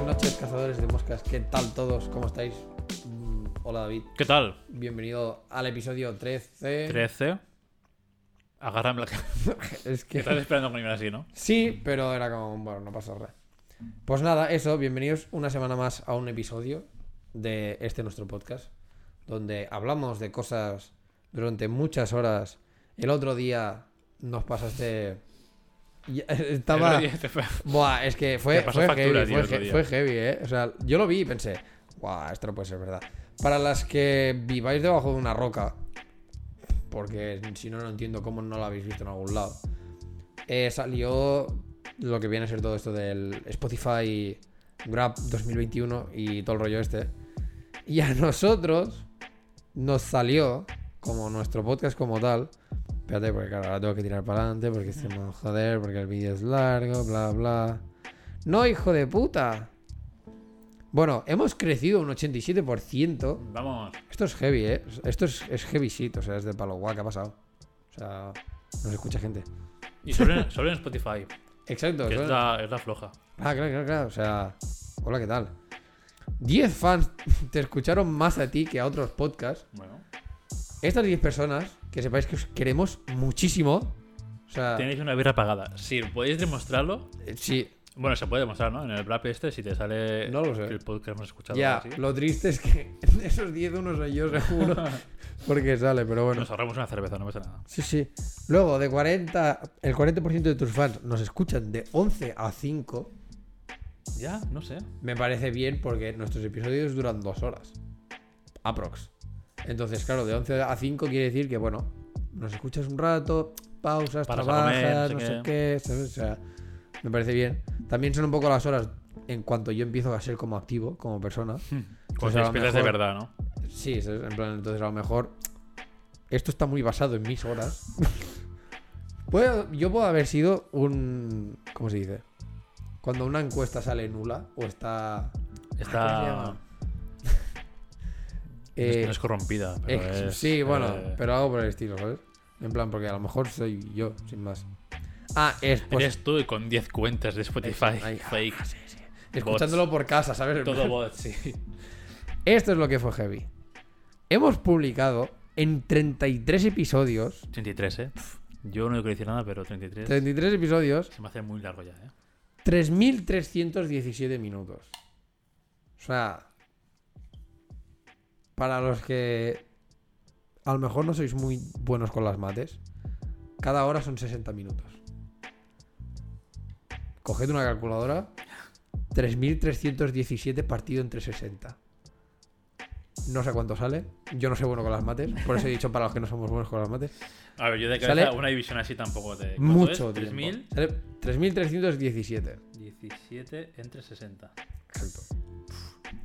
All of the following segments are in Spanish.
buenas noches, cazadores de moscas. ¿Qué tal todos? ¿Cómo estáis? Mm, Hola David. ¿Qué tal? Bienvenido al episodio 13. 13. Agárrame la Es que... Estás esperando con así, ¿no? Sí, pero era como, bueno, no pasa nada. Pues nada, eso, bienvenidos una semana más a un episodio de este nuestro podcast, donde hablamos de cosas durante muchas horas. El otro día nos pasaste... ya- Estaba... Buah, es que fue, fue factura, heavy, tío, fue heavy, eh. O sea, yo lo vi y pensé, buah, esto no puede ser verdad. Para las que viváis debajo de una roca, porque si no, no entiendo cómo no lo habéis visto en algún lado, eh, salió lo que viene a ser todo esto del Spotify Grab 2021 y todo el rollo este. Y a nosotros nos salió, como nuestro podcast como tal, Espérate, porque claro, ahora tengo que tirar para adelante porque se me va a joder, porque el vídeo es largo, bla, bla. No, hijo de puta. Bueno, hemos crecido un 87%. Vamos. Esto es heavy, ¿eh? Esto es, es heavy shit, o sea, es de palo. Guau, ¿qué ha pasado? O sea, no se escucha gente. Y solo en, solo en Spotify, Exacto. que es- la, es la floja. Ah, claro, claro, claro. O sea, hola, ¿qué tal? 10 fans te escucharon más a ti que a otros podcasts. Bueno. Estas 10 personas, que sepáis que os queremos muchísimo. O sea, Tenéis una birra pagada. Si podéis demostrarlo. eh, sí, Bueno, se puede demostrar, ¿no? En el rap este, si te sale No lo sé. que el podcast hemos escuchado. Ya, así, lo triste es que esos 10 uno soy yo seguro. porque sale, pero bueno. Nos ahorramos una cerveza, no pasa nada. Sí, sí. Luego, de 40, el 40% de tus fans nos escuchan de 11 a 5. Ya, no sé. Me parece bien porque nuestros episodios duran dos horas. Aprox. Entonces, claro, de 11 a 5 quiere decir que, bueno, nos escuchas un rato, pausas, Paras trabajas, comer, no sé qué. ¿sabes? O sea, me parece bien. También son un poco las horas en cuanto yo empiezo a ser como activo, como persona. Pues despiertes de verdad, ¿no? Sí, en plan, entonces a lo mejor esto está muy basado en mis horas. Puedo- yo puedo haber sido un... ¿Cómo se dice? Cuando una encuesta sale nula o está... ¿cómo se Está. Es- Eh, no es corrompida. Pero ex- es, sí, bueno, eh, pero algo por el estilo, ¿sabes? En plan, porque a lo mejor soy yo, sin más. Ah, es... Pues, Eres tú y con 10 cuentas de Spotify. Ay, fake. ah, sí, sí. Escuchándolo por casa, ¿sabes? Todo bot, sí. Esto es lo que fue heavy. Hemos publicado en 33 episodios 33, ¿eh? Yo no quiero decir nada, pero 33 33 episodios, se me hace muy largo ya, ¿eh? 3.317 minutos. O sea, para los que a lo mejor no sois muy buenos con las mates, cada hora son 60 minutos. Coged una calculadora, 3.317 partido entre 60. No sé cuánto sale, yo no soy bueno con las mates, por eso he dicho para los que no somos buenos con las mates. A ver, yo de Sale- cabeza una división así tampoco te. ¿cuánto Mucho es? tiempo. 3.000. Sale 3.317. 17 entre 60. Exacto.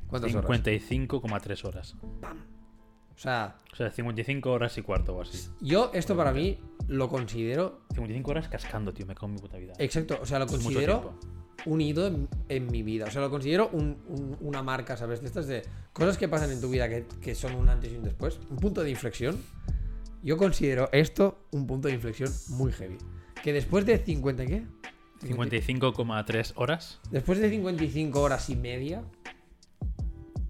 ¿Cuántas horas? 55,3 horas. O sea, O sea, 55 horas y cuarto o así. yo esto para mí lo considero 55 horas cascando, tío, me cago en mi puta vida. Exacto, o sea, lo considero un hito en, en mi vida. O sea, lo considero un- un- una marca, ¿sabes? De estas de cosas que pasan en tu vida que, que son un antes y un después. Un punto de inflexión. Yo considero esto un punto de inflexión muy heavy. Que después de 50, ¿qué? 55,3 horas. Después de 55 horas y media,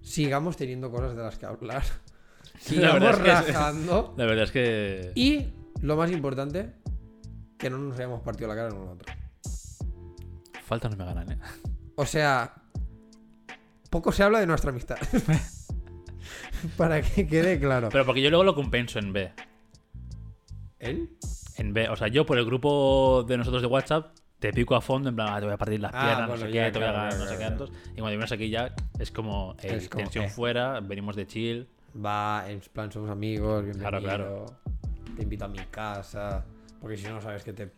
sigamos teniendo cosas de las que hablar. Sigamos es que- rajando. La verdad es que. Y lo más importante, que no nos hayamos partido la cara en un otro. Falta no me ganan, ¿eh? O sea, poco se habla de nuestra amistad. Para que quede claro. Pero porque yo luego lo compenso en B. ¿Él? En B. O sea, yo por el grupo de nosotros de WhatsApp te pico a fondo, en plan, ah, te voy a partir las Ah, piernas, bueno, no sé ya, qué, te voy a claro, ganar, claro, no sé qué claro. tantos. Y cuando vienes aquí ya es como, ey, Es como, tensión eh. fuera, venimos de chill. Va, en plan, somos amigos, bienvenido. Claro, Te invito a mi casa. Porque si no, sabes que te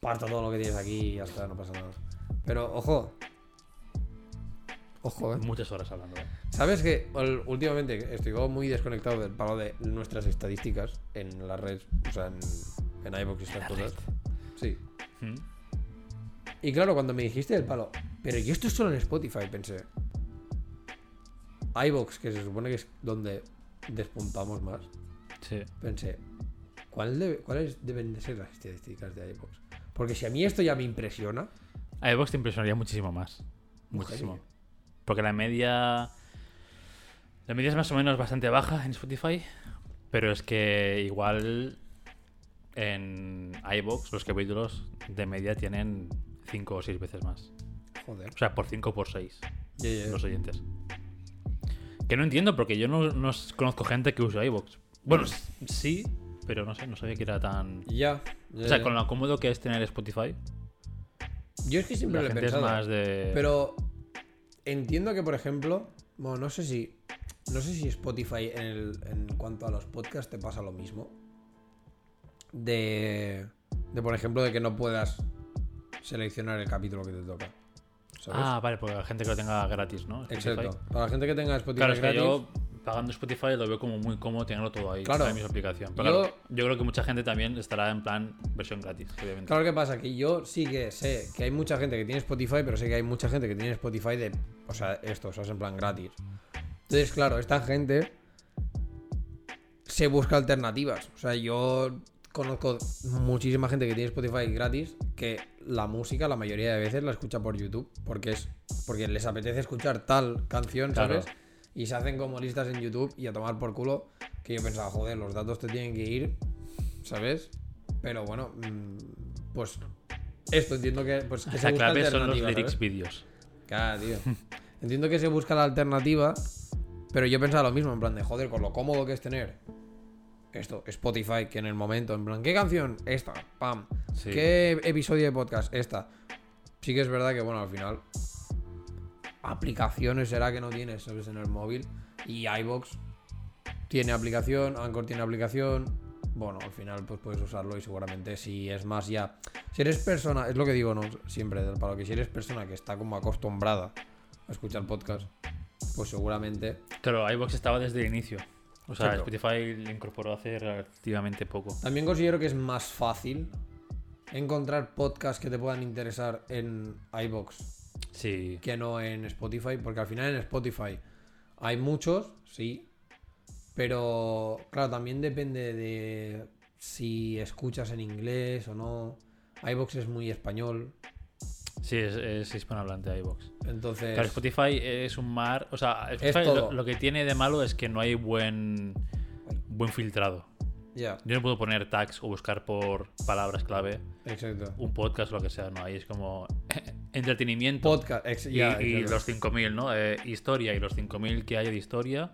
parto todo lo que tienes aquí y ya está, no pasa nada. Pero, ojo. Ojo, eh. Muchas horas hablando. ¿eh? ¿Sabes que últimamente estoy como muy desconectado del palo de nuestras estadísticas en las redes, o sea, en, en iVoox y estas la cosas? Sí. ¿Mm? Y claro, cuando me dijiste el palo, pero yo esto es solo en Spotify, pensé. iVoox, que se supone que es donde despuntamos más, Sí. pensé, ¿cuál ¿cuáles deben de ser las estadísticas de iVoox? Porque si a mí esto ya me impresiona, A iVoox te impresionaría muchísimo más. Muchísimo. Porque la media. La media es más o menos bastante baja en Spotify. Pero es que igual en iBox los capítulos de media tienen 5 o 6 veces más. Joder. O sea, por 5 o por 6 Ya, ya, ya. los oyentes. Que no entiendo porque yo no, no conozco gente que use iBox. Bueno, s- sí, pero no sé, no sabía que era tan. Ya. O sea, con lo cómodo que es tener Spotify, Yo es que siempre la lo he gente es más de. Pero entiendo que, por ejemplo, bueno, no sé si. No sé si Spotify en, el- en cuanto a los podcasts te pasa lo mismo. De. De, por ejemplo, de que no puedas seleccionar el capítulo que te toca. ¿Sabes? Ah, vale, porque la gente que lo tenga gratis, ¿no? Spotify. Exacto. Para la gente que tenga Spotify Claro, es que gratis. yo pagando Spotify lo veo como muy cómodo tenerlo todo ahí Claro. en misma aplicación. Pero Yo- claro, yo creo que mucha gente también estará en plan versión gratis, obviamente. Claro que pasa, que yo sí que sé que hay mucha gente que tiene Spotify, pero sé que hay mucha gente que tiene Spotify de. O sea, esto, o sea, es en plan gratis. Entonces, claro, esta gente se busca alternativas. O sea, yo conozco muchísima gente que tiene Spotify gratis que la música la mayoría de veces la escucha por YouTube porque es porque les apetece escuchar tal canción, Claro. ¿sabes? Y se hacen como listas en YouTube y a tomar por culo que yo pensaba, joder, los datos te tienen que ir, ¿sabes? Pero bueno, mm, pues esto entiendo que pues que se Esa busca clave son los lyrics vídeos. Claro, tío. Entiendo que se busca la alternativa, pero yo pensaba lo mismo, en plan de joder, con lo cómodo que es tener esto, Spotify, que en el momento, en plan, ¿qué canción? Esta, pam. Sí. ¿Qué episodio de podcast? Esta. Sí que es verdad que, bueno, al final, aplicaciones será que no tienes, ¿sabes? En el móvil. Y iBox tiene aplicación, Anchor tiene aplicación. Bueno, al final, pues puedes usarlo y seguramente si es más ya. Si eres persona, es lo que digo, ¿no? Siempre, del palo, que si eres persona que está como acostumbrada a escuchar podcast, pues seguramente. Claro, iVoox estaba desde el inicio. O sea. Spotify lo incorporó hace relativamente poco. También considero que es más fácil encontrar podcasts que te puedan interesar en iBox Sí. que no en Spotify, porque al final en Spotify hay muchos, sí, pero claro, también depende de si escuchas en inglés o no. iBox es muy español, Sí, es, es hispanohablante iVoox. entonces Claro, Spotify es un mar. O sea, Spotify lo, lo que tiene de malo es que no hay buen, buen filtrado. ya, Yo no puedo poner tags o buscar por palabras clave exacto. un podcast o lo que sea, ¿no? Ahí es como entretenimiento Podcast, ex- y, y los 5000, ¿no? Eh, historia y los 5000 que hay de historia.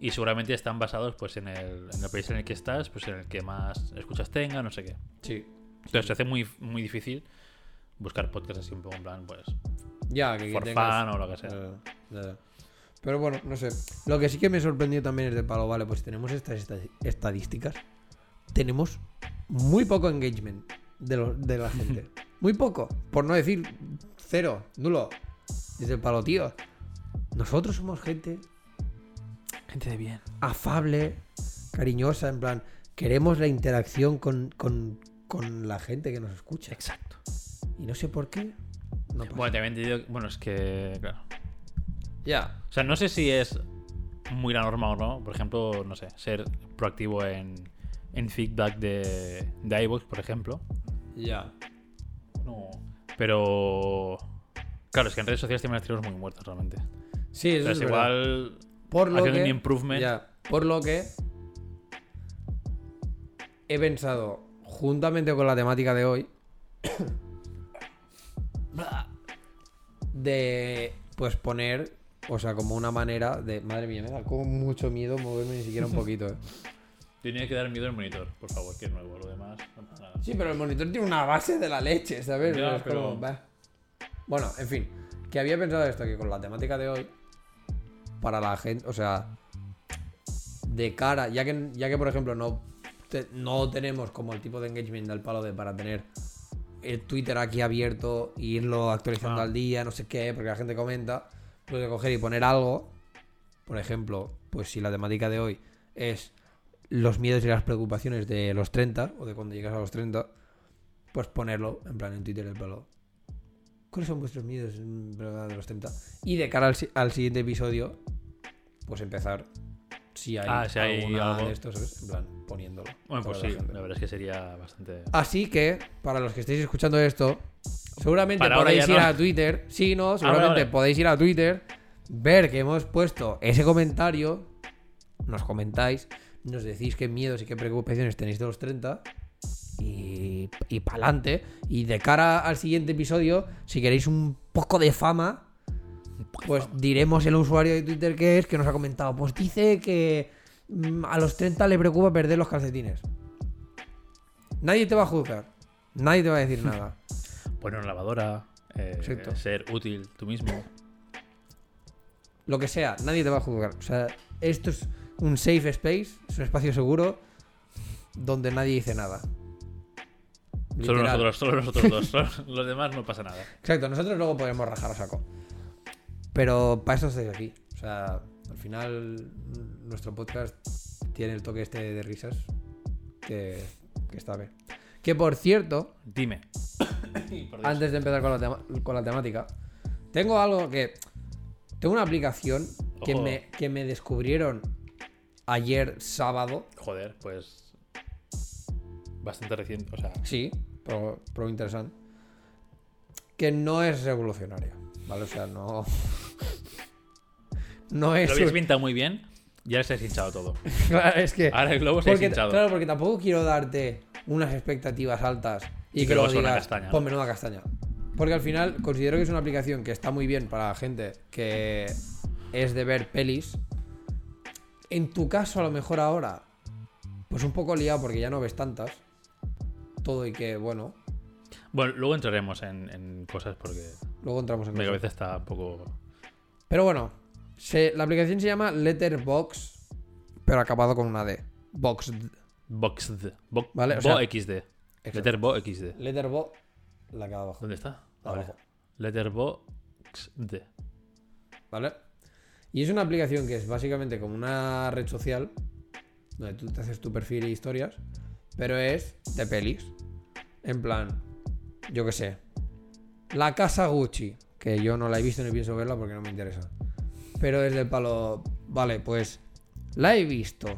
Y seguramente están basados pues en el, en el país en el que estás, pues en el que más escuchas tenga, no sé qué. Sí. Entonces se hace muy, muy difícil buscar podcasts así un poco en plan, pues, Ya, que, que for tengas- fun o lo que sea. Ya, ya, ya. Pero bueno, no sé. Lo que sí que me sorprendió también es de palo, vale, pues tenemos estas esta- estadísticas. Tenemos muy poco engagement de, lo- de la gente. muy poco. Por no decir cero, nulo. Desde el palo, tío. Nosotros somos gente Gente de bien. afable, cariñosa, en plan, queremos la interacción con, con- con la gente que nos escucha. Exacto. Y no sé por qué. No pasa. Bueno, también te digo, bueno, es que, claro. ya. O sea, no sé si es muy la norma o no. Por ejemplo, no sé, ser proactivo en, en feedback de, de iVoox, por ejemplo. Ya. No. Pero. Claro, es que en redes sociales también las muy muertas realmente. Sí, eso Entonces, es verdad. igual. Por lo haciendo que, un improvement. ya, por lo que he pensado, juntamente con la temática de hoy, de pues poner, o sea, como una manera de. Madre mía, me da como mucho miedo moverme ni siquiera un poquito, eh. Tiene que dar miedo el monitor, por favor, que es nuevo. Lo demás, no pasa nada. Sí, pero el monitor tiene una base de la leche, ¿sabes? Ya, Es pero- como, bah. Bueno, en fin, que había pensado esto, que con la temática de hoy, para la gente, o sea, de cara, ya que, ya que por ejemplo no, te- no tenemos como el tipo de engagement del palo de para tener el Twitter aquí abierto e irlo actualizando Ah. al día, no sé qué, porque la gente comenta, de coger y poner algo, por ejemplo, pues si la temática de hoy es los miedos y las preocupaciones de los 30 o de cuando llegas a los 30, pues ponerlo en plan en Twitter el palo. ¿Cuáles son vuestros miedos en verdad, de los 30? Y de cara al siguiente episodio, pues empezar si hay, Ah, si hay alguna algo. de estos, ¿sabes? En plan, poniéndolo. Bueno, pues para sí, la la verdad es que sería bastante. Así que, para los que estéis escuchando esto, seguramente Para podéis ir no. a Twitter. Sí, no, seguramente podéis ir a Twitter ver que hemos puesto ese comentario, nos comentáis, nos decís qué miedos y qué preocupaciones tenéis de los 30 y, y pa'lante. Y de cara al siguiente episodio, si queréis un poco de fama, pues diremos el usuario de Twitter que es, que nos ha comentado. Pues dice que mm, a los 30 le preocupa perder los calcetines. Nadie te va a juzgar. Nadie te va a decir nada. Poner una lavadora, eh, ser útil tú mismo. Lo que sea, nadie te va a juzgar. O sea, esto es un safe space, es un espacio seguro donde nadie dice nada. Solo Literal. nosotros, solo nosotros dos. los demás no pasa nada. Exacto, nosotros luego podemos rajar a saco. Pero para eso estáis aquí. O sea, al final nuestro podcast tiene el toque este de risas que, que está bien. Que por cierto, Dime. Antes de empezar con la, tema- con la temática, tengo algo que... Tengo una aplicación que me, que me descubrieron ayer sábado. Joder, pues. Bastante reciente. O sea, Sí, pero, pero interesante. Que no es revolucionaria. ¿Vale? O sea, no... No es... lo habías un- pintado muy bien. Ya se ha hinchado todo. Claro, es que... Ahora el globo se ha hinchado. claro, porque tampoco quiero darte unas expectativas altas y, Y que luego sea una digas, castaña. "Pon menuda castaña. Porque al final considero que es una aplicación que está muy bien para gente que es de ver pelis. En tu caso, a lo mejor ahora, pues un poco liado porque ya no ves tantas. Todo y que, bueno, Bueno, luego entraremos en, en cosas porque luego entramos en mi eso. cabeza está un poco. Pero bueno, se- la aplicación se llama Letterbox, pero acabado con una D. Boxed. Boxed. Bo, Vale, o Bo sea- XD. Letterbo XD. Letterbox, la que va abajo. ¿Dónde está? Ah, vale. Abajo. Letterboxd. ¿Vale? Y es una aplicación que es básicamente como una red social donde tú te haces tu perfil y historias, pero es de pelis. En plan, yo qué sé. La casa Gucci, que yo no la he visto ni pienso verla porque no me interesa. Pero es del palo, vale, pues la he visto.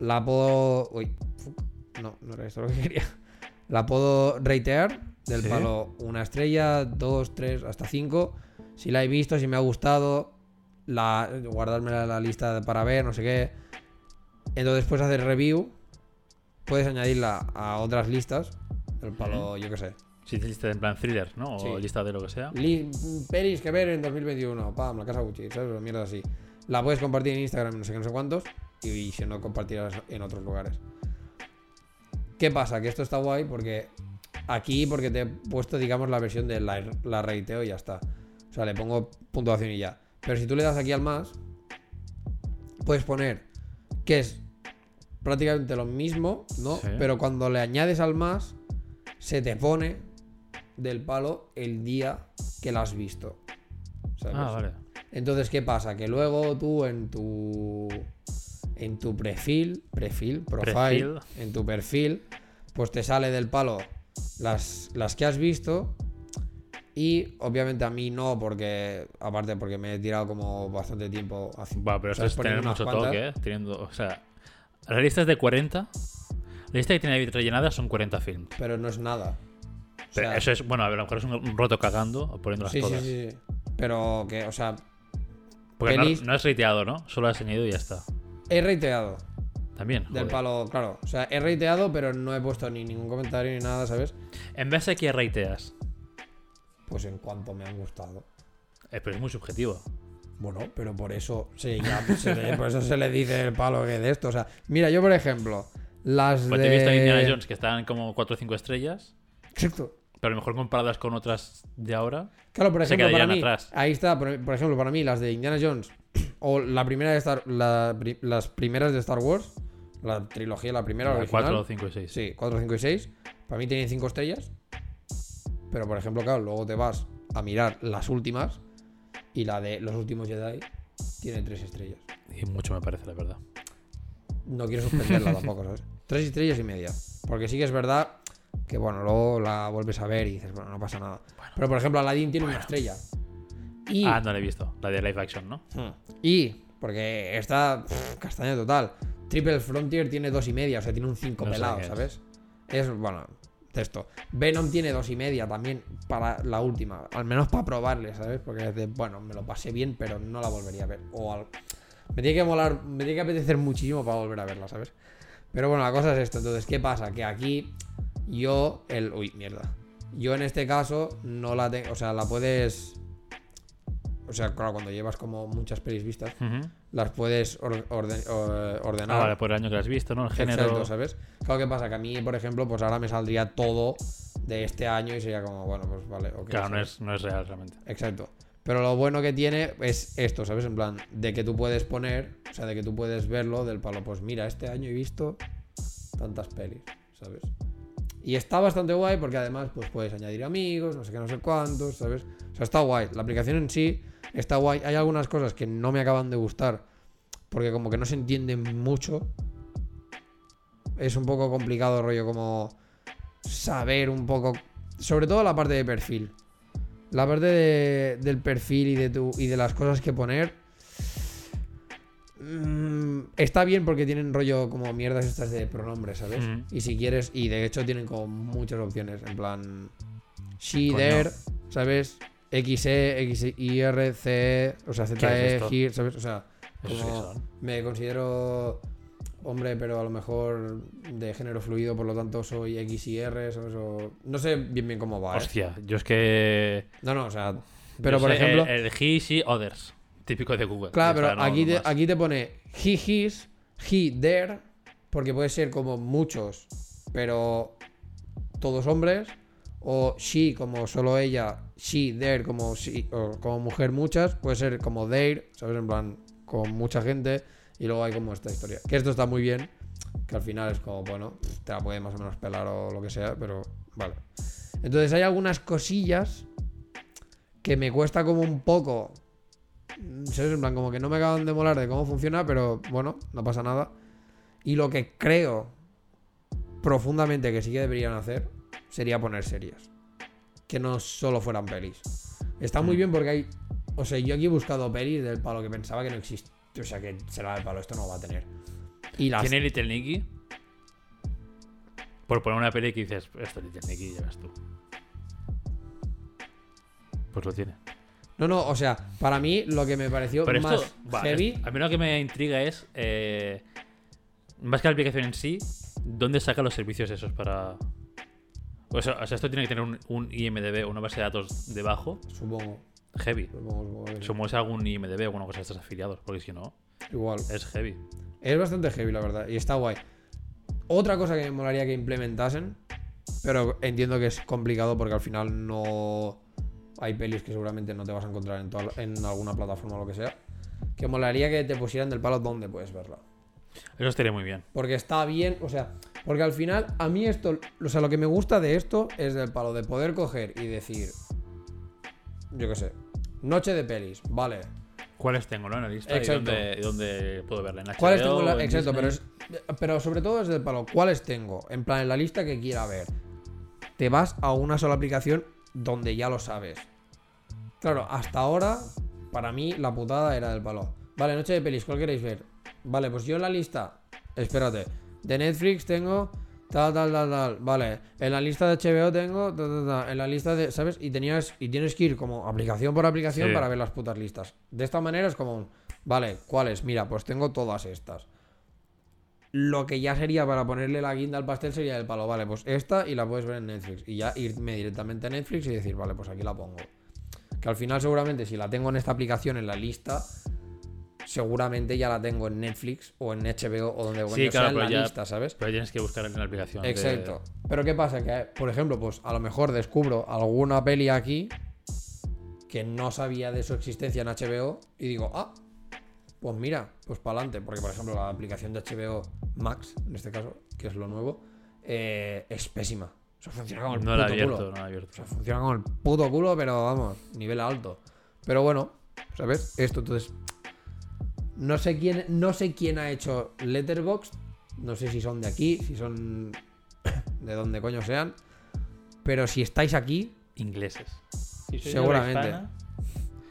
La puedo... Uy, no, no era esto lo que quería. La puedo ratear del Sí. palo una estrella, dos, tres, hasta cinco. Si la he visto, si me ha gustado, la, guardármela en la lista para ver, no sé qué. Entonces puedes hacer review, puedes añadirla a otras listas. El palo, yo qué sé. Si te lista en plan thriller, ¿no? O Sí. lista de lo que sea. Li- pelis que ver en 2021, pam, la casa Gucci, ¿sabes? Mierda así. La puedes compartir en Instagram, no sé qué, no sé cuántos. Y, si no, compartirlas en otros lugares. ¿Qué pasa? Que esto está guay porque aquí, porque te he puesto, digamos, la versión de la, la rateo y ya está. O sea, le pongo puntuación y ya. Pero si tú le das aquí al más, puedes poner que es prácticamente lo mismo, ¿no? Sí. Pero cuando le añades al más, se te pone del palo el día que la has visto. ¿sabes? Ah, vale. Entonces, ¿qué pasa? Que luego tú en tu en tu perfil, perfil, profile, Perfil. en tu perfil, pues te sale del palo las, las que has visto y obviamente a mí no, porque aparte porque me he tirado como bastante tiempo haciendo... Bueno, pero ¿Sabes? es tener mucho toque, ¿eh? Teniendo, o sea, la lista es de 40. La lista que tiene rellenada son 40 films. Pero no es nada. O sea, eso es, bueno, a lo mejor es un, roto cagando poniéndolas sí, sí, todas. sí, sí. Pero que, o sea, Porque no, Pelis- no es rateado, ¿no? Solo has añadido y ya está. he reiteado. También. Del joder. palo, claro. O sea, he reiteado, pero no he puesto ni ningún comentario ni nada, ¿sabes? En base a que rateas. Pues en cuanto me han gustado. Eh, pero es muy subjetivo. Bueno, pero por eso se, ya se le, por eso se le dice el palo que de esto. O sea, mira, yo por ejemplo, las Pues de... te he visto a Indiana Jones que están como 4 o 5 estrellas. Exacto. Pero a lo mejor comparadas con otras de ahora. Claro, por Se ejemplo, para mí, atrás. ahí está, por, por ejemplo, para mí las de Indiana Jones o la primera de Star, la las primeras de Star Wars, la trilogía, la primera, la original, 4, 5 y 6. Sí, 4, 5 y 6. Para mí tienen 5 estrellas. Pero por ejemplo, claro, luego te vas a mirar las últimas y la de los últimos Jedi tiene 3 estrellas. Y mucho me parece, la verdad. No quiero suspenderla tampoco, ¿sabes? 3 estrellas y media. Porque sí que es verdad que, bueno, luego la vuelves a ver y dices, bueno, no pasa nada. Pero por ejemplo, Aladdin tiene una estrella. Y, Ah, no la he visto. La de live action, ¿no? Hmm. y porque está pff, castaña total. Triple Frontier tiene dos y media, o sea, tiene un 5 No pelado, es. ¿sabes? Es, bueno, esto. Venom tiene dos y media también para la última, al menos para probarle, ¿sabes? Porque es de, bueno, me lo pasé bien, pero no la volvería a ver. O al- me tiene que molar, me tiene que apetecer muchísimo para volver a verla, ¿sabes? Pero bueno, la cosa es esto. Entonces, ¿qué pasa? Que aquí yo, el. Uy, mierda. Yo en este caso no la tengo. O sea, la puedes. O sea, claro, cuando llevas como muchas pelis vistas, las puedes orden- o- ordenar. Ah, vale, por el año que has visto, ¿no? El género. Exacto, ¿sabes? Claro, ¿qué pasa? Que a mí, por ejemplo, pues ahora me saldría todo de este año y sería como, bueno, pues vale, ok. Claro, no es, no es real realmente. Exacto. Pero lo bueno que tiene es esto, ¿sabes? En plan, de que tú puedes poner, o sea, de que tú puedes verlo del palo, pues mira, este año he visto tantas pelis, ¿sabes? Y está bastante guay porque además, pues puedes añadir amigos, no sé qué, no sé cuántos, ¿sabes? O sea, está guay. La aplicación en sí está guay. Hay algunas cosas que no me acaban de gustar porque como que no se entienden mucho. Es un poco complicado, rollo, como saber un poco, sobre todo la parte de perfil. La parte de- del perfil y de, tu, y de las cosas que poner. Mm, está bien porque tienen rollo como mierdas estas de pronombres, ¿sabes? Mm. Y si quieres, y de hecho tienen como muchas opciones. En plan, she, Coño. there, ¿sabes? XE, XIR, CE, o sea, ¿Qué es ZE, here, ¿sabes? O sea, como me considero hombre, pero a lo mejor de género fluido, por lo tanto soy XIR, ¿sabes? O- no sé bien bien cómo va, ¿eh? Hostia, yo es que. No, no, o sea, pero yo por sé ejemplo, El, el he, she, others. Típico de Google. claro, pero aquí, te, aquí te pone he, his, he, there, porque puede ser como muchos, pero todos hombres, o she como solo ella, she, there como, she- o como mujer muchas, puede ser como there, ¿sabes? En plan, con mucha gente, y luego hay como esta historia. Que esto está muy bien, que al final es como, bueno, te la puede más o menos pelar o lo que sea, pero vale. Entonces hay algunas cosillas que me cuesta como un poco. ¿Sabes? En plan, como que no me acaban de molar de cómo funciona, pero bueno, no pasa nada. Y lo que creo profundamente que sí que deberían hacer sería poner series. Que no solo fueran pelis. Está muy Mm. bien porque hay. O sea, yo aquí he buscado pelis del palo que pensaba que no existe. O sea, que será del palo, esto no va a tener. Y las. ¿Tiene Little Nicky? Por poner una peli que dices, esto es Little Nicky, ya ves tú. Pues lo tiene. No, no, o sea, para mí lo que me pareció Pero más esto, va, heavy. es- a mí lo que me intriga es, eh, más que la aplicación en sí, ¿dónde saca los servicios esos para...? O sea, o sea, esto tiene que tener un, un IMDB, una base de datos debajo, Supongo. heavy. supongo, es algún IMDB o alguna cosa de estos afiliados, porque si no, Igual. es heavy. Es bastante heavy, la verdad. Y está guay. Otra cosa que me molaría que implementasen, pero entiendo que es complicado porque al final no hay pelis que seguramente no te vas a encontrar en, toda- en alguna plataforma o lo que sea. Que molaría que te pusieran del palo donde puedes verla. Eso estaría muy bien. Porque está bien, o sea, porque al final a mí esto, o sea, lo que me gusta de esto es del palo de poder coger y decir, yo qué sé, noche de pelis, vale, ¿Cuáles tengo, no? En la lista. ¿Y Exacto. dónde, y dónde puedo verla? ¿En HBO, ¿Cuáles tengo? en la- en Exacto, pero, es, pero sobre todo es del palo. ¿Cuáles tengo? En plan, en la lista que quiera ver. Te vas a una sola aplicación donde ya lo sabes. Claro, hasta ahora, para mí, la putada era del palo. Vale, noche de pelis, ¿cuál queréis ver? Vale, pues yo en la lista. Espérate. De Netflix tengo. Tal, tal, tal, tal. Vale. En la lista de HBO tengo. ta, ta, ta. En la lista de. ¿Sabes? Y tenías. Y tienes que ir como aplicación por aplicación Sí. para ver las putas listas. De esta manera es como un. Vale, ¿cuáles? Mira, pues tengo todas estas. Lo que ya sería para ponerle la guinda al pastel sería el palo. Vale, pues esta y la puedes ver en Netflix. Y ya irme directamente a Netflix y decir, vale, pues aquí la pongo. Que al final, seguramente, si la tengo en esta aplicación en la lista, seguramente ya la tengo en Netflix o en HBO o donde Sí, sea claro, en pero la ya- lista, ¿sabes? Pero tienes que buscar en la aplicación. de- Exacto. Pero ¿qué pasa? Que, por ejemplo, pues a lo mejor descubro alguna peli aquí que no sabía de su existencia en HBO y digo, ah, pues mira, pues para adelante. Porque, por ejemplo, la aplicación de HBO Max, en este caso, que es lo nuevo, eh, es pésima. O sea, funciona como el No la puto abierto, culo. no la he O abierto. sea, funciona como el puto culo, pero vamos, nivel alto. Pero bueno, ¿sabes? Esto, entonces. No sé quién, no sé quién ha hecho Letterboxd. No sé si son de aquí, si son de donde coño sean. Pero si estáis aquí, Ingleses. Si sois de Seguramente. habla hispana,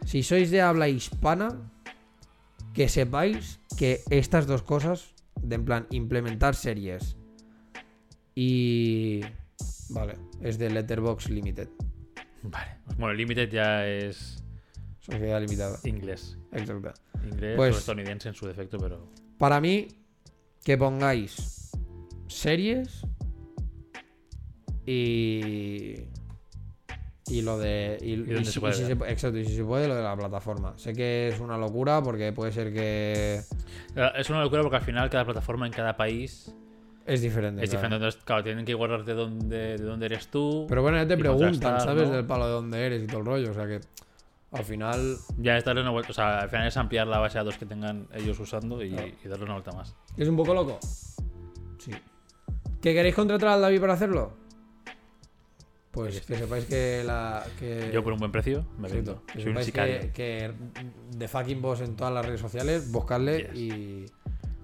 si sois de habla hispana, que sepáis que estas dos cosas, de en plan implementar series y Vale. Es de Letterbox Limited. Vale. Bueno, Limited ya es Sociedad limitada. inglés. Exacto. Inglés Pues- o estadounidense en su defecto, pero. Para mí, que pongáis series y. Y lo de. Y, si- se puede y si se- exacto, y si se puede, lo de la plataforma. Sé que es una locura porque puede ser que. Es una locura porque al final cada plataforma en cada país Es diferente. es claro. diferente. Entonces, claro, tienen que guardar de dónde, de dónde eres tú. Pero bueno, ya te preguntan, ¿sabes? ¿no? Del palo de dónde eres y todo el rollo. O sea que. Al final. Ya es darle una vuelta. O sea, al final es ampliar la base de datos que tengan ellos usando y, Claro. y darle una vuelta más. ¿Es un poco loco? Sí. ¿Que queréis contratar al David para hacerlo? Pues que sepáis que la. Que... Yo por un buen precio me vendo. Que Soy un sicario. que, que de fucking boss en todas las redes sociales, buscarle Yes. y.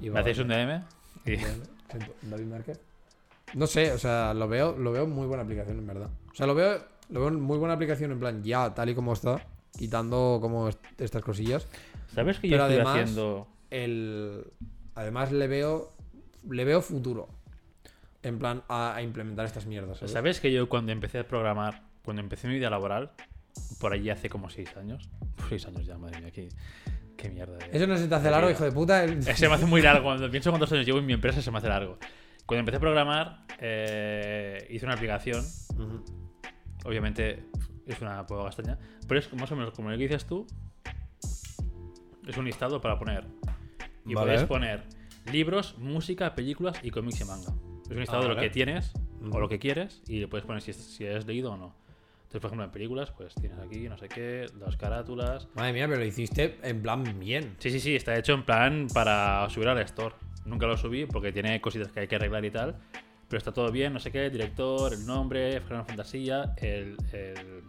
y Me hacéis un DM y. David Márquez. No sé, o sea, lo veo, lo veo muy buena aplicación, en verdad. O sea, lo veo, lo veo muy buena aplicación en plan, ya, tal y como está, quitando como est- estas cosillas. ¿Sabes que yo estoy además- haciendo. El, además le veo, le veo futuro. En plan, a, a implementar estas mierdas. ¿sabes? ¿Sabes que yo cuando empecé a programar, cuando empecé mi vida laboral, por allí hace como seis años? Seis años ya, madre mía, qué, qué mierda. de- Eso no se te hace largo, hijo de puta. Eh, Se me hace muy largo. Cuando pienso cuántos años llevo en mi empresa, se me hace largo. Cuando empecé a programar, eh, hice una aplicación. Obviamente es una poca castaña. Pero es más o menos como lo que dices tú. Es un listado para poner. Y Vale. puedes poner libros, música, películas y cómics y manga. Es un listado Ah, de lo que tienes Ujú. o lo que quieres y le puedes poner si, si has leído o no. Entonces, por ejemplo, en películas, pues tienes aquí, no sé qué, las carátulas. Madre mía, pero lo hiciste en plan bien. Sí, sí, sí, está hecho en plan para subir al store. Nunca lo subí porque tiene cositas que hay que arreglar y tal. Pero está todo bien, no sé qué, el director, el nombre, Final Fantasía, el, el,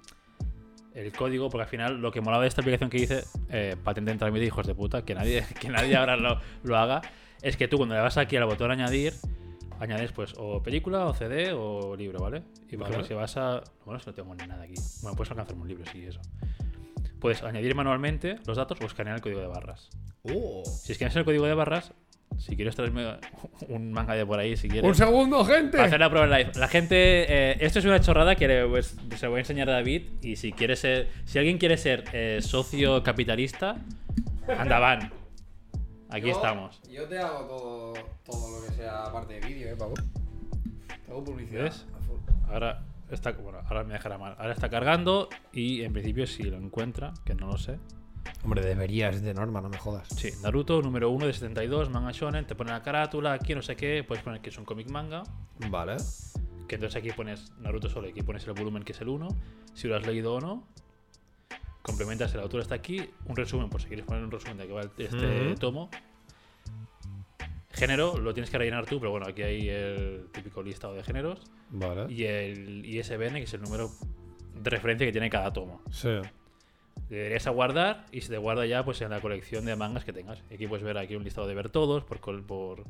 el código, porque al final lo que molaba de esta aplicación que hice, eh, patente de trámite, hijos de puta, que nadie, que nadie ahora lo, lo haga, es que tú cuando le vas aquí al botón añadir, añades pues o película, o CD, o libro, ¿vale? Y por ejemplo, si vas a... Bueno, que no tengo ni nada aquí. Bueno, puedes alcanzar un libro, sí, eso. Puedes añadir manualmente los datos o escanear el código de barras. Oh. Si escaneas el código de barras, si quieres traerme un manga de por ahí, si quieres... Un segundo, gente. Para hacer la prueba en live. La gente. eh, esto es una chorrada que le- pues, se lo voy a enseñar a David. Y si quiere ser. Si alguien quiere ser eh, socio capitalista, anda van. Aquí Yo- estamos. Yo te hago todo, todo lo que sea parte de vídeo, eh, pavo. Te hago publicidad. ¿Ves? Ahora está. Bueno, ahora me dejará mal. Ahora está cargando. Y en principio, si lo encuentra, que no lo sé. Hombre, deberías, es de norma, no me jodas. Sí, Naruto número 1 de 72, manga shonen. Te pone la carátula, aquí no sé qué. Puedes poner que es un cómic manga. Vale. Que entonces aquí pones Naruto solo y aquí pones el volumen que es el 1, si lo has leído o no. Complementas el autor está aquí, un resumen, por si quieres poner un resumen de qué va este tomo. Género lo tienes que rellenar tú, pero bueno, aquí hay el típico listado de géneros. Vale. Y el ISBN, que es el número de referencia que tiene cada tomo. Sí. Le darías a guardar y se te guarda ya pues en la colección de mangas que tengas. Y aquí puedes ver aquí un listado de ver todos por, por,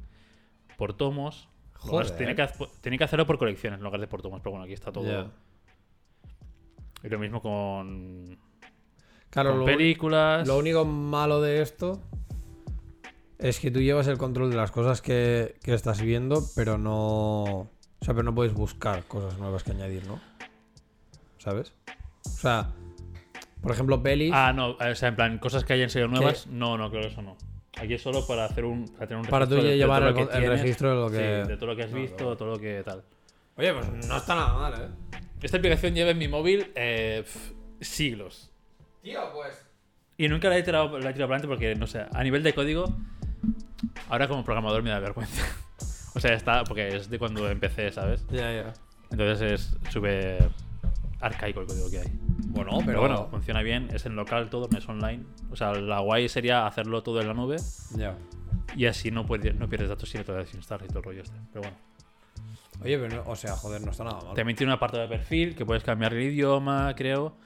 por tomos. Joder. Tiene que, tiene que hacerlo por colecciones en lugar de por tomos, pero bueno, aquí está todo. Y lo mismo con, Claro, lo, películas. lo único malo de esto es que tú llevas el control de las cosas que, que estás viendo, pero no. O sea, pero no puedes buscar cosas nuevas que añadir, ¿no? ¿Sabes? O sea, por ejemplo, pelis. Ah, no, o sea, en plan, cosas que hayan sido nuevas. No, no, claro, eso no. Aquí es solo para hacer un, para tener un Para tú de- de llevar todo el que con- el tienes. registro de lo que- Sí, de todo lo que has No, visto, no. todo lo que tal. Oye, pues no está nada mal, ¿eh? Esta aplicación lleva en mi móvil eh, siglos. Tío, pues. Y nunca la he tirado, la he tirado para adelante porque, no sé, a nivel de código, ahora como programador me da vergüenza. o sea, está, porque es de cuando empecé, ¿sabes? Ya, ya. Entonces es súper arcaico el código que hay. Bueno, Pero bueno, funciona bien, es en local todo, no es online. O sea, la guay sería hacerlo todo en la nube Ya. y así no, puedes, no pierdes datos si no te desinstalas y todo el rollo este. Pero bueno. Oye, pero no- o sea, joder, no está nada mal. También tiene un apartado de perfil que puedes cambiar el idioma, creo.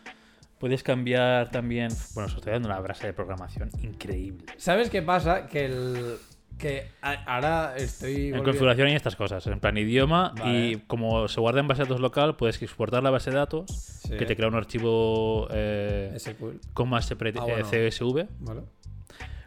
Puedes cambiar también. Bueno, os estoy dando una brasa de programación increíble. ¿Sabes qué pasa? Que el. Que ahora estoy. En configuración hay estas cosas, en plan idioma Vale. y como se guarda en base de datos local, puedes exportar la base de datos, Sí. que te crea un archivo eh, SQL. con más sepre- Ah, eh, bueno. CSV. Vale.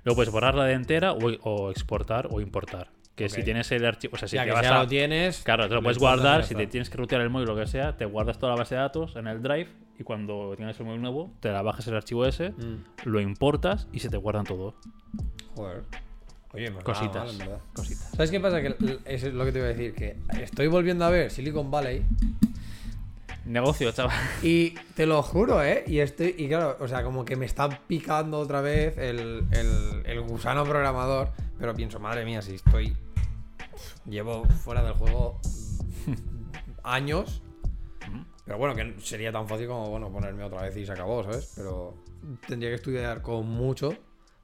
Luego puedes borrarla de entera o, o exportar o importar. Que Ok. si tienes el archivo, o sea, si ya te que vas ya a... lo tienes. Claro, te lo puedes guardar, si te tienes que rutear el móvil o lo que sea, te guardas toda la base de datos en el drive y cuando tienes el móvil nuevo, te la bajas el archivo ese, Mm, lo importas y se te guardan todo. Joder. Oye, nada Cositas. mal, en. Cositas. ¿Sabes qué pasa? Que eso es lo que te iba a decir. Que estoy volviendo a ver Silicon Valley. Negocio, chaval. Y te lo juro, ¿eh? Y estoy. Y claro, o sea, como que me está picando otra vez el, el- el gusano programador. Pero pienso, madre mía, si estoy. Llevo fuera del juego años. Pero bueno, que sería tan fácil como, bueno, ponerme otra vez y se acabó, ¿sabes? Pero tendría que estudiar con mucho.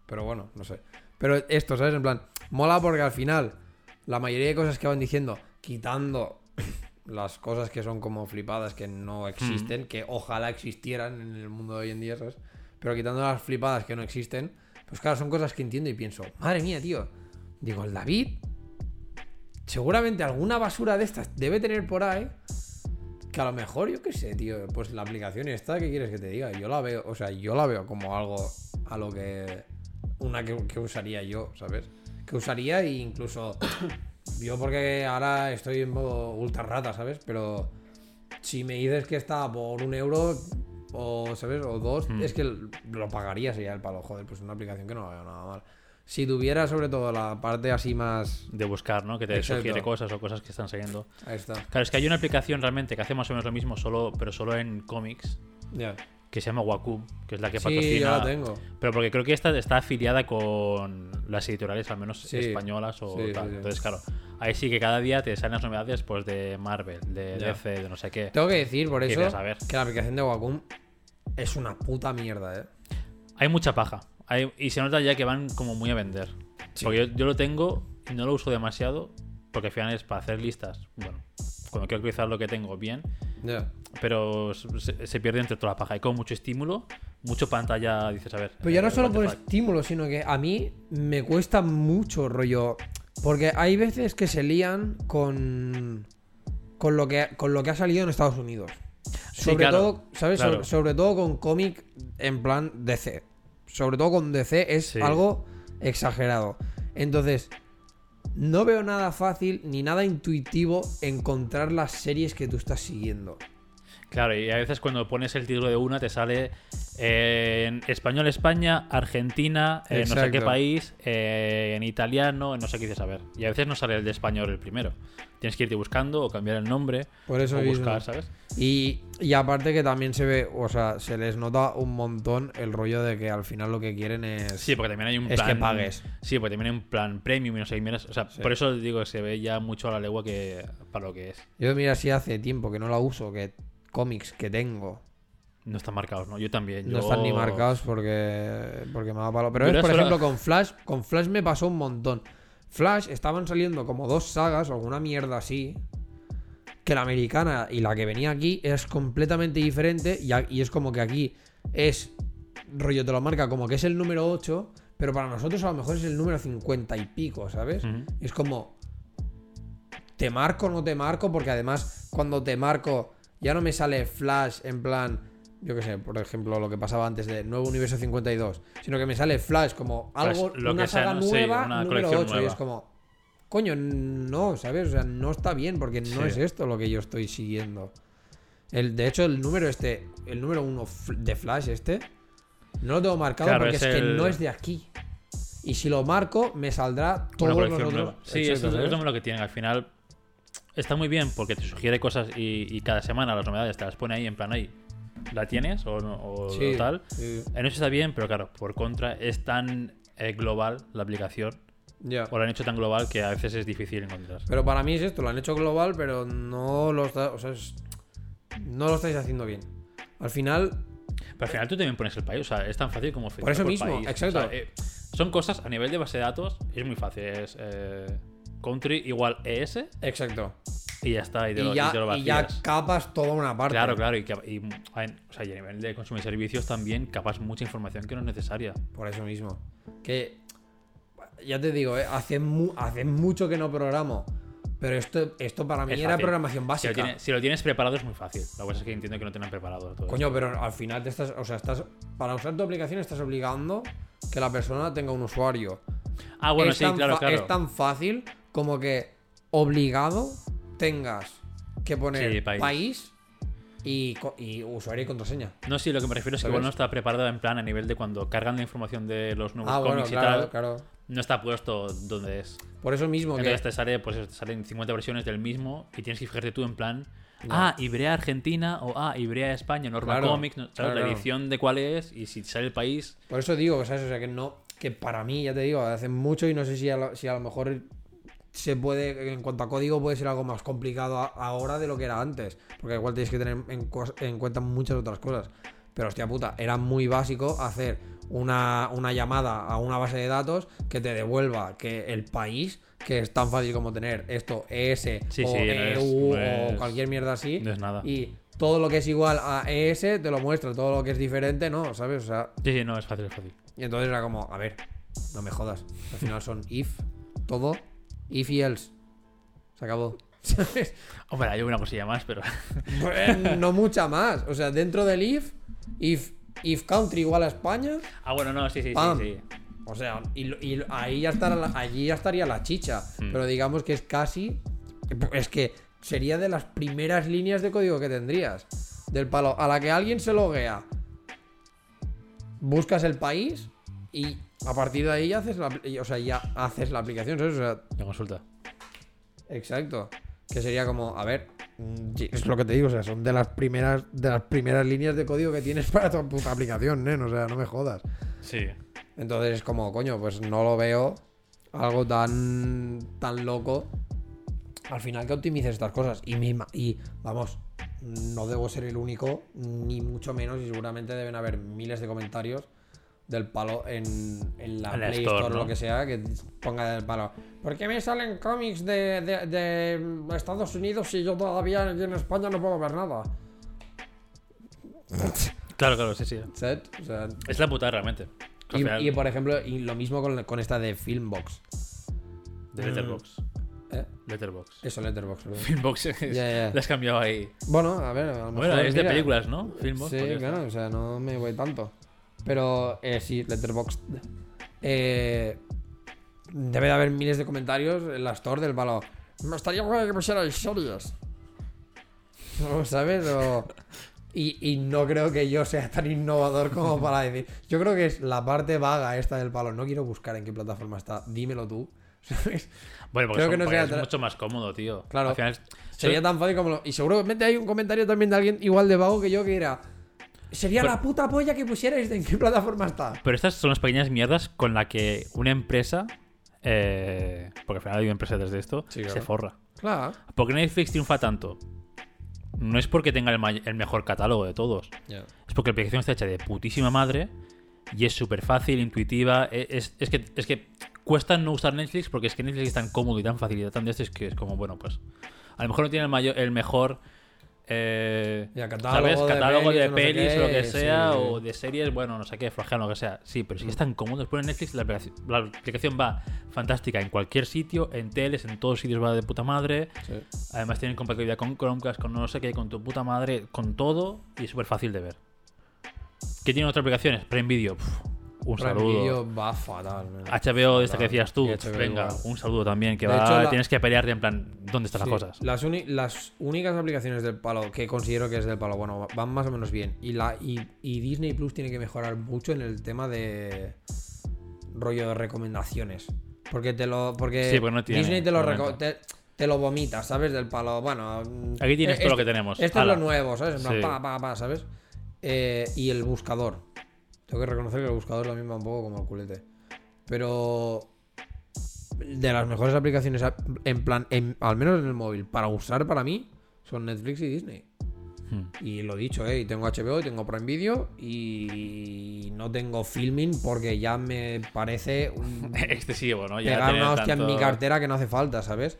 Pero bueno, no sé. Pero esto, ¿sabes? En plan, mola porque al final, la mayoría de cosas que van diciendo, quitando las cosas que son como flipadas, que no existen, que ojalá existieran en el mundo de hoy en día, ¿sabes? Pero quitando las flipadas que no existen, pues claro, son cosas que entiendo y pienso, madre mía, tío. Digo, el David, seguramente alguna basura de estas debe tener por ahí. Que a lo mejor, yo qué sé, tío, pues la aplicación esta, ¿qué quieres que te diga? Yo la veo, o sea, yo la veo como algo a lo que. Una que, que usaría yo, ¿sabes? Que usaría e incluso. Yo porque ahora estoy en modo ultra rata, ¿sabes? Pero si me dices que está por un euro o, ¿sabes? O dos, Mm. es que lo pagaría sería el palo. Joder, pues una aplicación que no vaya nada mal. Si tuviera sobre todo la parte así más... De buscar, ¿no? Que te Exacto. sugiere cosas o cosas que están siguiendo. Ahí está. Claro, es que hay una aplicación realmente que hace más o menos lo mismo, solo, pero solo en cómics, Ya. que se llama Wacom, que es la que Sí, patrocina. yo la tengo. Pero porque creo que esta está afiliada con las editoriales, al menos Sí. españolas o Sí, tal. Entonces, claro, ahí sí que cada día te salen las novedades pues de Marvel, de. DC, de no sé qué. Tengo que decir por eso que la aplicación de Wacom es una puta mierda, ¿eh? Hay mucha paja. Hay- y se nota ya que van como muy a vender. Sí. Porque yo, yo lo tengo y no lo uso demasiado, porque al final es para hacer listas. Bueno, cuando quiero utilizar lo que tengo bien, Ya. pero se, se pierde entre toda la paja. Hay como mucho estímulo, mucho pantalla, dices, a ver. Pero ya no eh, solo por fuck. estímulo, sino que a mí me cuesta mucho rollo. Porque hay veces que se lían con. con lo que, con lo que ha salido en Estados Unidos. Sí, Sobre claro, todo, ¿sabes? claro. Sobre, sobre todo con cómic en plan DC. Sobre todo con DC es Sí. algo exagerado. Entonces, no veo nada fácil ni nada intuitivo encontrar las series que tú estás siguiendo. Claro, y a veces cuando pones el título de una te sale eh, en español España, Argentina, eh, no sé qué país, eh, en italiano, no sé qué dices a ver. Y a veces no sale el de español el primero. Tienes que irte buscando o cambiar el nombre Por eso o buscar, ¿sabes? Y, y aparte que también se ve, o sea, se les nota un montón el rollo de que al final lo que quieren es... Sí, porque también hay un Es plan. que pagues. Sí, porque también hay un plan premium y no sé qué mierdas. O sea, Sí. por eso digo que se ve ya mucho a la legua que para lo que es. Yo mira si hace tiempo que no la uso, que cómics que tengo No están marcados, ¿no? Yo también. no están ni marcados porque, porque me da palo. Pero Yo es, por ejemplo, con Flash, con Flash me pasó un montón. Flash estaban saliendo como dos sagas o alguna mierda así. Que la americana y la que venía aquí es completamente diferente. Y, a- y es como que aquí es. Rollo te lo marca como que es el número 8. Pero para nosotros a lo mejor es el número 50 y pico, ¿sabes? Es como. Te marco o no te marco, porque además, cuando te marco, ya no me sale flash en plan. Yo qué sé, por ejemplo, lo que pasaba antes de Nuevo Universo 52, sino que me sale flash como algo, lo una que sea, saga. Sí, nueva, una número colección 8, y nueva. es como. Coño, no, ¿sabes? O sea, no está bien, porque no Sí. es esto lo que yo estoy siguiendo. El, de hecho, el número este, el número 1 de Flash este, no lo tengo marcado Claro, porque es es, que no es de aquí. Y si lo marco, me saldrá los colección otros. Sí, Exacto, eso es- ¿sabes? eso es lo que tienen. Al final está muy bien porque te sugiere cosas y, y cada semana las novedades te las pone ahí en plan ahí. ¿La tienes o, no- o Sí, tal? sí. En eso está bien, pero claro, por contra es tan eh, global la aplicación Ya. o la han hecho tan global que a veces es difícil encontrar. Pero para mí es esto, lo han hecho global, pero no lo está, o sea, es- no lo estáis haciendo bien. Al final, Pero al final tú también pones el país, o sea, es tan fácil como Por eso mismo, país. exacto. O sea, eh, son cosas a nivel de base de datos, es muy fácil. Es eh, country igual ES exacto. Y ya está. Y, te lo, ya, y te lo y ya capas toda una parte. Claro, claro. Y, y, o sea, a nivel de consumo y servicios también capas mucha información que no es necesaria. Por eso mismo. Que ya te digo, ¿eh? hace, mu- hace mucho que no programo. Pero esto, esto para mí Es era fácil. programación Si básica. lo, tienes, si lo tienes preparado es muy fácil. La cosa es que entiendo que no tengan preparado todo. Coño, pero al final te estás. O sea, estás. Para usar tu aplicación estás obligando que la persona tenga un usuario. ah, bueno, es sí, claro, claro. Es tan fácil como que obligado tengas que poner Sí, país, país. y, usuario y contraseña. No, sí, lo que me refiero es que igual no está preparado en plan a nivel de cuando cargan la información de los nuevos Ah, bueno, cómics y tal. claro. No está puesto donde es. Por eso mismo que. Entonces te sale, pues te salen 50 versiones del mismo y tienes que fijarte tú en plan. Ah, Ibrea Argentina o ah, Ibrea España, Norma Claro, Comics, ¿no? ¿sabes? claro, la edición de cuál es y si sale el país. Por eso digo, ¿sabes? O sea, que no. Que para mí, ya te digo, hace mucho y no sé si a lo, si a lo mejor se puede, en cuanto a código, puede ser algo más complicado a- ahora de lo que era antes. Porque igual tienes que tener en, cuenta muchas otras cosas. Pero hostia puta, era muy básico hacer una, una llamada a una base de datos que te devuelva que el país, que es tan fácil como tener esto, ES Sí, o sí, no es- EU no o cualquier mierda así. no es nada. Y todo lo que es igual a ES te lo muestra, todo lo que es diferente, no, ¿sabes? O sea, Sí, sí, no, es fácil, es fácil. y entonces era como, a ver, no me jodas. Al final son if, todo, if y else. Se acabó. Hombre, hay una cosilla más, pero. No mucha más. O sea, dentro del if, if, if country igual a España, ah, bueno, no, sí, sí, Pam. sí, sí. o sea, y, ahí ya estará la- allí ya estaría la chicha. Hmm. Pero digamos que es casi. Es que sería de las primeras líneas de código que tendrías. Del palo. A la que alguien se loguea. Buscas el país y a partir de ahí ya haces la, o sea, ya haces la aplicación. ¿sabes? O sea, La consulta. Exacto. Que sería como, a ver, mm, es lo que te digo, o sea, son de las primeras, de las primeras líneas de código que tienes para tu puta aplicación, nen, o sea, no me jodas. Sí. Entonces es como, coño, pues no lo veo algo tan tan loco al final que optimices estas cosas. Y, mi y vamos, no debo ser el único, ni mucho menos, y seguramente deben haber miles de comentarios del palo en, en la En la Play Store, Store o lo que sea, que ponga del palo. ¿Por qué me salen cómics de, de- de Estados Unidos si yo todavía aquí en España no puedo ver nada? Claro, claro, sí, sí. ¿Sabes? O sea, Es la putada realmente. Al y, por ejemplo, y lo mismo con, con esta de Filmbox. de Letterboxd. ¿Eh? Letterboxd. Eso, Letterbox. Filmbox es- ya. le has cambiado ahí. Bueno, a ver, a lo mejor. Bueno, es de películas, ¿no? Filmbox. Sí, porque- claro, o sea, no me voy tanto. Pero eh, sí, Letterboxd. Eh, debe de haber miles de comentarios en la store del palo. Me estaría guay que pusierais series. ¿No ¿Sabes? O- y, y no creo que yo sea tan innovador como para decir. Yo creo que es la parte vaga esta del palo. No quiero buscar en qué plataforma está. Dímelo tú. ¿Sabes? Bueno, porque, Creo que no sea es mucho más cómodo, tío. Claro. Al final, Sería tan fácil como lo... Y seguramente hay un comentario también de alguien igual de vago que yo que era... Sería Pero- la puta polla que pusierais de en qué plataforma está. Pero estas son las pequeñas mierdas con la que una empresa, eh, porque al final hay empresas desde esto, Sí, claro. se forra. Claro. ¿Por qué Netflix triunfa tanto? No es porque tenga el, mejor catálogo de todos. Es porque la aplicación está hecha de putísima madre y es súper fácil, intuitiva. e- Es, es que, es que cuesta no usar Netflix porque es que Netflix es tan cómodo y tan fácil y tan de esto es que es como, bueno, pues a lo mejor no tiene el, mayor, el mejor... eh, Ya, catálogo ¿Sabes? de Catálogo de pelis o no sé pelis o lo que sea, sí. o de series, bueno, no sé qué, flojean, lo que sea. Sí, pero si es tan cómodo, después en Netflix la aplicación, la aplicación va fantástica en cualquier sitio, en teles, en todos sitios va de puta madre. Sí. Además tienen compatibilidad con Chromecast, con no sé qué, con tu puta madre, con todo y es súper fácil de ver. ¿Qué tienen otras aplicaciones? Prime Video, un saludo. Va fatal. man. HBO, esta que decías tú, venga, igual. un saludo también, que De va, hecho, la- tienes que pelearte en plan, ¿dónde están Sí, las cosas? Las, uni- las únicas aplicaciones del palo que considero que es del palo, bueno, van más o menos bien. Y, la, y, y Disney Plus tiene que mejorar mucho en el tema de rollo de recomendaciones. Porque te lo. Porque Sí, no tiene, Disney te lo, te, lo vomita, ¿sabes? Del palo. Bueno. Aquí tienes eh, todo lo este- que tenemos. Esto es lo nuevo, ¿sabes? En plan, Sí. pa, pa, pa, ¿sabes? Eh, y el buscador. Tengo que reconocer que el buscador también va un poco como el culete. Pero. De las mejores aplicaciones, en plan, en- al menos en el móvil, para usar para mí, son Netflix y Disney. Hmm. Y lo dicho, ¿eh? Tengo HBO y tengo Prime Video y no tengo filming porque ya me parece un- Excesivo, ¿no? Ya pegar una hostia en mi cartera que no hace falta, ¿sabes?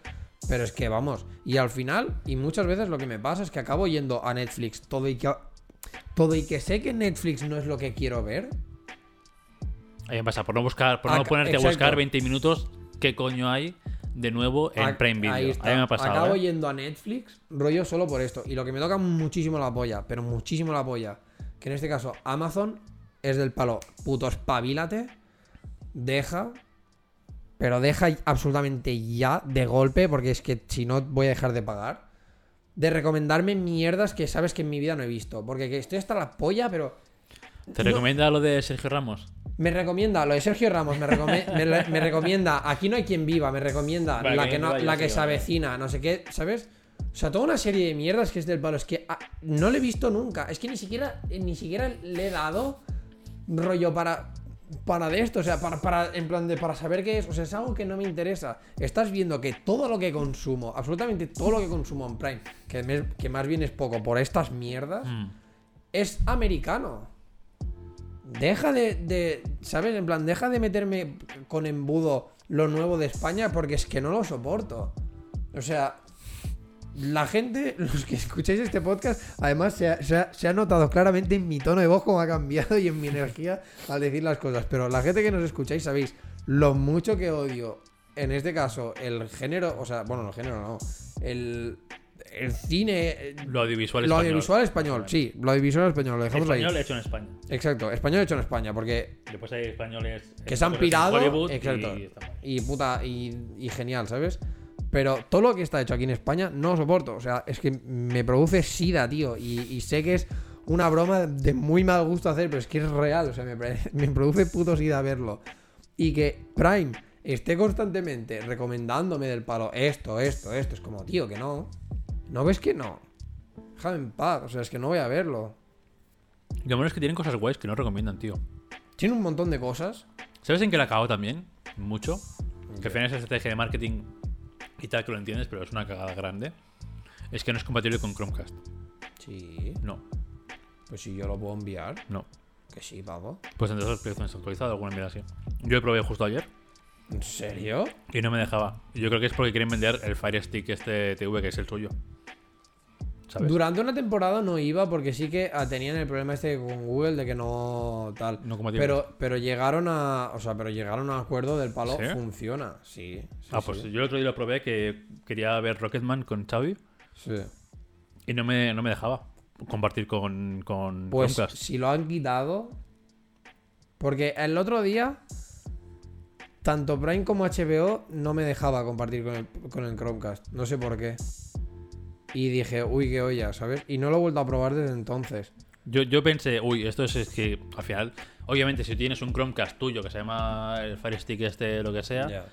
Pero es que vamos. Y al final, y muchas veces lo que me pasa es que acabo yendo a Netflix todo y que. Todo y que sé que Netflix no es lo que quiero ver. Ahí me pasa, por no buscar, por no ponerte a buscar 20 minutos, ¿qué coño hay de nuevo en Ac- Prime Video? Ahí está. Ahí me ha pasado. Acabo ¿eh? yendo a Netflix, rollo solo por esto. Y lo que me toca muchísimo la polla, pero muchísimo la polla, que en este caso Amazon es del palo, puto espabilate, deja pero deja absolutamente ya de golpe, porque es que si no voy a dejar de pagar, de recomendarme mierdas que sabes que en mi vida no he visto. Porque que estoy hasta la polla, pero... ¿Te No- recomienda lo de Sergio Ramos? Me recomienda lo de Sergio Ramos, me, recome- me re- me recomienda Aquí no hay quien viva, me recomienda Vale, la que no, la sí, que se vale. avecina, no sé qué, ¿sabes? O sea, toda una serie de mierdas que es del palo. Es que ah, no lo he visto nunca. Es que ni siquiera, ni siquiera le he dado rollo para. Para de esto, o sea, para, para, en plan de, para saber qué es, o sea, es algo que no me interesa. Estás viendo que todo lo que consumo, absolutamente todo lo que consumo en Prime, que, me- que más bien es poco por estas mierdas, Mm. es americano. Deja de, de, ¿sabes? En plan, deja de meterme con embudo lo nuevo de España porque es que no lo soporto. O sea, la gente, los que escucháis este podcast, además se ha, se ha- se ha notado claramente en mi tono de voz cómo ha cambiado y en mi energía al decir las cosas. Pero la gente que nos escucháis sabéis lo mucho que odio, en este caso, el género, o sea, bueno, el género no, el, el cine, eh, Lo audiovisual lo español. audiovisual español, sí, lo audiovisual español, lo dejamos Español ahí. hecho en España. Exacto, español hecho en España, porque Después hay españoles que se han pirado. Exacto. y. Y puta, y, y genial, ¿sabes? Pero todo lo que está hecho aquí en España no lo soporto. O sea, es que me produce sida, tío. Y, y sé que es una broma de muy mal gusto hacer, pero es que es real. O sea, me, me produce puto sida verlo. Y que Prime esté constantemente recomendándome del palo esto, esto, esto. Es como, tío, que no. ¿No ves que no? Déjame en paz. O sea, es que no voy a verlo. Lo bueno es que tienen cosas guays que no recomiendan, tío. Tiene un montón de cosas. ¿Sabes en qué la cago también? Mucho. Que al final es estrategia de marketing y tal que lo entiendes, pero es una cagada grande. Es que no es compatible con Chromecast. Sí. No, Pues si yo lo puedo enviar. no. Que sí, pavo. Pues entonces aplicación está actualizada, alguna mierda así. Yo lo probé justo ayer ¿En serio? y no me dejaba. Yo creo que es porque quieren vender el Fire Stick este TV que es el suyo. ¿Sabes? Durante una temporada no iba porque sí que ah, tenían el problema este con Google de que no tal. No compatible. pero, pero llegaron a. O sea, pero llegaron a un acuerdo del palo. ¿Sí? Funciona. Sí. sí, ah, pues sí. yo el otro día lo probé que quería ver Rocketman con Xavi Sí. y no me, no me dejaba compartir con, con Pues si lo han quitado. Porque el otro día. Tanto Prime como HBO no me dejaba compartir con el, con el Chromecast. No sé por qué. Y dije, uy, qué olla, ¿sabes? Y no lo he vuelto a probar desde entonces. Yo, yo pensé, uy, esto es, es que al final, obviamente, si tienes un Chromecast tuyo que se llama el Fire Stick este, lo que sea,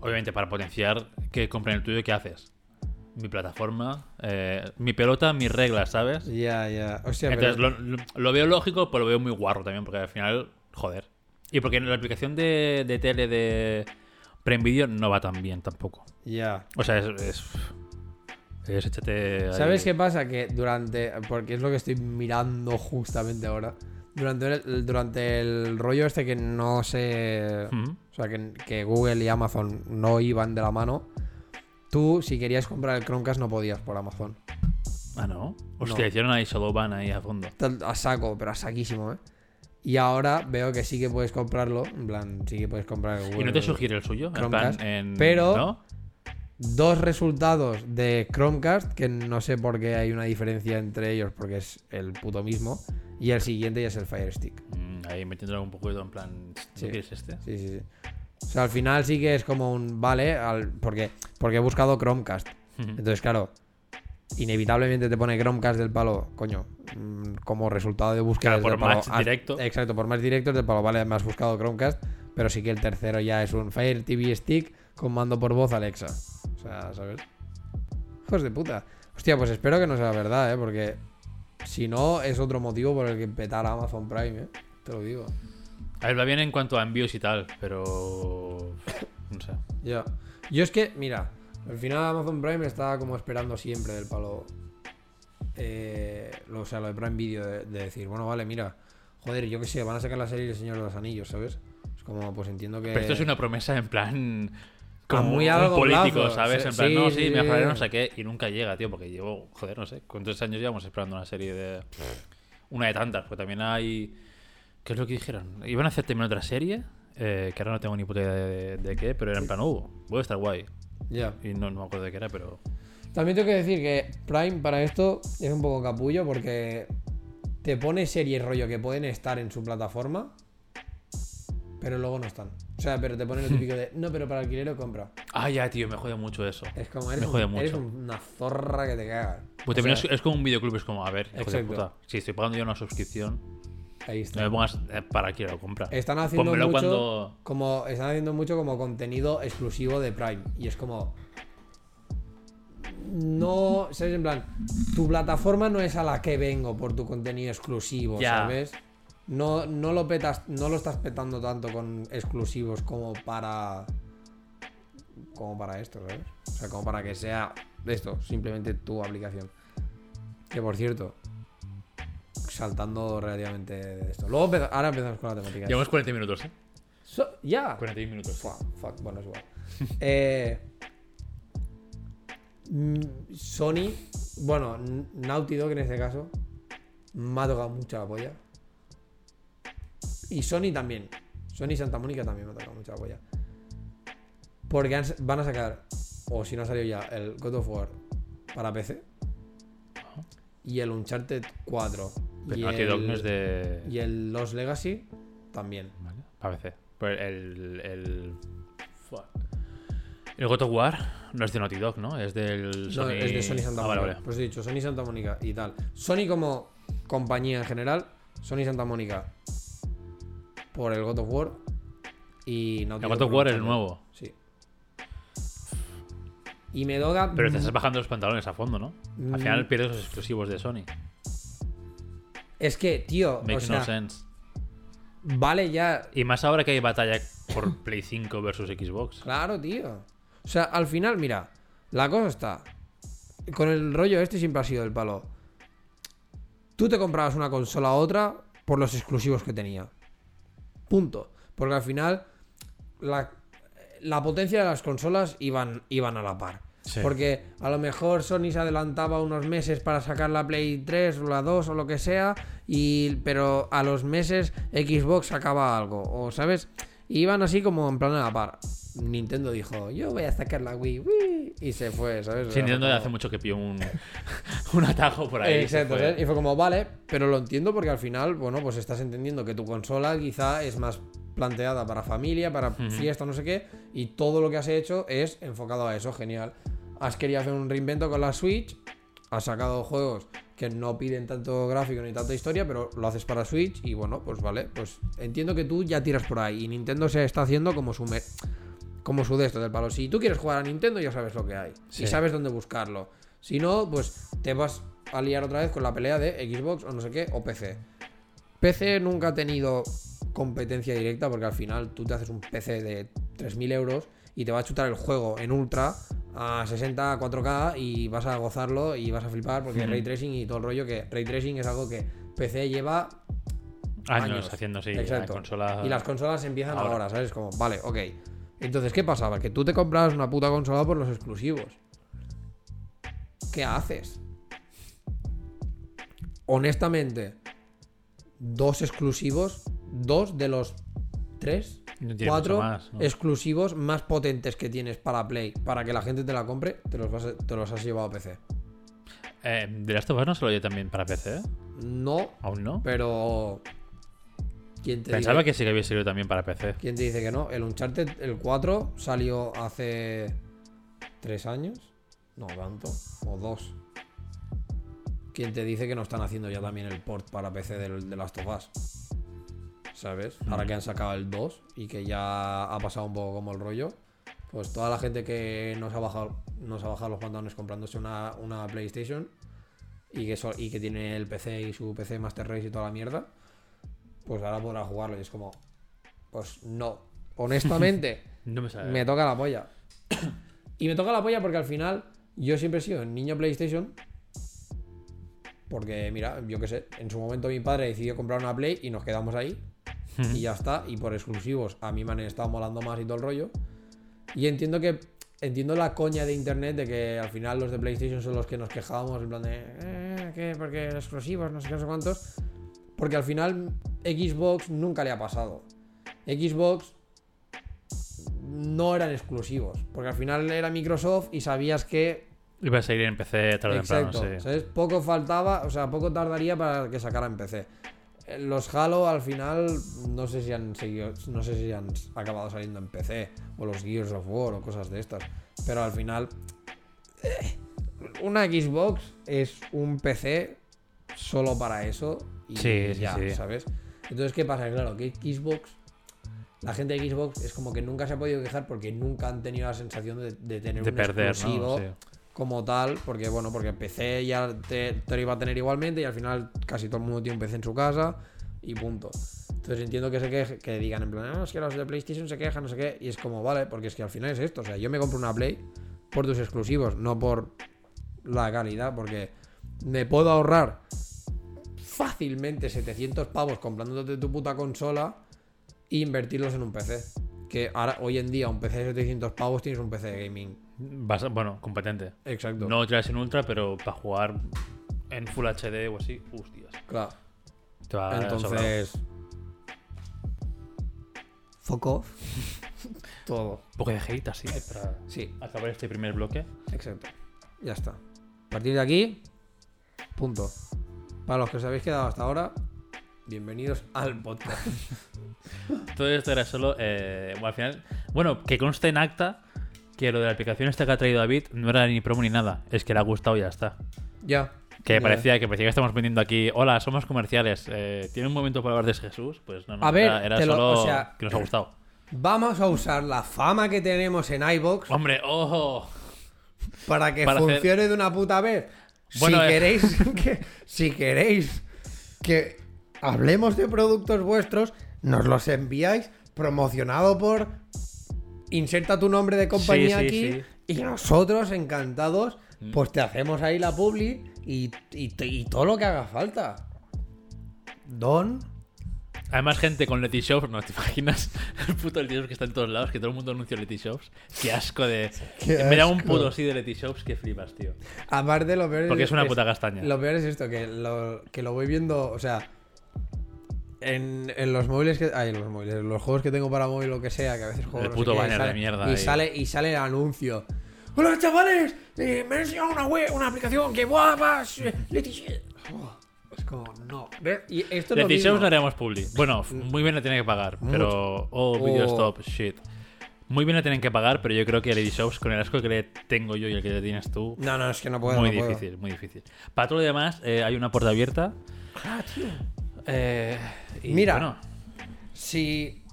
obviamente para potenciar que compren el tuyo, ¿qué haces? Mi plataforma, eh, mi pelota, mis reglas, ¿sabes? Ya, ya. O sea, Entonces pero- lo, veo lógico, pero lo veo muy guarro también, porque al final, joder. Y porque la aplicación de, de tele de Prime Video no va tan bien tampoco. Ya. O sea, es. es, es échate ahí- ¿Sabes qué pasa? Que durante. Porque es lo que estoy mirando justamente ahora. Durante el, durante el rollo este que no sé. Ujú. O sea, que, que Google y Amazon no iban de la mano. Tú, si querías comprar el Chromecast, no podías por Amazon. Ah, no. Hostia, No. hicieron ahí Shadowban ahí a fondo. A saco, pero a saquísimo, ¿eh? Y ahora veo que sí que puedes comprarlo. En plan, sí que puedes comprar el Google. ¿Y no te sugiere el suyo? En plan, en- pero- ¿no? Dos resultados de Chromecast, que no sé por qué hay una diferencia entre ellos, porque es el puto mismo. Y el siguiente ya es el Fire Stick. Mm, ahí metiéndolo un poquito en plan. ¿No Sí. quieres este? Sí, sí, sí. O sea, al final sí que es como un vale, al- porque, porque he buscado Chromecast. Entonces, claro, inevitablemente te pone Chromecast del palo, coño, mm, como resultado de búsqueda. Claro, por del palo. match Has- directo. Exacto, por más directos del palo, vale, me has buscado Chromecast, pero sí que el tercero ya es un Fire TV Stick con mando por voz Alexa. O sea, ¿sabes? Hijos de puta. Hostia, pues espero que no sea verdad, ¿eh? Porque si no, es otro motivo por el que petar a Amazon Prime, ¿eh? Te lo digo. A ver, va bien en cuanto a envíos y tal, pero. No sé. Ya. Yo es que, mira, al final Amazon Prime estaba como esperando siempre del palo. eh, lo, o sea, lo de Prime Video, de, de decir, bueno, vale, mira, joder, yo qué sé, van a sacar la serie del Señor de los Anillos, ¿sabes? Es como, pues entiendo que. Pero esto es una promesa en plan. A Como muy a un político, plazo. ¿sabes? Sí, En plan, no, sí, sí, mejoraré no sé qué. Y nunca llega, tío, porque llevo, joder, no sé. ¿Cuántos años llevamos esperando una serie de. Una de tantas, porque también hay. ¿Qué es lo que dijeron? Iban a hacer también otra serie, eh, que ahora no tengo ni puta idea de, de qué, pero era en plan, uh, puede estar guay. Ya. Y no, no me acuerdo de qué era, pero. También tengo que decir que Prime para esto es un poco capullo porque te pone series rollo que pueden estar en su plataforma, pero luego no están. O sea, pero te ponen lo típico de, no, pero para alquiler o compra. Ah, ya, tío, me jode mucho eso. Es como, Me eres, jode un- eres mucho. una zorra que te cagas. Pues O también sea, es, es como un videoclub, es como, a ver, hijo de puta. Si estoy pagando yo una suscripción, ahí no está. me pongas eh, para alquiler o compra. Están haciendo Pónmelo mucho cuando. como están haciendo mucho como contenido exclusivo de Prime y es como no, sabes en plan, tu plataforma no es a la que vengo por tu contenido exclusivo, Ya. ¿sabes? No, no lo petas, no lo estás petando tanto con exclusivos como para como para esto, ¿sabes? O sea, como para que sea esto, simplemente tu aplicación. Que por cierto, saltando relativamente de esto. Luego ahora empezamos con la temática. Llevamos 40 minutos, ¿eh? So- ya. 41 minutos. Fua, fuck, bueno, es igual. Eh, mm, Sony, bueno, Naughty Dog en este caso, me ha tocado mucho la polla. Y Sony también. Sony Santa Mónica también me ha tocado mucho la polla. Porque han- van a sacar, o si no ha salido ya, el God of War para PC. Y el Uncharted 4. Pero y, Naughty Dog el, no es de. y el Lost Legacy también. Vale, para PC. Pues el. El. Fuck. El God of War no es de Naughty Dog, ¿no? Es del No, Sony. es de Sony Santa Ah, Mónica. vale, vale. Pues he dicho, Sony Santa Mónica y tal. Sony como compañía en general, Sony Santa Mónica por el God of War y Naughty El God of War es el nuevo. Sí. Y me toca. Pero te estás bajando los pantalones a fondo, ¿no? Mm. Al final pierdes los exclusivos de Sony. Es que, tío, Makes o sea, no sense. vale ya. Y más ahora que hay batalla por Play 5 versus Xbox. Claro, tío. O sea, al final, mira, la cosa está. Con el rollo este siempre ha sido el palo. Tú te comprabas una consola a otra por los exclusivos que tenía. Punto. Porque al final la, la potencia de las consolas iban, iban a la par. Sí. Porque a lo mejor Sony se adelantaba unos meses para sacar la Play 3 o la 2 o lo que sea, y, pero a los meses Xbox sacaba algo, o sabes, iban así como en plan a la par. Nintendo dijo, yo voy a sacar la Wii, Wii", y se fue, ¿sabes? Sí, Nintendo hace mucho que pilló un, un atajo por ahí. Exacto, fue. Y fue como, vale, pero lo entiendo porque al final, bueno, pues estás entendiendo que tu consola quizá es más planteada para familia, para fiesta, no sé qué, y todo lo que has hecho es enfocado a eso, genial. Has querido hacer un reinvento con la Switch, has sacado juegos que no piden tanto gráfico ni tanta historia, pero lo haces para Switch y bueno, pues vale, pues entiendo que tú ya tiras por ahí y Nintendo se está haciendo como su como su de esto del palo. Si tú quieres jugar a Nintendo ya sabes lo que hay Sí. y sabes dónde buscarlo. Si no, pues te vas a liar otra vez con la pelea de Xbox o no sé qué o PC. PC nunca ha tenido competencia directa porque al final tú te haces un PC de 3.000 euros y te va a chutar el juego en ultra a 60, 4K y vas a gozarlo y vas a flipar porque Ujú. ray tracing y todo el rollo que ray tracing es algo que PC lleva Años, años. haciendo así. Exacto. la consola. y las consolas empiezan ahora. ahora. ¿sabes? Como, vale, ok. Entonces, ¿qué pasaba? Que tú te comprabas una puta consola por los exclusivos. ¿Qué haces? Honestamente, dos exclusivos, dos de los tres, No cuatro mucho más, ¿no? exclusivos más potentes que tienes para Play, para que la gente te la compre, te los, vas a- te los has llevado a PC. Eh, The Last of Us no se lo oye también para PC, ¿eh? No, Aún no. pero... ¿Quién te Pensaba dice? que sí que había salido también para PC. ¿Quién te dice que no? El Uncharted, el 4, salió hace tres años. No tanto. O dos. ¿Quién te dice que no están haciendo ya también el port para PC del de Last of Us? ¿Sabes? Ahora que han sacado el 2 y que ya ha pasado un poco como el rollo. Pues toda la gente que nos ha bajado, nos ha bajado los pantalones comprándose una, una PlayStation y que, so- y que tiene el PC y su PC Master Race y toda la mierda, pues ahora podrá jugarlo. Y es como, pues no. Honestamente, No me sale. me toca la polla. y me toca la polla porque al final yo siempre he sido niño PlayStation. Porque, mira, yo qué sé, en su momento mi padre decidió comprar una Play y nos quedamos ahí. y ya está. Y por exclusivos a mí me han estado molando más y todo el rollo. Y entiendo que. Entiendo la coña de internet de que al final los de PlayStation son los que nos quejábamos en plan de. Eh, ¿Qué? Porque exclusivos, no sé qué, no sé cuántos. Porque al final Xbox nunca le ha pasado. Xbox no eran exclusivos. Porque al final era Microsoft y sabías que Iba a salir en PC tarde o temprano, Exacto. sí. ¿sabes? Poco faltaba, o sea, poco tardaría para que sacara en PC. los Halo al final no sé si han seguido, no sé si han acabado saliendo en PC o los Gears of War o cosas de estas, pero al final eh, una Xbox es un PC solo para eso y Sí, sí, ya, sí. ¿sabes? Entonces, ¿qué pasa? Claro, que Xbox, la gente de Xbox es como que nunca se ha podido quejar porque nunca han tenido la sensación de, de tener De un perder, exclusivo ¿no? Sí. como tal, porque bueno, porque PC ya te, te lo iba a tener igualmente y al final casi todo el mundo tiene un PC en su casa y punto. Entonces entiendo que se queje, que digan en plan, no, es que los de PlayStation se quejan, no sé qué, y es como, vale, porque es que al final es esto, o sea, yo me compro una Play por tus exclusivos, no por la calidad, porque me puedo ahorrar fácilmente 700 pavos comprándote tu puta consola e invertirlos en un PC. Que ahora, hoy en día, un PC de 700 pavos tienes un PC de gaming. Bueno, competente. Exacto. No tiras en ultra, pero para jugar en Full HD o así, hostias. Claro. Te va sobrado. Entonces. Fuck off. Todo. Un poco de hate así para Sí, acabar este primer bloque. exacto. Ya está. A partir de aquí, punto. Para los que os habéis quedado hasta ahora, bienvenidos al podcast. Todo esto era solo. eh, bueno, al final. Bueno, que conste en acta que lo de la aplicación esta que ha traído David no era ni promo ni nada. Es que le ha gustado y ya está. ya. Que Ya. parecía que parecía que estamos vendiendo aquí. Hola, somos comerciales. Eh, ¿Tiene un momento para hablar de Jesús? Pues no, no. A ver, era, era te lo- solo o sea- que nos ha gustado. Vamos a usar la fama que tenemos en iBox Hombre, ojo. para que Para hacer- funcione de una puta vez. Bueno, si eh. queréis que si queréis que hablemos de productos vuestros, nos los enviáis promocionado por inserta tu nombre de compañía Sí, sí, aquí sí. y nosotros encantados pues te hacemos ahí la publi y, y- y todo lo que haga falta. Don Además, gente con Letty Shops, ¿no te imaginas? El puto Letty Shops que está en todos lados, que todo el mundo anuncia Letty Shops. Qué asco de. Qué Me da un puto sí de Letty Shops que flipas, tío. Aparte lo peor Porque es una puta castaña. Lo peor es esto, que lo, que lo voy viendo, o sea, en, en los móviles que. Ay, en los móviles, en los juegos que tengo para móvil, lo que sea, que a veces juego. El no sé puto qué, banner de sale- mierda Y ahí. sale, y sale el anuncio. Hola chavales, eh, me han enseñado una web, una aplicación que guapas. eh, Leticia". Como, no. ¿Ves? Y esto es lo Letty mismo. Shops no haríamos publi. Bueno, muy bien le tienen que pagar, pero. Oh, video Oh. stop, shit. Muy bien le tienen que pagar, pero yo creo que Lady Shops, con el asco que le tengo yo y el que le tienes tú, No, no, es que no puedo. muy no puedo. difícil, muy difícil. Para todo lo demás, eh, hay una puerta abierta. Ah, tío. Eh, y Mira. bueno, Si.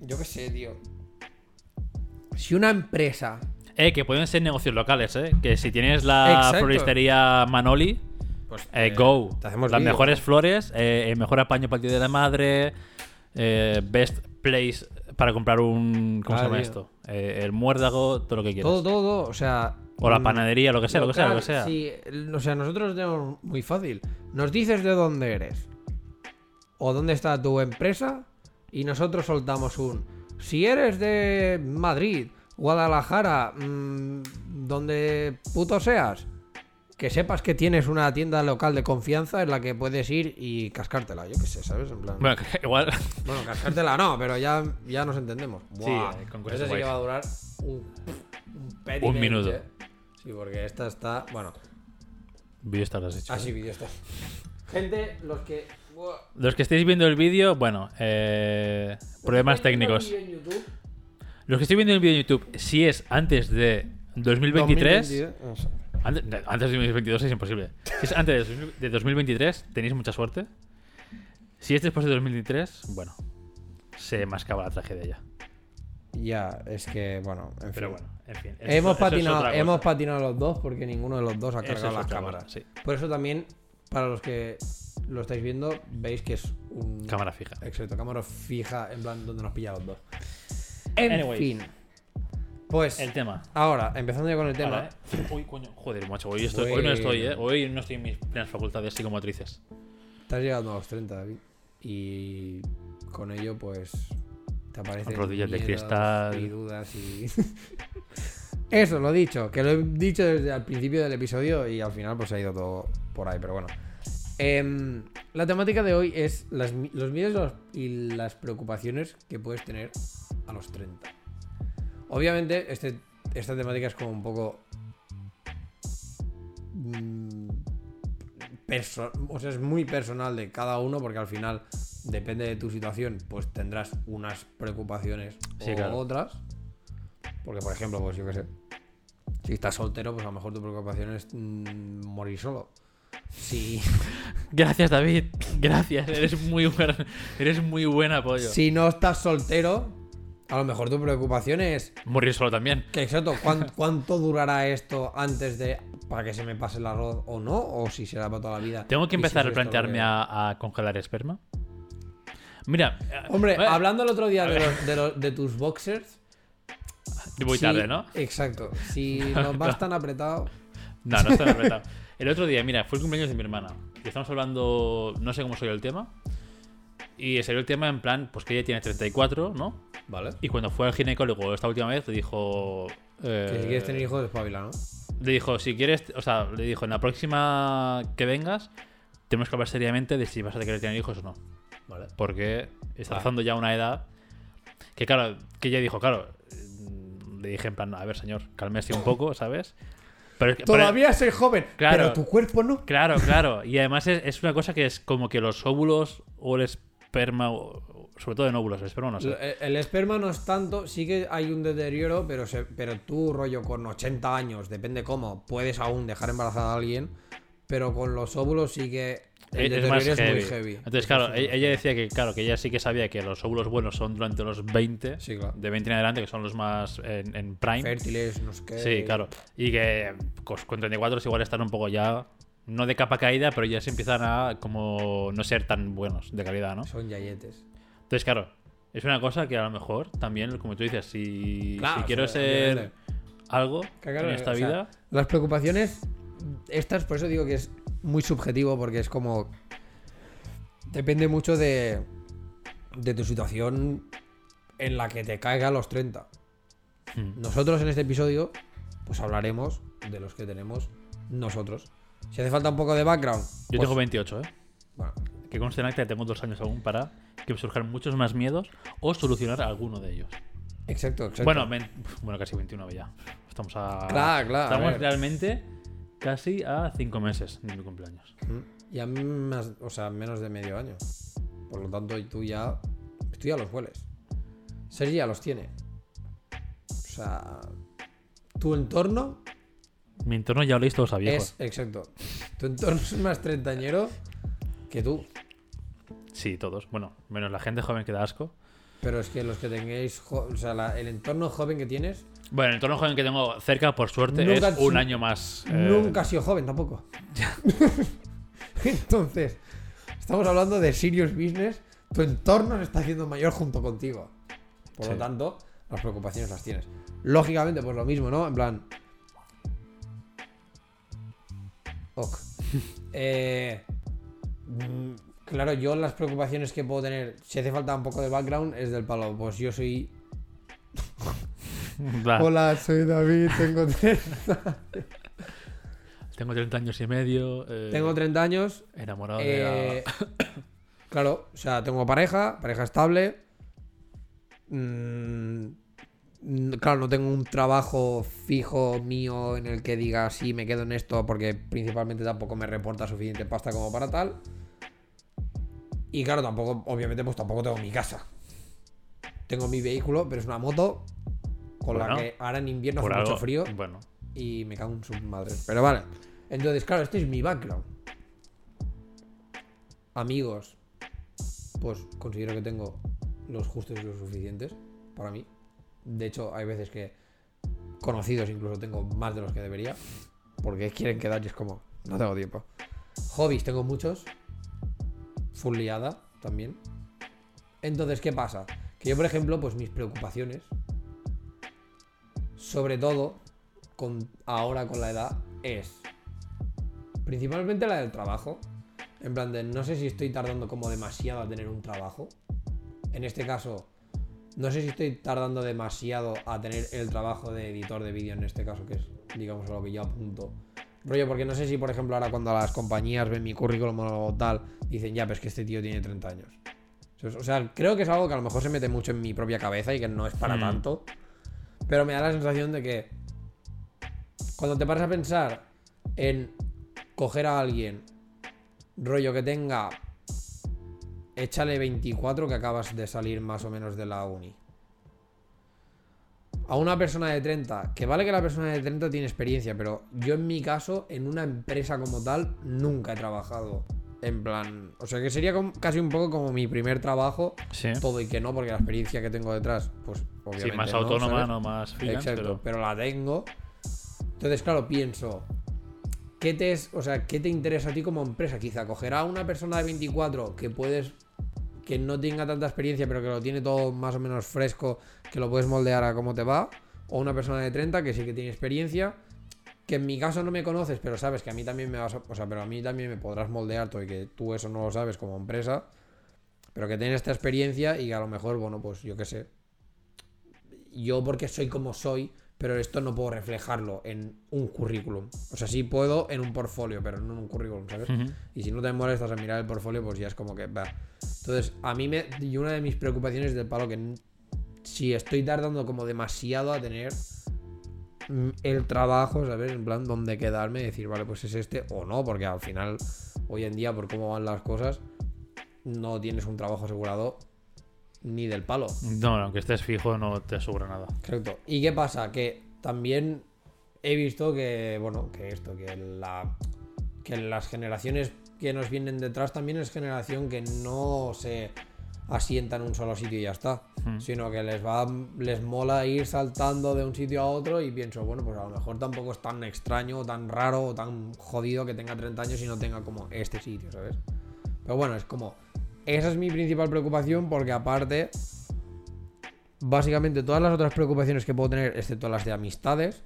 Yo qué sé, tío. Si una empresa eh, que pueden ser negocios locales, ¿eh? Que si tienes la Exacto. floristería Manoli, Pues eh, go. te hacemos Las mejores flores, eh, el mejor apaño para el Día de la madre, eh, best place para comprar un. ¿Cómo Ah, se llama tío. esto? Eh, el muérdago, todo lo que quieras. Todo, todo. O sea. O la mm, panadería, lo que sea, lo que sea, lo que sea. sí, el- o sea, nosotros tenemos muy fácil. Nos dices de dónde eres. O dónde está tu empresa. Y nosotros soltamos un. Si eres de Madrid, Guadalajara, mm, donde puto seas. Que sepas que tienes una tienda local de confianza en la que puedes ir y cascártela. Yo qué sé, ¿sabes? En plan. Bueno, igual. Bueno, cascártela no, pero ya, ya nos entendemos. Sí, Buah, eh, con cosas Eso sí que va a durar un, un, Un minuto. eh. Sí, porque esta está. Bueno, Vídeo está has hecho. así vídeo está. Gente, los que. buah. Los que estéis viendo el vídeo, bueno, eh, problemas estáis técnicos. en YouTube, Los que estéis viendo el vídeo en YouTube, si es antes de 2023, 2022, eso. Antes, antes de 2022 es imposible. Si es antes de 2000 de 2023, tenéis mucha suerte. Si es después de 2023, bueno, se mascaba la tragedia ya. Ya, es que, bueno, en Pero fin. bueno, en fin. eso- Hemos, eso patinado, hemos patinado los dos porque ninguno de los dos ha cargado las cámaras. cosa, sí. Por eso también, para los que lo estáis viendo, veis que es un. Cámara fija. Exacto, cámara fija, en plan donde nos pilla los dos. En Anyways. fin. Pues, El tema. ahora, empezando ya con el tema. Ahora, ¿eh? Uy, coño. Joder, macho, hoy, estoy- hoy no estoy, ¿eh? Hoy no estoy en mis plenas facultades psicomotrices. Estás llegando a los 30, David. Y con ello, pues. Te aparecen. Rodillas de cristal. Y dudas y. Eso, lo dicho. Que lo he dicho desde el principio del episodio y al final, pues ha ido todo por ahí, pero bueno. Em, la temática de hoy es las los miedos y las preocupaciones que puedes tener a los 30. Obviamente, este, esta temática es como un poco. mm, perso- o sea, es muy personal de cada uno porque al final depende de tu situación, pues tendrás unas preocupaciones Sí, o claro. otras. Porque, por ejemplo, pues yo qué sé, si estás soltero, pues a lo mejor tu preocupación es mm, morir solo. Si, Gracias, David. Gracias. Eres muy buen, eres muy buen apoyo. si no estás soltero, a lo mejor tu preocupación es Morir solo también. que exacto, ¿cuán- ¿cuánto durará esto antes de para que se me pase el arroz o no? O si será para toda la vida. Tengo que si empezar a plantearme a, a congelar esperma. Mira. eh, Hombre, eh, hablando el otro día de, los- de los- de tus boxers. Muy si- tarde, ¿no? Exacto. Si nos vas tan apretado. No, no está apretado. El otro día, mira, fue el cumpleaños de mi hermana. Y estamos hablando, no sé cómo soy el tema. Y salió el tema en plan, pues que ella tiene 34, ¿no? Vale. Y cuando fue al ginecólogo esta última vez, le dijo. eh, Que si quieres tener hijos, espabila, ¿no? Le dijo, si quieres, o sea, le dijo, en la próxima que vengas, tenemos que hablar seriamente de si vas a querer tener hijos o no. Vale. Porque está rozando ya una edad que, claro, que ella dijo, claro, mm, le dije en plan, a ver, señor, cálmese un poco, ¿sabes? Pero, que- pero- Todavía soy joven, Claro. pero tu cuerpo no. claro, claro. Y además es, es una cosa que es como que los óvulos o el esperma, sobre todo en óvulos, el esperma no sé. El, el esperma no es tanto, sí que hay un deterioro, pero, se- pero tú, rollo, con 80 años, depende cómo, puedes aún dejar embarazada a alguien, pero con los óvulos sí que el es, más deterioro heavy. es muy heavy. Entonces, claro, sí, ella, decía que, claro, que ella sí que sabía que los óvulos buenos son durante los 20, Sí, claro. de 20 en adelante, que son los más en, en prime. Fértiles, no sé qué. Sí, claro. Y que cos- con 34 igual están un poco ya, no de capa caída, pero ya se empiezan a como no ser tan buenos de calidad, ¿no? Son yayetes. Entonces, claro, es una cosa que a lo mejor también, como tú dices, si, Claro, si o quiero sea, ser algo claro, en esta o sea, vida, Las preocupaciones, estas, por eso digo que es muy subjetivo, porque es como. Depende mucho de. de tu situación en la que te caiga a los 30. Hmm. Nosotros en este episodio, pues hablaremos de los que tenemos nosotros. Si hace falta un poco de background. yo pues, tengo 28, ¿eh? bueno, Que conste en acta que tengo dos años aún para que surjan muchos más miedos o solucionar alguno de ellos. exacto, exacto. Bueno, ven- bueno, casi 29 ya. Estamos a. Claro, claro, a Estamos ver. realmente casi a 5 meses de mi cumpleaños. Mm, Y a más, o sea, menos de medio año. Por lo tanto, tú ya. Tú ya los hueles. Sergi ya los tiene. O sea. Tu entorno Mi entorno ya lo he todos a viejos. es. Exacto. Tu entorno es más treintañero que tú. Sí, todos. Bueno, menos la gente joven que da asco. Pero es que los que tengáis. O sea, la- el entorno joven que tienes. Bueno, el entorno joven que tengo cerca, por suerte, Nunca es un año más. eh, Nunca has sido joven tampoco. Entonces, estamos hablando de serious business. Tu entorno se está haciendo mayor junto contigo. Por lo Sí. tanto, las preocupaciones las tienes. Lógicamente, pues lo mismo, ¿no? En plan. Ok. Eh, claro, yo las preocupaciones que puedo tener, si hace falta un poco de background, es del palo. Pues yo soy. Hola, soy David, tengo, tre- Tengo 30 años y medio. eh, tengo 30 años. Enamorado de Eh, claro, o sea, tengo pareja, pareja estable. Mm, mm, claro, no tengo un trabajo fijo mío en el que diga sí, me quedo en esto porque principalmente tampoco me reporta suficiente pasta como para tal. Y claro, tampoco, obviamente, pues tampoco tengo mi casa. Tengo mi vehículo, pero es una moto con la que ahora en invierno hace algo. mucho frío Bueno, y me cago en su madre. Pero vale. Entonces, claro, este es mi background. Amigos, pues considero que tengo los justos y los suficientes para mí. De hecho, hay veces que conocidos incluso tengo más de los que debería. Porque quieren quedar y es como, no tengo tiempo. Hobbies tengo muchos. Full liada también. Entonces, ¿qué pasa? Que yo, por ejemplo, pues mis preocupaciones, sobre todo con, ahora con la edad, es principalmente la del trabajo. En plan de, no sé si estoy tardando como demasiado a tener un trabajo. En este caso, no sé si estoy tardando demasiado a tener el trabajo de editor de vídeo en este caso, que es, digamos, a lo que yo apunto. Rollo, porque no sé si, por ejemplo, ahora cuando las compañías ven mi currículum o tal, dicen, ya, pero es que este tío tiene 30 años. O sea, creo que es algo que a lo mejor se mete mucho en mi propia cabeza y que no es para Mm. tanto. Pero me da la sensación de que cuando te paras a pensar en coger a alguien rollo que tenga. Échale 24 que acabas de salir más o menos de la uni. A una persona de 30, que vale que la persona de 30 tiene experiencia, pero yo en mi caso, en una empresa como tal, nunca he trabajado. En plan, o sea que sería como- casi un poco como mi primer trabajo, Sí. todo y que no, porque la experiencia que tengo detrás, pues obviamente Sí, más no, autónoma, ¿sabes? no más freelance, Exacto, pero... pero... la tengo. Entonces, claro, pienso, ¿qué te, es, o sea, ¿qué te interesa a ti como empresa? Quizá coger a una persona de 24 que puedes, que no tenga tanta experiencia, pero que lo tiene todo más o menos fresco, que lo puedes moldear a cómo te va, o una persona de 30 que sí que tiene experiencia, que en mi caso no me conoces, pero sabes que a mí también me vas a, o sea, pero a mí también me podrás moldear todo y que tú eso no lo sabes como empresa, pero que tienes esta experiencia y que a lo mejor, bueno, pues yo qué sé, yo porque soy como soy, pero esto no puedo reflejarlo en un currículum. O sea, sí puedo en un portfolio, pero no en un currículum, ¿sabes? Y si no te molestas a mirar el portfolio, pues ya es como que va. Entonces, a mí me. Y una de mis preocupaciones es del palo que si estoy tardando como demasiado a tener mm, el trabajo, ¿sabes? En plan, dónde quedarme y decir, vale, pues es este o no, porque al final, hoy en día, por cómo van las cosas, no tienes un trabajo asegurado ni del palo. No, aunque estés fijo no te asegura nada. Correcto. ¿Y qué pasa? Que también he visto que, bueno, que esto, que la que las generaciones que nos vienen detrás también es generación que no se asienta en un solo sitio y ya está, Hmm. sino que les va les mola ir saltando de un sitio a otro y pienso, bueno, pues a lo mejor tampoco es tan extraño o tan raro o tan jodido que tenga 30 años y no tenga como este sitio, ¿sabes? Pero bueno, es como esa es mi principal preocupación porque aparte básicamente todas las otras preocupaciones que puedo tener, excepto las de amistades,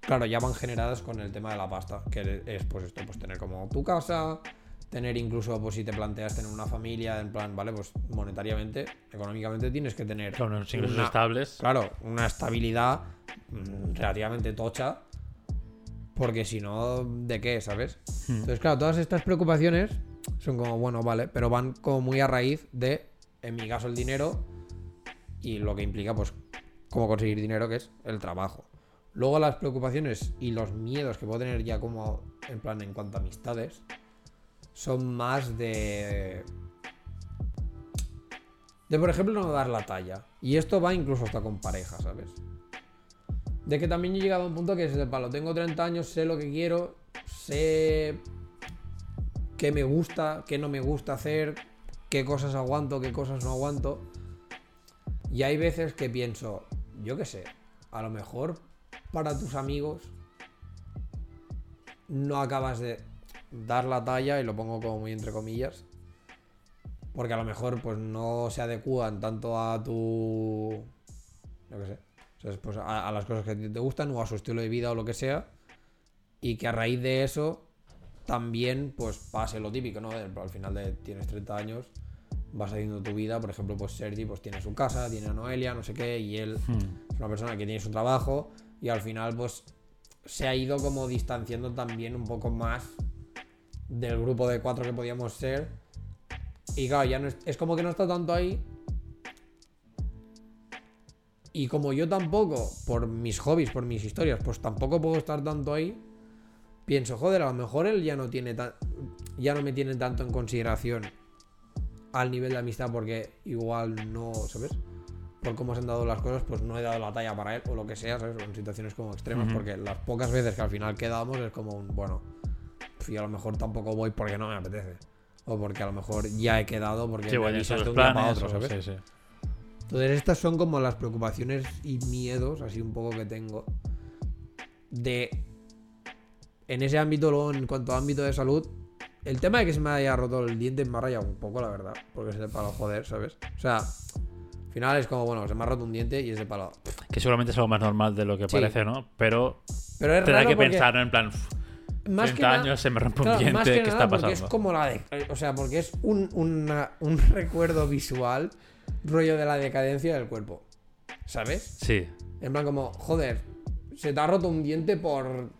claro, ya van generadas con el tema de la pasta, que es pues esto, pues tener como tu casa, tener incluso, pues si te planteas tener una familia, en plan, vale, pues monetariamente, económicamente tienes que tener Claro, unos ingresos una- estables. claro, una estabilidad mm, relativamente tocha, porque si no, ¿de qué, sabes? Hmm. Entonces, claro, todas estas preocupaciones son como, bueno, vale, pero van como muy a raíz de, en mi caso, el dinero y lo que implica, pues, cómo conseguir dinero, que es el trabajo. Luego las preocupaciones y los miedos que puedo tener ya como, en plan, en cuanto a amistades, son más de... De, por ejemplo, no dar la talla. Y esto va incluso hasta con pareja, ¿sabes? De que también he llegado a un punto que es de palo. Tengo 30 años, sé lo que quiero, sé qué me gusta, qué no me gusta hacer, qué cosas aguanto, qué cosas no aguanto. Y hay veces que pienso, yo qué sé, a lo mejor para tus amigos no acabas de dar la talla, y lo pongo como muy entre comillas, porque a lo mejor pues no se adecúan tanto a tu... Yo qué sé. Pues a, a las cosas que te gustan o a su estilo de vida o lo que sea. Y que a raíz de eso también pues pase lo típico, ¿no? Al final de tienes 30 años, vas haciendo tu vida, por ejemplo, pues Sergi pues tiene su casa, tiene a Noelia, no sé qué, y él Hmm. es una persona que tiene su trabajo y al final pues se ha ido como distanciando también un poco más del grupo de cuatro que podíamos ser. Y claro, ya no es, es como que no está tanto ahí. Y como yo tampoco, por mis hobbies, por mis historias, pues tampoco puedo estar tanto ahí. Pienso, joder, a lo mejor él ya no tiene tan, ya no me tiene tanto en consideración al nivel de amistad porque igual no, ¿sabes? Por cómo se han dado las cosas, pues no he dado la talla para él o lo que sea, ¿sabes? En situaciones como extremas, Ujú. porque las pocas veces que al final quedamos es como un, bueno, yo a lo mejor tampoco voy porque no me apetece. O porque a lo mejor ya he quedado porque Sí, me bueno, avisaste un día para planes. otro, o- ¿sabes? sí, sí. Entonces estas son como las preocupaciones y miedos, así un poco que tengo, de... En ese ámbito, luego en cuanto a ámbito de salud, el tema de que se me haya roto el diente me ha rayado un poco, la verdad, porque es de palo joder, ¿sabes? O sea, al final es como, bueno, se me ha roto un diente y es de palo. Que seguramente es algo más normal de lo que Sí. parece, ¿no? Pero Pero es tendrá que porque- pensar ¿no? en plan, "Uf, más 30 que nada- años se me rompe un Claro, diente, más que ¿qué nada está porque pasando? es como la de, o sea, porque es un, una- un recuerdo visual, rollo de la decadencia del cuerpo, ¿sabes? Sí, En plan como, joder, se te ha roto un diente por...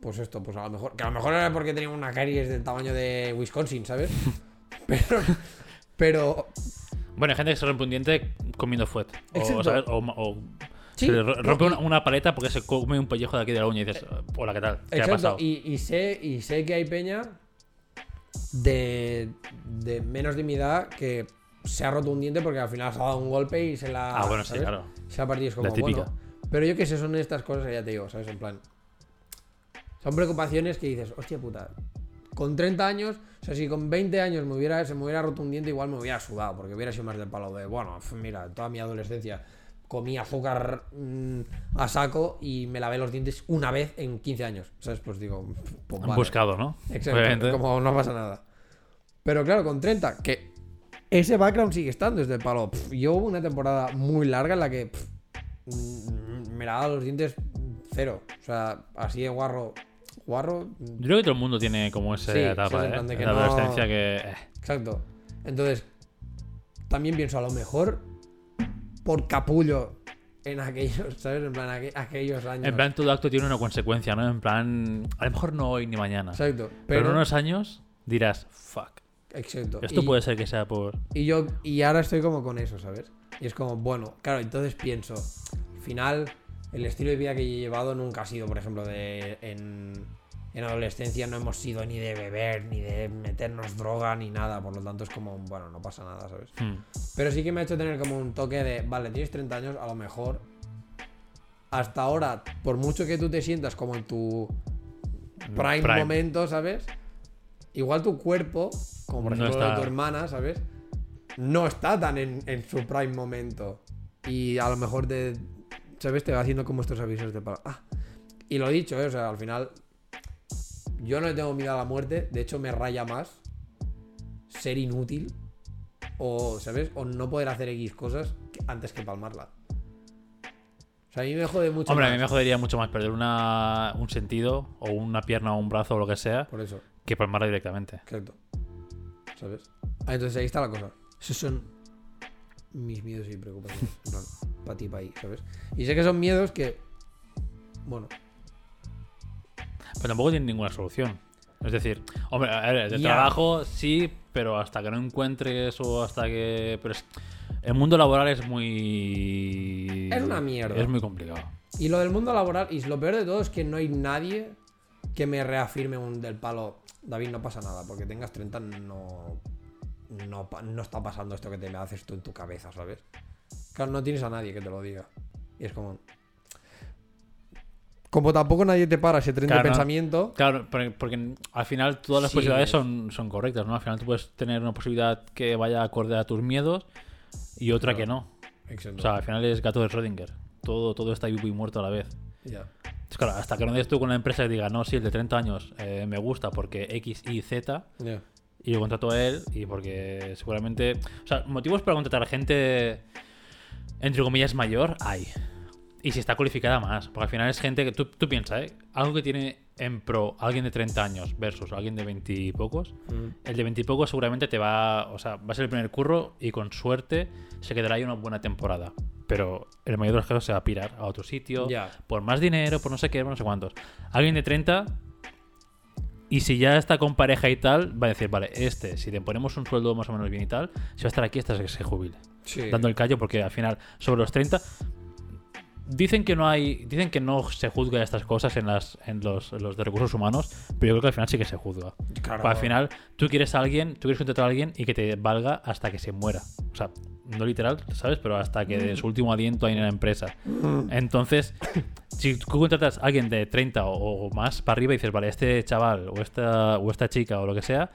Pues esto, pues a lo mejor... Que a lo mejor era porque tenía una caries del tamaño de Wisconsin, ¿sabes? Pero... Pero... Bueno, hay gente que se rompe un diente comiendo fuet. O. ¿sabes? o, o Sí, se rompe una, una paleta porque se come un pellejo de aquí de la uña y dices, hola, ¿qué tal? ¿Qué ha pasado? y, y sé, y sé que hay peña de, de menos de mi edad que se ha roto un diente porque al final se ha dado un golpe y se la. Ah, bueno, sí, claro. Se ha partido. Es como, La típica. bueno. Pero yo que sé, son estas cosas que ya te digo, ¿sabes? En plan. Son preocupaciones que dices, hostia puta. Con 30 años, o sea, si con 20 años me hubiera, se me hubiera roto un diente, igual me hubiera sudado, porque hubiera sido más del palo de, bueno, mira, toda mi adolescencia comí azúcar mm, a saco y me lavé los dientes una vez en 15 años. ¿Sabes? Pues digo, pues vale. buscado, ¿no? Exacto, Obviamente. como no pasa nada. Pero claro, con 30, que ese background sigue estando desde el palo. Pff, yo hubo una temporada muy larga en la que pff, mm, me lavaba los dientes cero. O sea, así de guarro. Yo creo que todo el mundo tiene como esa Sí, etapa, ¿eh? de que En la no- adolescencia que... eh, exacto. Entonces, también pienso, a lo mejor por capullo en aquellos, ¿sabes? En plan, aqu- aquellos años. En plan, todo acto tiene una consecuencia, ¿no? En plan, a lo mejor no hoy ni mañana. exacto. Pero, Pero, en unos años dirás, fuck. exacto. Esto Y- puede ser que sea por... Y yo, y ahora estoy como con eso, ¿sabes? Y es como, bueno, claro, entonces pienso, al final, el estilo de vida que yo he llevado nunca ha sido, por ejemplo, de en, en adolescencia no hemos sido ni de beber, ni de meternos droga, ni nada, por lo tanto es como, bueno, no pasa nada, ¿sabes? Hmm. Pero sí que me ha hecho tener como un toque de, vale, tienes 30 años, a lo mejor, hasta ahora, por mucho que tú te sientas como en tu prime, Prime. momento, ¿sabes? Igual tu cuerpo, como por No ejemplo el de tu hermana, ¿sabes? No está tan en, en su prime momento. Y a lo mejor te, ¿sabes? Te va haciendo como estos avisos de. Ah. Y lo dicho, ¿eh? O sea, al final, yo no le tengo miedo a la muerte. De hecho, me raya más ser inútil o, ¿sabes? O no poder hacer X cosas antes que palmarla. O sea, a mí me jode mucho. Hombre, a mí me jodería mucho más perder una, un sentido o una pierna o un brazo o lo que sea Por eso. que palmarla directamente. Exacto. ¿Sabes? Ah, entonces ahí está la cosa. Esos son mis miedos y preocupaciones. Para ti, para ahí, ¿sabes? Y sé que son miedos que. Bueno, Pero tampoco tiene ninguna solución. Es decir, hombre, a ver, de Ya. trabajo sí, pero hasta que no encuentres o hasta que... Pero es- el mundo laboral es muy... Es una mierda. Es muy complicado. Y lo del mundo laboral, y lo peor de todo es que no hay nadie que me reafirme un del palo. David, no pasa nada, porque tengas 30 no. No, no está pasando esto que te me haces tú en tu cabeza, ¿sabes? Claro, no tienes a nadie que te lo diga. Y es como. Como tampoco nadie te para ese tren Claro, de no. pensamiento. Claro, porque, al final todas las Sí. posibilidades son, son correctas, ¿no? Al final tú puedes tener una posibilidad que vaya acorde a tus miedos y otra que no. Exacto. O sea, al final es gato de Schrödinger. Todo, todo está vivo y muerto a la vez. Ya. Entonces, claro, hasta que no des tú con una empresa que diga, no, sí, el de 30 años eh, me gusta porque X, Y, Z, y lo contrato a él, y porque seguramente. O sea, motivos para contratar a gente, entre comillas, mayor, hay. Y si está cualificada más, porque al final es gente que. Tú, tú piensas, ¿eh? Algo que tiene en pro alguien de 30 años versus alguien de 20 y pocos. Mm. El de 20 y pocos seguramente te va. O sea, va a ser el primer curro y con suerte se quedará ahí una buena temporada. Pero en el mayor de los casos se va a pirar a otro sitio por más dinero, por no sé qué, por no sé cuántos. Alguien de 30, y si ya está con pareja y tal, va a decir, vale, este, si le ponemos un sueldo más o menos bien y tal, se va a estar aquí hasta que se jubile. Sí. Dando el callo, porque al final, sobre los 30, dicen que no hay, dicen que no se juzga estas cosas en, las, en, los, en los de recursos humanos, pero yo creo que al final sí que se juzga. Claro. Al final, tú quieres a alguien, tú quieres contratar a alguien y que te valga hasta que se muera. O sea, no literal, ¿sabes? Pero hasta que de su último aliento ahí en la empresa. Entonces, si tú contratas a alguien de 30 o, o más para arriba y dices, vale, este chaval o esta, o esta chica o lo que sea,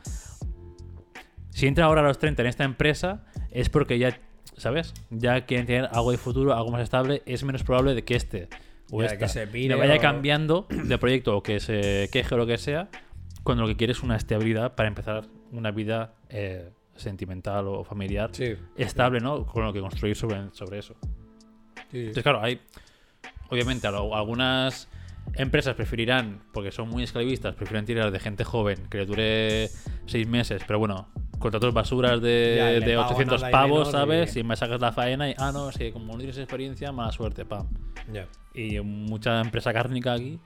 si entra ahora a los 30 en esta empresa, es porque ya, ¿sabes? Ya quieren tener algo de futuro, algo más estable, es menos probable de que este o Ya, esta que se pire vaya o- cambiando de proyecto o que se queje o lo que sea, cuando lo que quiere es una estabilidad para empezar una vida eh, sentimental o familiar Sí. estable, ¿no? Con lo que construir sobre, sobre eso. Sí. Entonces, claro, hay. Obviamente, algunas empresas preferirán, porque son muy esclavistas, prefieren tirar de gente joven que le dure seis meses, pero bueno, contratos basuras de, Ya, y le de pagan 800 nada y pavos, menos ¿sabes? y- Y me sacas la faena y, ah, no, es que como no tienes experiencia, mala suerte, pam. Ya. Y mucha empresa cárnica aquí,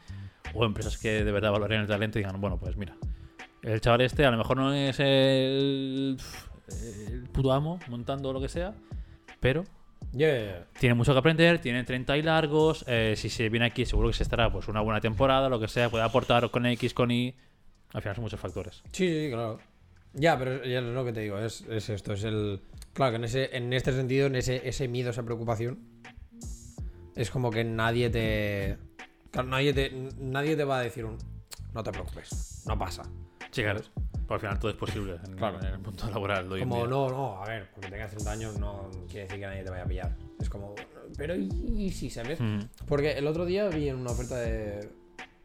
o empresas que de verdad valoren el talento y digan, bueno, pues mira, el chaval este a lo mejor no es el, el puto amo montando lo que sea, pero Ya. tiene mucho que aprender, tiene 30 y largos. eh, si se viene aquí, seguro que se estará pues una buena temporada, lo que sea, puede aportar con X, con Y. Al final son muchos factores. Sí, sí, claro. Ya, pero ya es lo que te digo, es, es esto, es el... Claro que en, ese, en este sentido, en ese, ese miedo, esa preocupación, es como que nadie te... claro, nadie te, nadie te va a decir un... No te preocupes, no pasa. Sí, claro. Pero al final todo es posible en, Claro. en el punto laboral de hoy en Como, día. no, no, a ver, porque tengas 30 años no quiere decir que nadie te vaya a pillar. Es como, pero ¿y, y si sabes? Mm. Porque el otro día vi en una oferta de,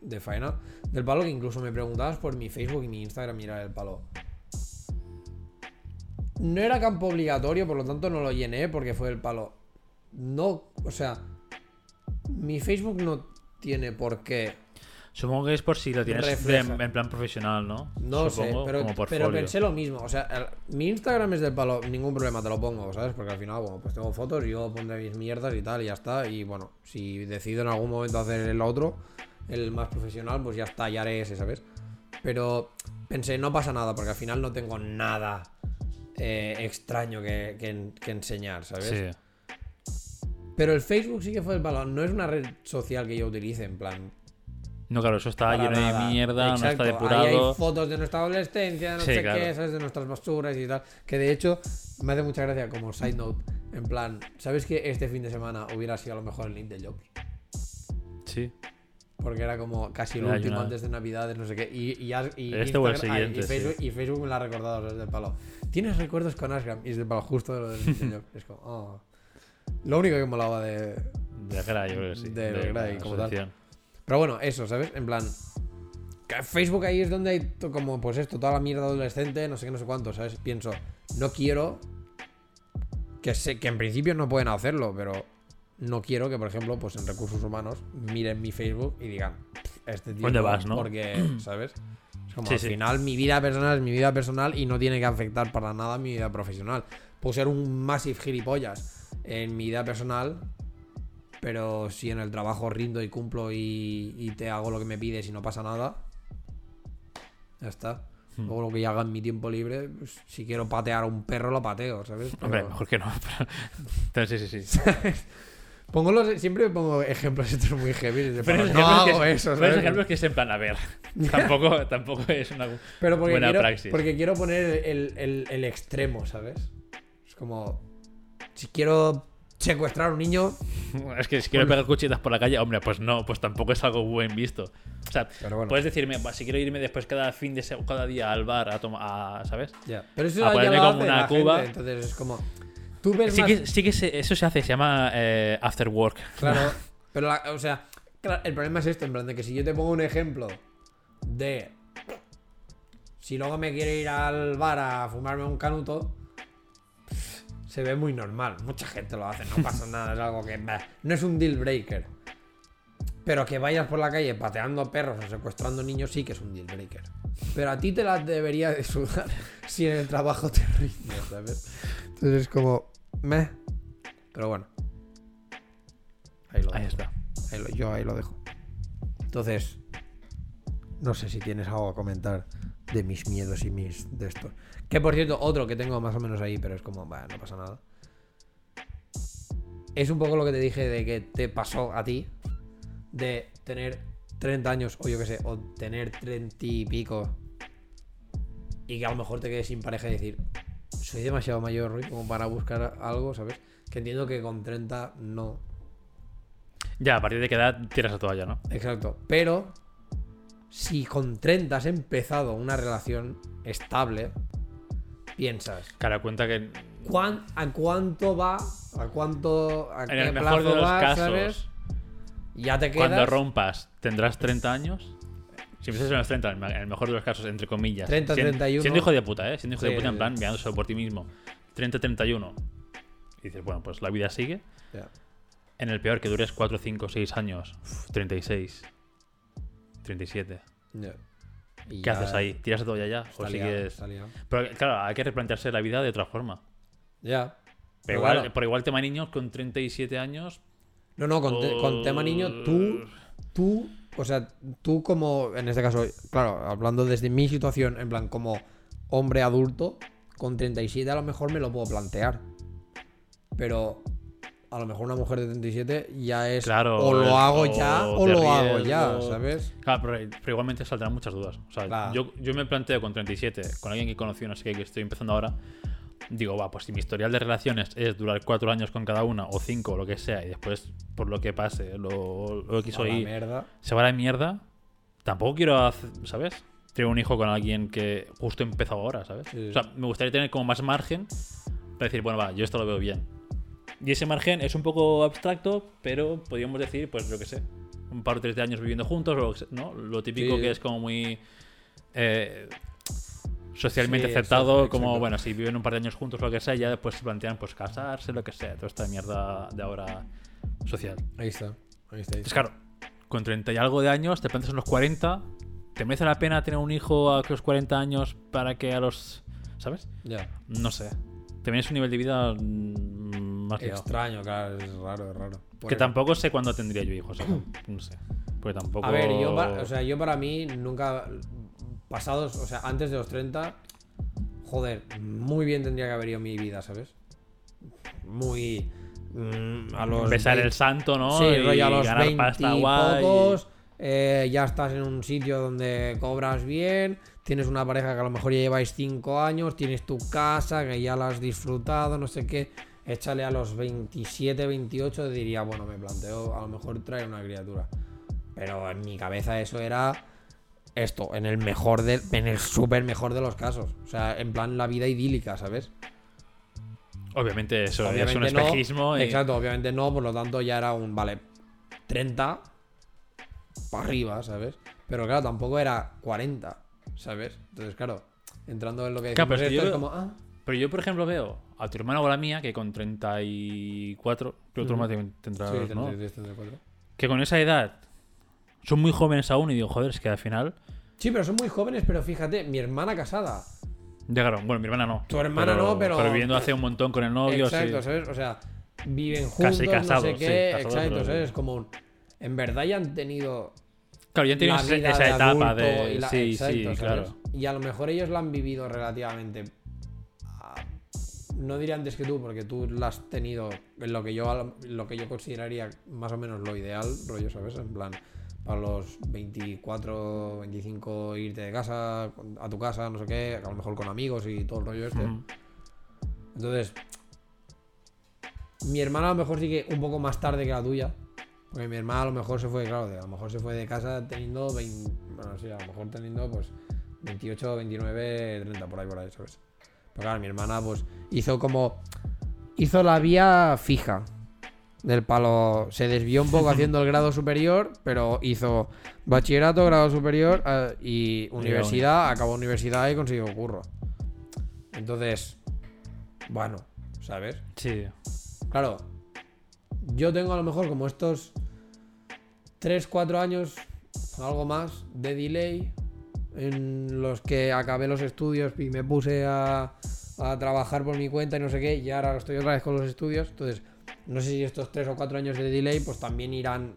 de faena del palo que incluso me preguntabas por mi Facebook y mi Instagram era el palo. No era campo obligatorio, por lo tanto no lo llené porque fue el palo. No, o sea, mi Facebook no tiene por qué. Supongo que es por si lo tienes de- en plan profesional, ¿no? No Supongo, sé, pero, como pero pensé lo mismo. O sea, el- mi Instagram es del palo, ningún problema, te lo pongo, ¿sabes? Porque al final, bueno, pues tengo fotos, yo pondré mis mierdas y tal, y ya está. Y bueno, si decido en algún momento hacer el otro, el más profesional, pues ya está, ya haré ese, ¿sabes? Pero pensé, no pasa nada, porque al final no tengo nada eh, extraño que, que- que enseñar, ¿sabes? Sí. Pero el Facebook sí que fue el palo, no es una red social que yo utilice, en plan, No, claro, eso está lleno nada. de mierda, no Exacto, está Ahí hay depurado. fotos de nuestra adolescencia, no Sí, sé claro. qué, ¿sabes? De nuestras basuras y tal. Que de hecho me hace mucha gracia como side note. En plan, ¿sabes que este fin de semana hubiera sido a lo mejor el link de Jobs? Sí. Porque era como casi lo Ya, último antes de Navidades, no sé qué. Y, y, y Este o el siguiente, y, Facebook, sí. y Facebook me lo ha recordado, es del palo. ¿Tienes recuerdos con Ashgram? Y es del palo, justo de lo del de Jobs. Es como, oh. Lo único que molaba de, De Gra, yo creo que sí. De Gra y la como tal. Pero bueno, eso, ¿sabes? En plan. que Facebook ahí es donde hay como, pues esto, toda la mierda adolescente, no sé qué, no sé cuánto, ¿sabes? Pienso, no quiero. Que sé que en principio no pueden hacerlo, pero no quiero que, por ejemplo, pues en recursos humanos miren mi Facebook y digan, "Pff, este tío. ¿Dónde no", vas, no? Porque, ¿sabes? Es como Sí, al sí. final mi vida personal es mi vida personal y no tiene que afectar para nada mi vida profesional. Puedo ser un massive gilipollas en mi vida personal, pero si en el trabajo rindo y cumplo y, y te hago lo que me pides y no pasa nada, ya está. Hmm. Luego lo que yo haga en mi tiempo libre, pues, si quiero patear a un perro, lo pateo, ¿sabes? Hombre, mejor que no. pero- Entonces, sí, sí, sí. Pongo los, siempre pongo ejemplos estos muy heavy. Pero no hago es- eso, ¿sabes? es ejemplos que es en plan, a ver. Tampoco, tampoco es una. Pero porque buena quiero, praxis. porque quiero poner el, el- el extremo, ¿sabes? Es como. Si quiero secuestrar a un niño. Es que si quiero pegar cuchitas por la calle, hombre, pues no, pues tampoco es algo buen visto. O sea, bueno. puedes decirme, "Buah, si quiero irme después cada fin de cada día al bar a tomar, ¿sabes? Pero eso A ponerme como una cuba. gente, entonces es como. Tú ves Sí más- que, sí que se- eso se hace, se llama eh, after work. Claro. pero, la- o sea, el problema es esto: en plan, de que si yo te pongo un ejemplo de. Si luego me quiero ir al bar a fumarme un canuto. Se ve muy normal. Mucha gente lo hace, no pasa nada. Es algo que. bah, no es un deal breaker. Pero que vayas por la calle pateando perros o secuestrando niños sí que es un deal breaker. Pero a ti te la debería de sudar si en el trabajo te rinde, ¿sabes? Entonces es como. Meh. Pero bueno. Ahí lo Ahí dejo. está. Ahí lo- yo ahí lo dejo. Entonces. No sé si tienes algo a comentar de mis miedos y mis de esto. Que por cierto, otro que tengo más o menos ahí, pero es como, bueno, no pasa nada. Es un poco lo que te dije de que te pasó a ti. De tener 30 años, o yo qué sé, o tener 30 y pico. Y que a lo mejor te quedes sin pareja y decir, soy demasiado mayor Rui, como para buscar algo, ¿sabes? Que entiendo que con 30 no. Ya, a partir de qué edad tiras la toalla, ¿no? Exacto. Pero si con 30 has empezado una relación estable, piensas, Cara, cuenta que ¿cuán- ¿a cuánto va? ¿A cuánto? ¿A en qué el mejor de plazo los va, casos, ¿sabes? Ya te quedas. cuando rompas, tendrás 30 años. Si empiezas en los 30, en el mejor de los casos, entre comillas. 30, Siendo- 31. Siendo hijo de puta, ¿eh? Siendo hijo Sí, de puta, en plan, mirándose por ti mismo. 30, 31. Y dices, bueno, pues la vida sigue. Ya. En el peor, que dures 4, 5, 6 años. uf, 36. 37. Ya. ¿Qué ya haces ahí? ¿Tiras todo ya ya? está ¿O liado, sigues...? Pero claro, hay que replantearse la vida de otra forma. Ya. Pero Pero igual, claro. por igual tema niños con 37 años. No, no, con, te- con tema niño, tú, tú, o sea, tú como, en este caso, claro, hablando desde mi situación, en plan, como hombre adulto, con 37 a lo mejor me lo puedo plantear. Pero a lo mejor una mujer de 37 ya es Claro, o lo hago o ya o lo hago ya, riesgo. ¿sabes? Claro, pero, pero igualmente saldrán muchas dudas. O sea, Claro. yo, yo me planteo con 37, con alguien que conocí, no sé qué, que estoy empezando ahora. Digo, va, pues si mi historial de relaciones es durar cuatro años con cada una, o cinco, o lo que sea, y después, por lo que pase, lo, lo X o A la Y, mierda. se va a la mierda, tampoco quiero, hacer- ¿sabes? Tener un hijo con alguien que justo empezó ahora, ¿sabes? Sí. O sea, me gustaría tener como más margen para decir, bueno, va, yo esto lo veo bien. Y ese margen es un poco abstracto, pero podríamos decir, pues yo qué sé, un par o tres de años viviendo juntos, o lo que sea, ¿no? Lo típico Sí. que es como muy eh, socialmente Sí, aceptado, exacto, como, exacto. bueno, si viven un par de años juntos o lo que sea, ya después se plantean, pues casarse, lo que sea, toda esta mierda de ahora social. Ahí está. Ahí está. ahí está. claro, con 30 y algo de años, te plantas en los 40, ¿te merece la pena tener un hijo a los 40 años para que a los... ¿Sabes? Ya. No sé. También es un nivel de vida mm, más liado. Extraño, claro, es raro, es raro. Por Que tampoco sé cuándo tendría yo hijos. o sea, no sé. Porque tampoco... A ver, yo para, o sea, yo para mí nunca pasados, o sea, antes de los 30, joder, muy bien tendría que haber ido mi vida, ¿sabes? Muy mm, a los Besar 20 el santo, ¿no? Sí, y a los ganar 20 pasta y guay. pocos, eh, ya estás en un sitio donde cobras bien, tienes una pareja que a lo mejor ya lleváis 5 años, tienes tu casa que ya la has disfrutado, no sé qué. Échale a los 27, 28, diría, bueno, me planteo a lo mejor traer una criatura. Pero en mi cabeza eso era esto, en el mejor de, en el súper mejor de los casos. O sea, en plan la vida idílica, ¿sabes? Obviamente eso es un Obviamente no, espejismo. y- Exacto, obviamente no, por lo tanto ya era un, vale, 30 para arriba, ¿sabes? Pero claro, tampoco era 40, ¿sabes? Entonces, claro, entrando en lo que Claro, decimos, pero es que esto yo es veo- como, ah, Pero yo, por ejemplo, veo a tu hermana o a la mía, que con 34, creo que tu Ujú. hermana también tendrá, sí, ¿no? 33, 34. Que con esa edad son muy jóvenes aún y digo, joder, es que al final Sí, pero son muy jóvenes, pero fíjate, mi hermana casada. llegaron. Bueno, mi hermana no. Tu hermana no, pero- Pero viviendo hace un montón con el novio, exacto, sí. ¿sabes? O sea, viven juntos, Casi no casados, sé sí, qué, casados, exacto, pero- ¿sabes? Como un- en verdad ya han tenido Claro, ya han tenido esa, de etapa de. la- sí, exacto, sí, ¿sabes? claro. Y a lo mejor ellos la han vivido relativamente. No diré antes que tú, porque tú la has tenido en lo que yo lo que yo consideraría más o menos lo ideal, rollo, ¿sabes? En plan, para los 24, 25 irte de casa, a tu casa, no sé qué, a lo mejor con amigos y todo el rollo este. Entonces, mi hermana a lo mejor sí que un poco más tarde que la tuya. Porque mi hermana a lo mejor se fue, claro, a lo mejor se fue de casa teniendo 20, bueno, sí, a lo mejor teniendo pues 28, 29, 30, por ahí, por ahí, ¿sabes? Pero claro, mi hermana pues hizo como, hizo la vía fija del palo, se desvió un poco haciendo el grado superior, pero hizo bachillerato, grado superior eh, y universidad, acabó universidad y consiguió curro. Entonces, bueno, ¿sabes? Sí. Claro, yo tengo a lo mejor como estos 3, 4 años, algo más, de delay, en los que acabé los estudios y me puse a, a trabajar por mi cuenta y no sé qué, y ahora estoy otra vez con los estudios. Entonces, no sé si estos 3 o 4 años de delay, pues también irán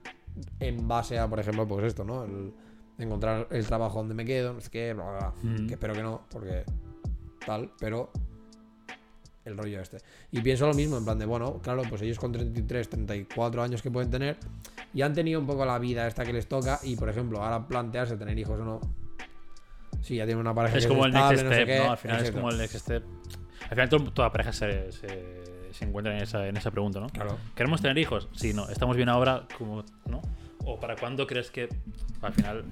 en base a, por ejemplo, pues esto, ¿no? El, encontrar el trabajo donde me quedo, no sé qué, bla, bla, bla. Mm. Que espero que no, porque tal, pero el rollo este. Y pienso lo mismo, en plan de, bueno, claro, pues ellos con 33, 34 años que pueden tener, y han tenido un poco la vida esta que les toca, y por ejemplo, ahora plantearse tener hijos o no. Sí, ya tienen una pareja Es que como el next no sé step, ¿no? Al final es como el next step. Al final to- toda pareja se, se, se encuentra en esa, en esa pregunta, ¿no? Claro. ¿Queremos tener hijos? Sí, no. ¿Estamos bien ahora? como ¿No? ¿O para cuándo crees que al final...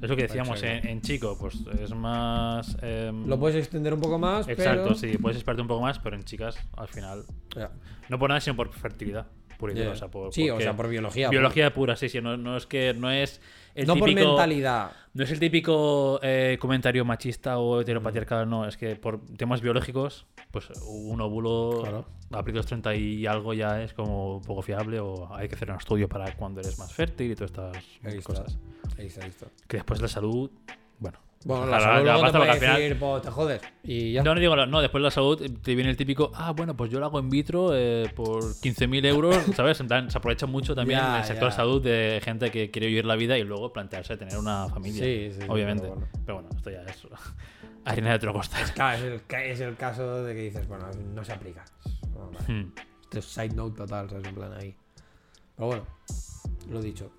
Es lo que decíamos en, en chico, pues es más... em, Lo puedes extender un poco más, Exacto, pero... sí, puedes esperarte un poco más, pero en chicas, al final, Ya. no por nada, sino por fertilidad. Pura y dura, Ya. o sea, por, sí, o sea, por biología. Biología pura, sí, sí, no, no es que no es el no por mentalidad. No es el típico eh, comentario machista o heteropatriarcal, no, es que por temas biológicos, pues un óvulo Claro. a partir de los 30 y algo ya es como poco fiable o hay que hacer un estudio para cuando eres más fértil y todas estas Ahí está. cosas. Ahí está, ahí está. Que después la salud, bueno. La salud luego te puede final- decir, pues te jodes. Y ya. No, no digo, no, después la salud te viene el típico, ah, bueno, pues yo lo hago in vitro eh, por 15.000 euros, ¿sabes? Se aprovecha mucho también el sector ya. salud de gente que quiere vivir la vida y luego plantearse tener una familia. Sí, sí, obviamente. pero bueno. Pero bueno, esto ya es harina de otro costal. Claro, es el, es el caso de que dices, bueno, no se aplica. Bueno, vale. Hmm. Esto es side note total, ¿sabes? En plan ahí. Pero bueno, lo dicho.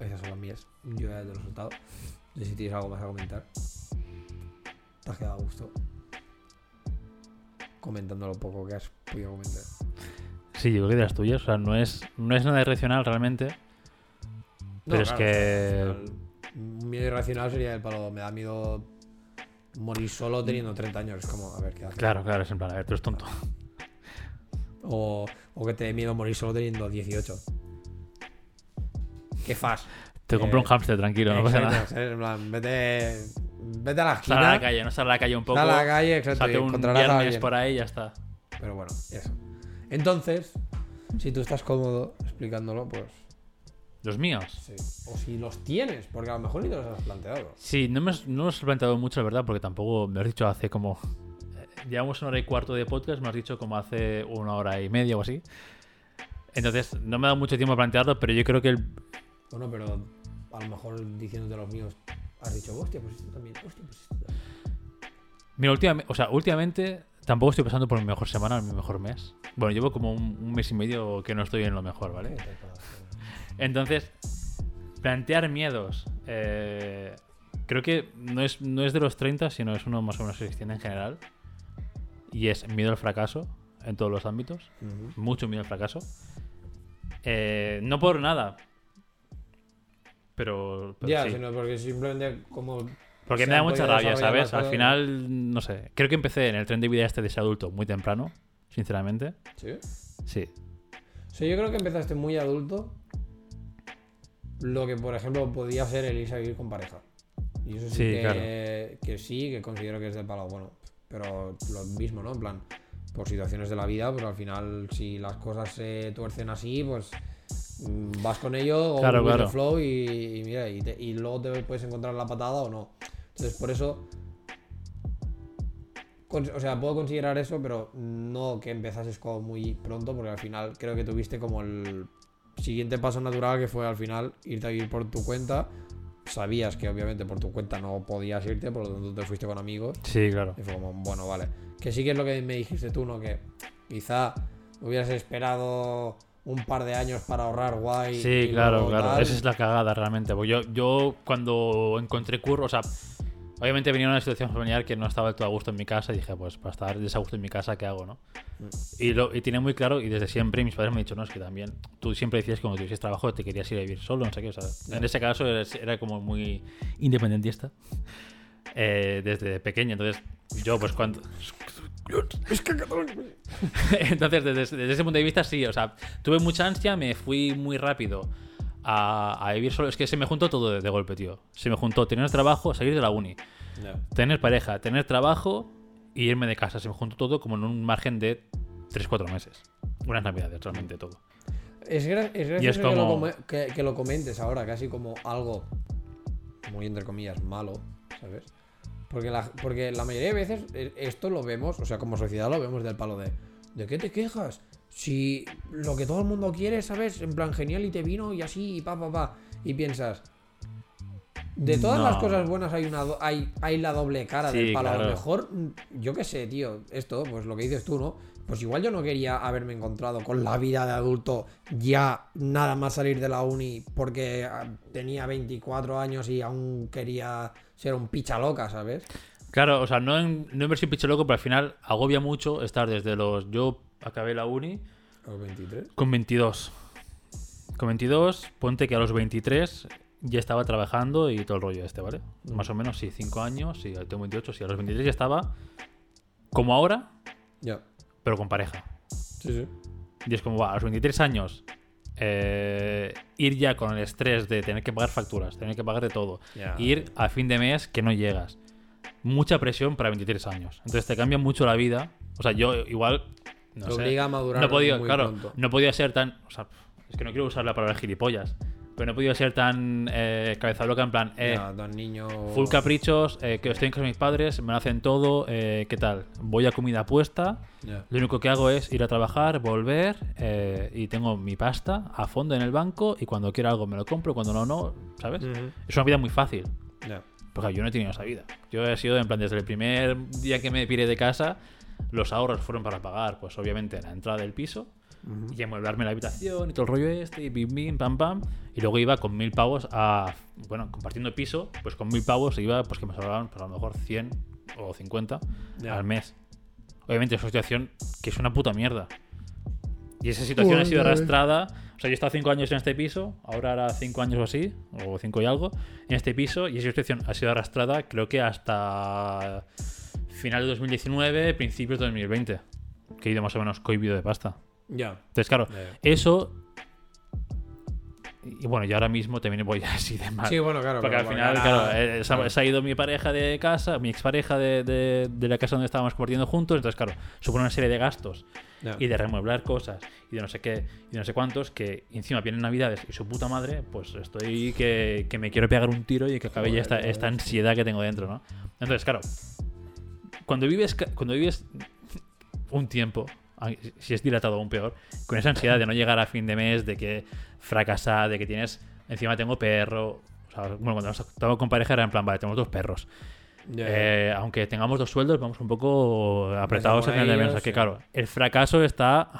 Esas son las mías. Yo ya te lo he soltado. No sé si tienes algo más a comentar. Te has quedado a gusto. Comentando lo poco que has podido comentar. Sí, yo creo que de las tuyas. O sea, no es, no es nada irracional realmente. Pero es que- Un miedo irracional sería el palo. Me da miedo morir solo teniendo 30 años. Es como, a ver qué haces. Claro, claro, es en plan, a ver, tú eres tonto. O, o que te dé miedo morir solo teniendo 18. ¿Qué fas? Te Eh, compro un hámster tranquilo, no pasa nada. ¿sabes? En plan, vete, vete a la Sal esquina. a la calle, no sal a la calle un poco. Sal a la calle, exacto. Salte un viernes por ahí y ya está. Pero bueno, eso. Entonces, si tú estás cómodo explicándolo, pues Los míos. sí. O si los tienes, porque a lo mejor ni te los has planteado. Sí, no me no los he planteado mucho, la verdad, porque tampoco me has dicho hace como. eh, Llevamos una hora y cuarto de podcast, me has dicho como hace una hora y media o así. Entonces, no me ha dado mucho tiempo a plantearlo, pero yo creo que el. Bueno, pero a lo mejor diciéndote los míos, has dicho, hostia, pues esto también, hostia, pues esto también. Mira, últimamente, o sea, últimamente tampoco estoy pasando por mi mejor semana, mi mejor mes. Bueno, llevo como un, un mes y medio que no estoy en lo mejor, ¿vale? Entonces, plantear miedos. eh, creo que no es, no es de los 30, sino es uno más o menos que se extiende en general. Y es miedo al fracaso en todos los ámbitos. Mucho miedo al fracaso. Eh, no por nada. Pero, pero Ya, sí. sino porque simplemente como... Porque me da mucha rabia, ¿sabes? Al final, no sé. Creo que empecé en el tren de vida este de ser adulto muy temprano, sinceramente. Sí. Sí. O sea, yo creo que empezaste muy adulto. Lo que, por ejemplo, podía ser el irse a vivir con pareja. Y eso sí, Sí, que, claro. que sí, que considero que es del palo bueno. Pero lo mismo, ¿no? En plan, por situaciones de la vida, pues al final, si las cosas se tuercen así, pues vas con ello o Claro, claro. flow y, y mira, y, te- y luego te puedes encontrar la patada o no. Entonces, por eso O sea, puedo considerar eso, pero no que empezases como muy pronto, porque al final creo que tuviste como el siguiente paso natural que fue al final irte a vivir por tu cuenta. Sabías que obviamente por tu cuenta no podías irte, por lo tanto te fuiste con amigos. Sí, claro. Y fue como, bueno, vale. Que sí que es lo que me dijiste tú, ¿no? Que quizá hubieras esperado un par de años para ahorrar guay. Sí, y claro, luego claro. tal. Esa es la cagada realmente. Porque yo, yo cuando encontré curro, o sea, obviamente venía una situación familiar que no estaba todo a gusto en mi casa y dije, pues para estar desagusto en mi casa, ¿qué hago, no? Y, lo, y tenía muy claro, y desde siempre mis padres me han dicho, no, es que también tú siempre decías que cuando tuvieses trabajo te querías ir a vivir solo, no sé qué. O sea, en ese caso era, era como muy independentista eh, desde pequeño. Entonces, yo, pues cuando. Entonces, desde, desde ese punto de vista, sí, o sea, tuve mucha ansia, me fui muy rápido a, a vivir solo. Es que se me juntó todo de, de golpe, tío. Se me juntó tener trabajo, salir de la uni, tener pareja, tener trabajo y irme de casa. Se me juntó todo como en un margen de 3-4 meses. Unas navidades, realmente todo. Es, gra- es gracioso Y es que, lo como- que- que lo comentes ahora, casi como algo, muy entre comillas, malo, ¿sabes? Porque la, porque la mayoría de veces eh, esto lo vemos, o sea, como sociedad lo vemos del palo de ¿de qué te quejas? Si lo que todo el mundo quiere, ¿sabes? En plan genial y te vino y así y pa, pa, pa. Y piensas, de todas No. las cosas buenas hay una do- hay, hay la doble cara Sí, del palo. A lo mejor, mm, yo qué sé, tío, esto, pues lo que dices tú, ¿no? Pues igual yo no quería haberme encontrado con la vida de adulto ya nada más salir de la uni porque ah, tenía 24 años y aún quería ser un picha loca, ¿sabes? Claro, o sea, no en, no en versión picho loco, pero al final agobia mucho estar desde los. Yo acabé la uni A los 23. con 22. Con 22, ponte que a los 23 ya estaba trabajando y todo el rollo este, ¿vale? Más o menos, sí, 5 años, sí, tengo 28, sí, a los 23 ya estaba como ahora, Ya. pero con pareja. Sí, sí. Y es como, va, a los 23 años, eh, ir ya con el estrés de tener que pagar facturas, tener que pagar de todo, ir a fin de mes que no llegas. Mucha presión para 23 años. Entonces te cambia mucho la vida. O sea, yo igual... No Te sé, obliga a madurar no podía, muy claro, pronto. no podía ser tan. O sea, es que no quiero usar la palabra gilipollas. Pero no podía ser tan eh, cabeza loca en plan. Eh, Ya, don niño. Full caprichos, eh, que estoy en casa de mis padres, me lo hacen todo, eh, ¿qué tal? Voy a comida puesta, Ya. lo único que hago es ir a trabajar, volver eh, y tengo mi pasta a fondo en el banco y cuando quiero algo me lo compro, cuando no, no, ¿sabes? Es una vida muy fácil. Ya. Porque yo no he tenido esa vida. Yo he sido en plan desde el primer día que me piré de casa los ahorros fueron para pagar, pues obviamente la entrada del piso y amueblarme la habitación y todo el rollo este, y bim, bim, pam, pam. Y luego iba con mil pavos a, bueno, compartiendo piso, pues con mil pavos iba, pues que me sobraban, pues a lo mejor 100 o 50 Ya. al mes. Obviamente es una situación que es una puta mierda. Y esa situación ha sido arrastrada. O sea, yo he estado cinco años en este piso, ahora hará cinco años o así, o cinco y algo, en este piso, y esa situación ha sido arrastrada, creo que hasta final de 2019, principios de 2020, que he ido más o menos cohibido de pasta. Ya. Entonces, claro, Ya. eso. Y bueno, y ahora mismo también voy así de mal. Sí, bueno, claro. Porque al final, ahora- claro, eh, se, ha, claro. se ha ido mi pareja de casa, mi expareja de, de, de la casa donde estábamos compartiendo juntos. Entonces, claro, supone una serie de gastos Ya. y de remueblar cosas y de no sé qué y de no sé cuántos que encima vienen navidades y su puta madre, pues estoy que, que me quiero pegar un tiro y que acabe ya esta, esta ansiedad que tengo dentro, ¿no? Entonces, claro, cuando vives, cuando vives un tiempo, si es dilatado aún peor, con esa ansiedad de no llegar a fin de mes, de que fracasar, de que tienes, encima tengo perro, o sea, bueno, cuando estaba con pareja era en plan, vale, tenemos dos perros. Ya. Eh, aunque tengamos dos sueldos, vamos un poco apretados al final de mes. Que claro, el fracaso está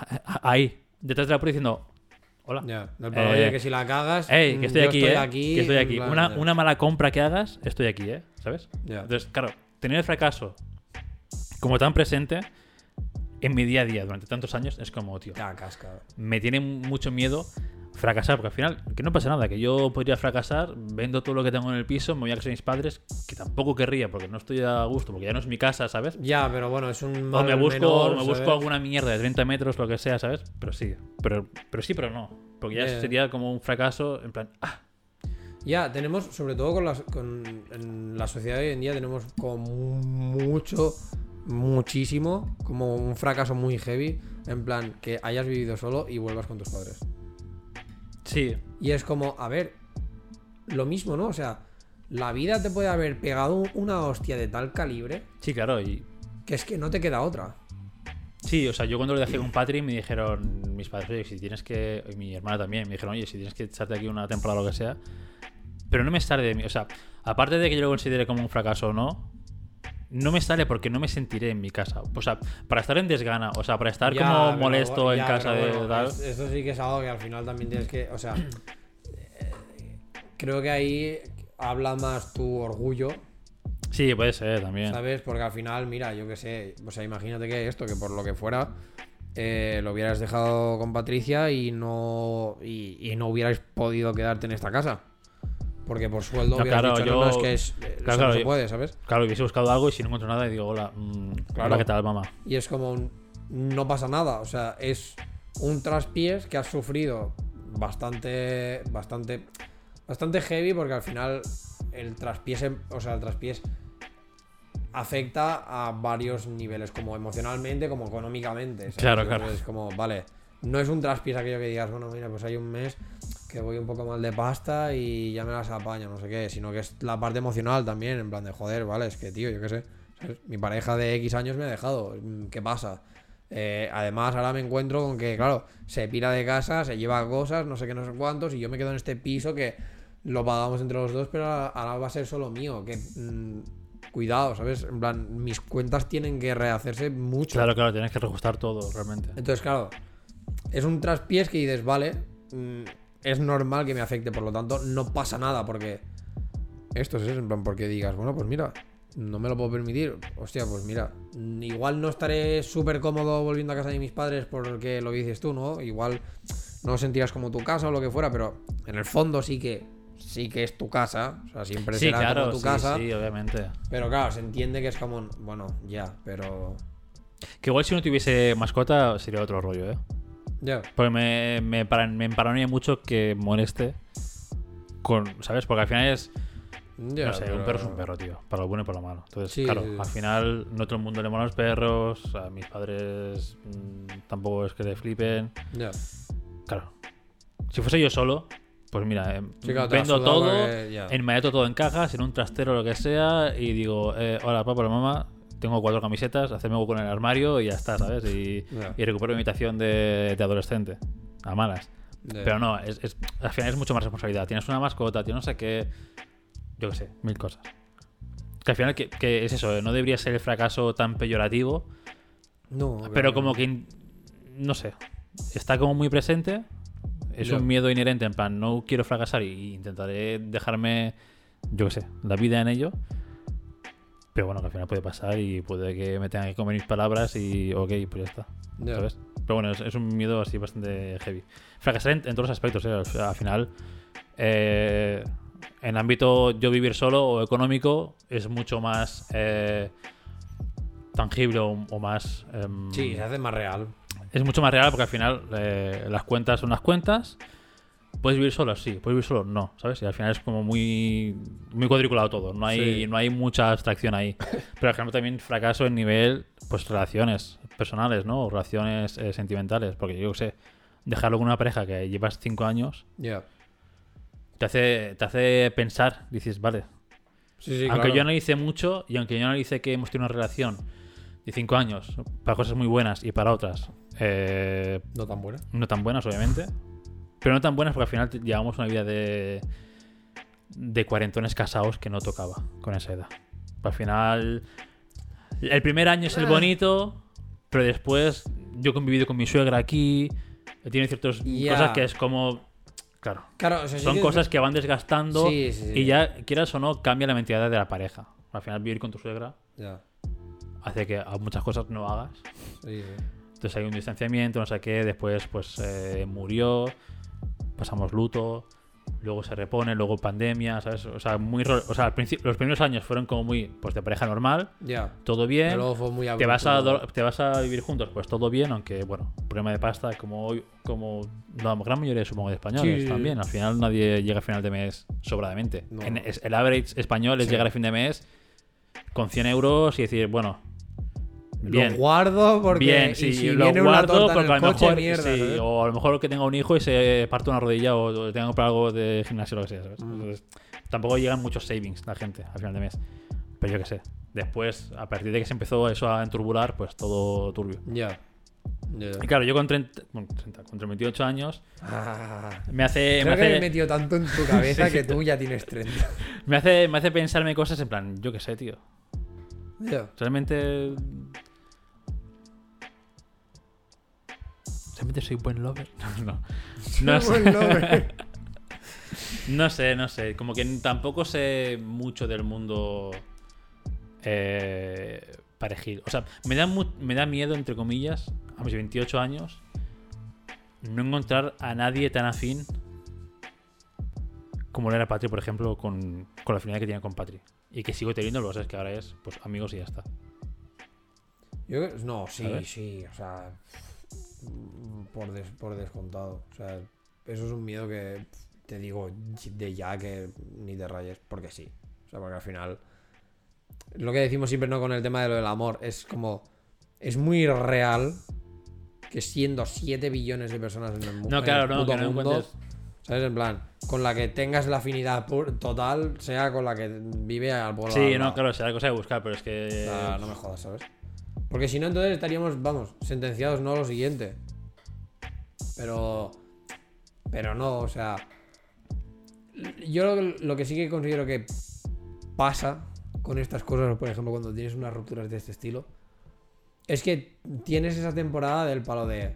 ahí, detrás de la puerta diciendo: Hola. Del palo, Eh, oye, que si la cagas. Ey, mm, que estoy yo aquí, estoy eh. aquí, que estoy aquí. plan, Una, ya. una mala compra que hagas, estoy aquí, ¿eh? ¿Sabes? Entonces, claro, tener el fracaso como tan presente en mi día a día durante tantos años es como, tío, Ya, casca. me tiene mucho miedo fracasar, porque al final, que no pasa nada, que yo podría fracasar, vendo todo lo que tengo en el piso, me voy a casa de mis padres, que tampoco querría, porque no estoy a gusto, porque ya no es mi casa, ¿sabes? Ya, pero bueno, es un O mal me busco, menor, me busco alguna mierda de 30 metros, lo que sea, ¿sabes? Pero sí, pero, pero sí, pero no. Porque ya Ya. sería como un fracaso, en plan, ah, Ya, tenemos, sobre todo con, las, con en la sociedad de hoy en día, tenemos como mucho, muchísimo, como un fracaso muy heavy, en plan, que hayas vivido solo y vuelvas con tus padres. sí, Y es como, a ver, lo mismo, ¿no? O sea, la vida te puede haber pegado una hostia de tal calibre sí, claro, y que es que no te queda otra. Sí, o sea, yo cuando lo dejé con Patri me dijeron mis padres, oye, si tienes que. Y mi hermana también, me dijeron, oye, si tienes que echarte aquí una temporada o lo que sea. Pero no me sale de mí. O sea, aparte de que yo lo considere como un fracaso o no, no me sale porque no me sentiré en mi casa. O sea, para estar en desgana, o sea, para estar Ya, como pero- molesto en casa de bueno, tal. sí que es algo que al final también tienes que. O sea, eh, creo que ahí habla más tu orgullo, Sí, puede ser también. ¿sabes? Porque al final, mira, yo qué sé. O sea, imagínate que esto, que por lo que fuera. eh, lo hubieras dejado con Patricia y no y, y no hubierais podido quedarte en esta casa porque por sueldo No, claro, dicho, yo- no, no, es que es, claro, eso claro, no se yo- puede ¿sabes? Claro, hubiese buscado algo y si no encuentro nada, y digo, hola, mm, Claro. hola, ¿qué tal, mamá? Y es como un- no pasa nada, o sea, es un traspiés que has sufrido bastante bastante bastante heavy porque al final el traspiés, em- o sea, el traspiés afecta a varios niveles, como emocionalmente, como económicamente. ¿sabes? Claro, claro. Es como, vale, no es un traspiés aquello que digas, bueno, mira, pues hay un mes que voy un poco mal de pasta y ya me las apaño, no sé qué, sino que es la parte emocional también, en plan de joder, vale, es que tío, yo qué sé, ¿sabes? mi pareja de X años me ha dejado, mm, ¿qué pasa? Eh, además, ahora me encuentro con que, claro, se pira de casa, se lleva cosas, no sé qué, no sé cuántos, y yo me quedo en este piso que lo pagamos entre los dos, pero ahora va a ser solo mío. Que mm, cuidado, ¿sabes? En plan, mis cuentas tienen que rehacerse mucho. Claro, claro, tienes que reajustar todo, realmente. Entonces, claro, es un traspiés que dices, vale, mm, es normal que me afecte, por lo tanto, no pasa nada, porque esto es eso, en plan, porque digas, bueno, pues mira, no me lo puedo permitir. Hostia, pues mira, igual no estaré súper cómodo volviendo a casa de mis padres porque lo dices tú, ¿no? Igual no sentías como tu casa o lo que fuera, pero en el fondo sí que sí que es tu casa, o sea, siempre Sí, será claro, como tu sí, casa. sí, obviamente. Pero claro, se entiende que es como, bueno, ya, pero Que igual si no tuviese mascota sería otro rollo, ¿eh? Ya. Porque me, me, me emparanoia mucho que moleste con, ¿sabes? Porque al final es, no sé, un perro es un perro, tío. Para lo bueno y para lo malo. Entonces, Sí, claro, sí, sí. al final no todo el mundo le mola los perros, a mis padres mm, tampoco es que le flipen. Ya. Claro. Si fuese yo solo, pues mira, la vendo todo, porque enmayato todo en cajas, en un trastero lo que sea, y digo, eh, hola papá, hola mamá, tengo cuatro camisetas, hacedme hueco en el armario y ya está, ¿sabes? Y, Ya. y recupero mi habitación de, de adolescente, a malas. Ya. Pero no, es, es- al final es mucho más responsabilidad. Tienes una mascota, tienes no sé qué, yo qué sé, mil cosas. Que al final que, que es eso, no debería ser el fracaso tan peyorativo, No, Pero como que, no sé, está como muy presente. Es un miedo inherente, en plan, no quiero fracasar y intentaré dejarme, yo qué sé, la vida en ello. Pero bueno, que al final puede pasar y puede que me tenga que comer mis palabras y ok, pues ya está. ¿Sabes? Pero bueno, es, es un miedo así bastante heavy. Fracasar en, en todos los aspectos, ¿eh? O sea, al final, eh, en ámbito yo vivir solo o económico, es mucho más eh, tangible o, o más. em, Sí, se hace más real. es mucho más real porque al final eh, las cuentas son las cuentas. ¿Puedes vivir solo? Sí. ¿Puedes vivir solo? No. ¿Sabes? Y al final es como muy, muy cuadriculado todo. No hay, Sí. no hay mucha abstracción ahí. Pero al final también fracaso en nivel, pues, relaciones personales, ¿no? O relaciones eh, sentimentales. Porque yo sé, dejarlo con una pareja que llevas cinco años Ya. te hace, te hace pensar. Dices, vale, Sí, sí, aunque claro. yo analice mucho y aunque yo analice que hemos tenido una relación de cinco años para cosas muy buenas y para otras eh, No tan buena. no tan buenas, obviamente. Pero no tan buenas porque al final llevamos una vida de. de cuarentones casados que no tocaba con esa edad. Al final. El primer año es el Ah. bonito, pero después yo he convivido con mi suegra aquí. Tiene ciertas Ya. cosas que es como. Claro. Claro, o sea, sí Son que- cosas que van desgastando Sí, sí, sí. y ya, quieras o no, cambia la mentalidad de la pareja. Al final, vivir con tu suegra Ya. hace que muchas cosas no hagas. Sí, sí. Entonces hay un distanciamiento, no sé qué. Después, pues eh, murió. Pasamos luto. Luego se repone, luego pandemia, ¿sabes? O sea, muy o sea al principio, los primeros años fueron como muy pues de pareja normal, Ya. todo bien. luego fue muy Te vas, a, te vas a vivir juntos, pues todo bien, aunque bueno, problema de pasta, como hoy- como la gran mayoría supongo de españoles Sí. también. Al final nadie llega a final de mes sobradamente. No. En- es- el average español es Sí. llegar a fin de mes con 100 euros y decir, bueno, bien. Lo guardo porque Bien, sí, si lo viene una guardo torta en porque a el lo coche, mejor, mierda, sí, o a lo mejor que tenga un hijo y se parte una rodilla o, o tenga que comprar algo de gimnasio o lo que sea, ¿sabes? Mm. Entonces, tampoco llegan muchos savings la gente al final de mes. Pero yo qué sé. Después, a partir de que se empezó eso a enturbular, pues todo turbio. Ya. Ya. Y claro, yo con 30, bueno, 30, con 28 años Ah, me hace, me creo que me he hace, metido tanto en tu cabeza Sí. que tú ya tienes 30. me hace, me hace pensarme cosas en plan, yo qué sé, tío. Ya. Realmente. ¿Realmente soy buen lover? No, no. No Buen sé. lover. No sé, no sé. Como que tampoco sé mucho del mundo eh, parejil. O sea, me da, me da miedo, entre comillas, a mis 28 años, no encontrar a nadie tan afín como lo era Patri, por ejemplo, con, con la afinidad que tiene con Patri. Y que sigo teniendo, lo que pasa es que ahora es pues amigos y ya está. Yo creo- no, sí, ¿Sabes? sí, o sea, por, des- por descontado. O sea, eso es un miedo que te digo de ya que ni te rayes, porque sí. O sea, porque al final, lo que decimos siempre no con el tema de lo del amor, es como, es muy real que siendo 7 billones de personas en el, mu- No, claro, no, que no mundo, ¿sabes? En plan, con la que tengas la afinidad total, sea con la que vive al pueblo. Sí, no, claro, será cosa de buscar, pero es que. O sea, no me jodas, ¿sabes? Porque si no, entonces estaríamos, vamos, sentenciados, no a lo siguiente. Pero. Pero no, o sea. Yo lo, que- lo que sí que considero que pasa con estas cosas, por ejemplo, cuando tienes unas rupturas de este estilo, es que tienes esa temporada del palo de.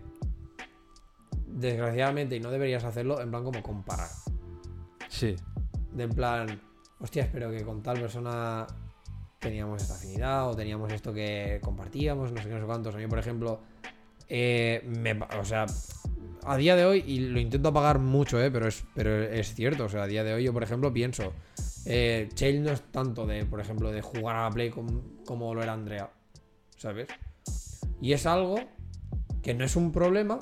Desgraciadamente, y no deberías hacerlo, en plan como comparar. Sí. De en plan, hostia, espero que con tal persona teníamos esta afinidad o teníamos esto que compartíamos, no sé qué, no sé cuántos. A mí, por ejemplo, eh, o sea, a día de hoy, y lo intento apagar mucho, eh, pero, es, pero es cierto, o sea, a día de hoy yo, por ejemplo, pienso, eh, Chale no es tanto de, por ejemplo, de jugar a la Play com- como lo era Andrea, ¿sabes? Y es algo que no es un problema,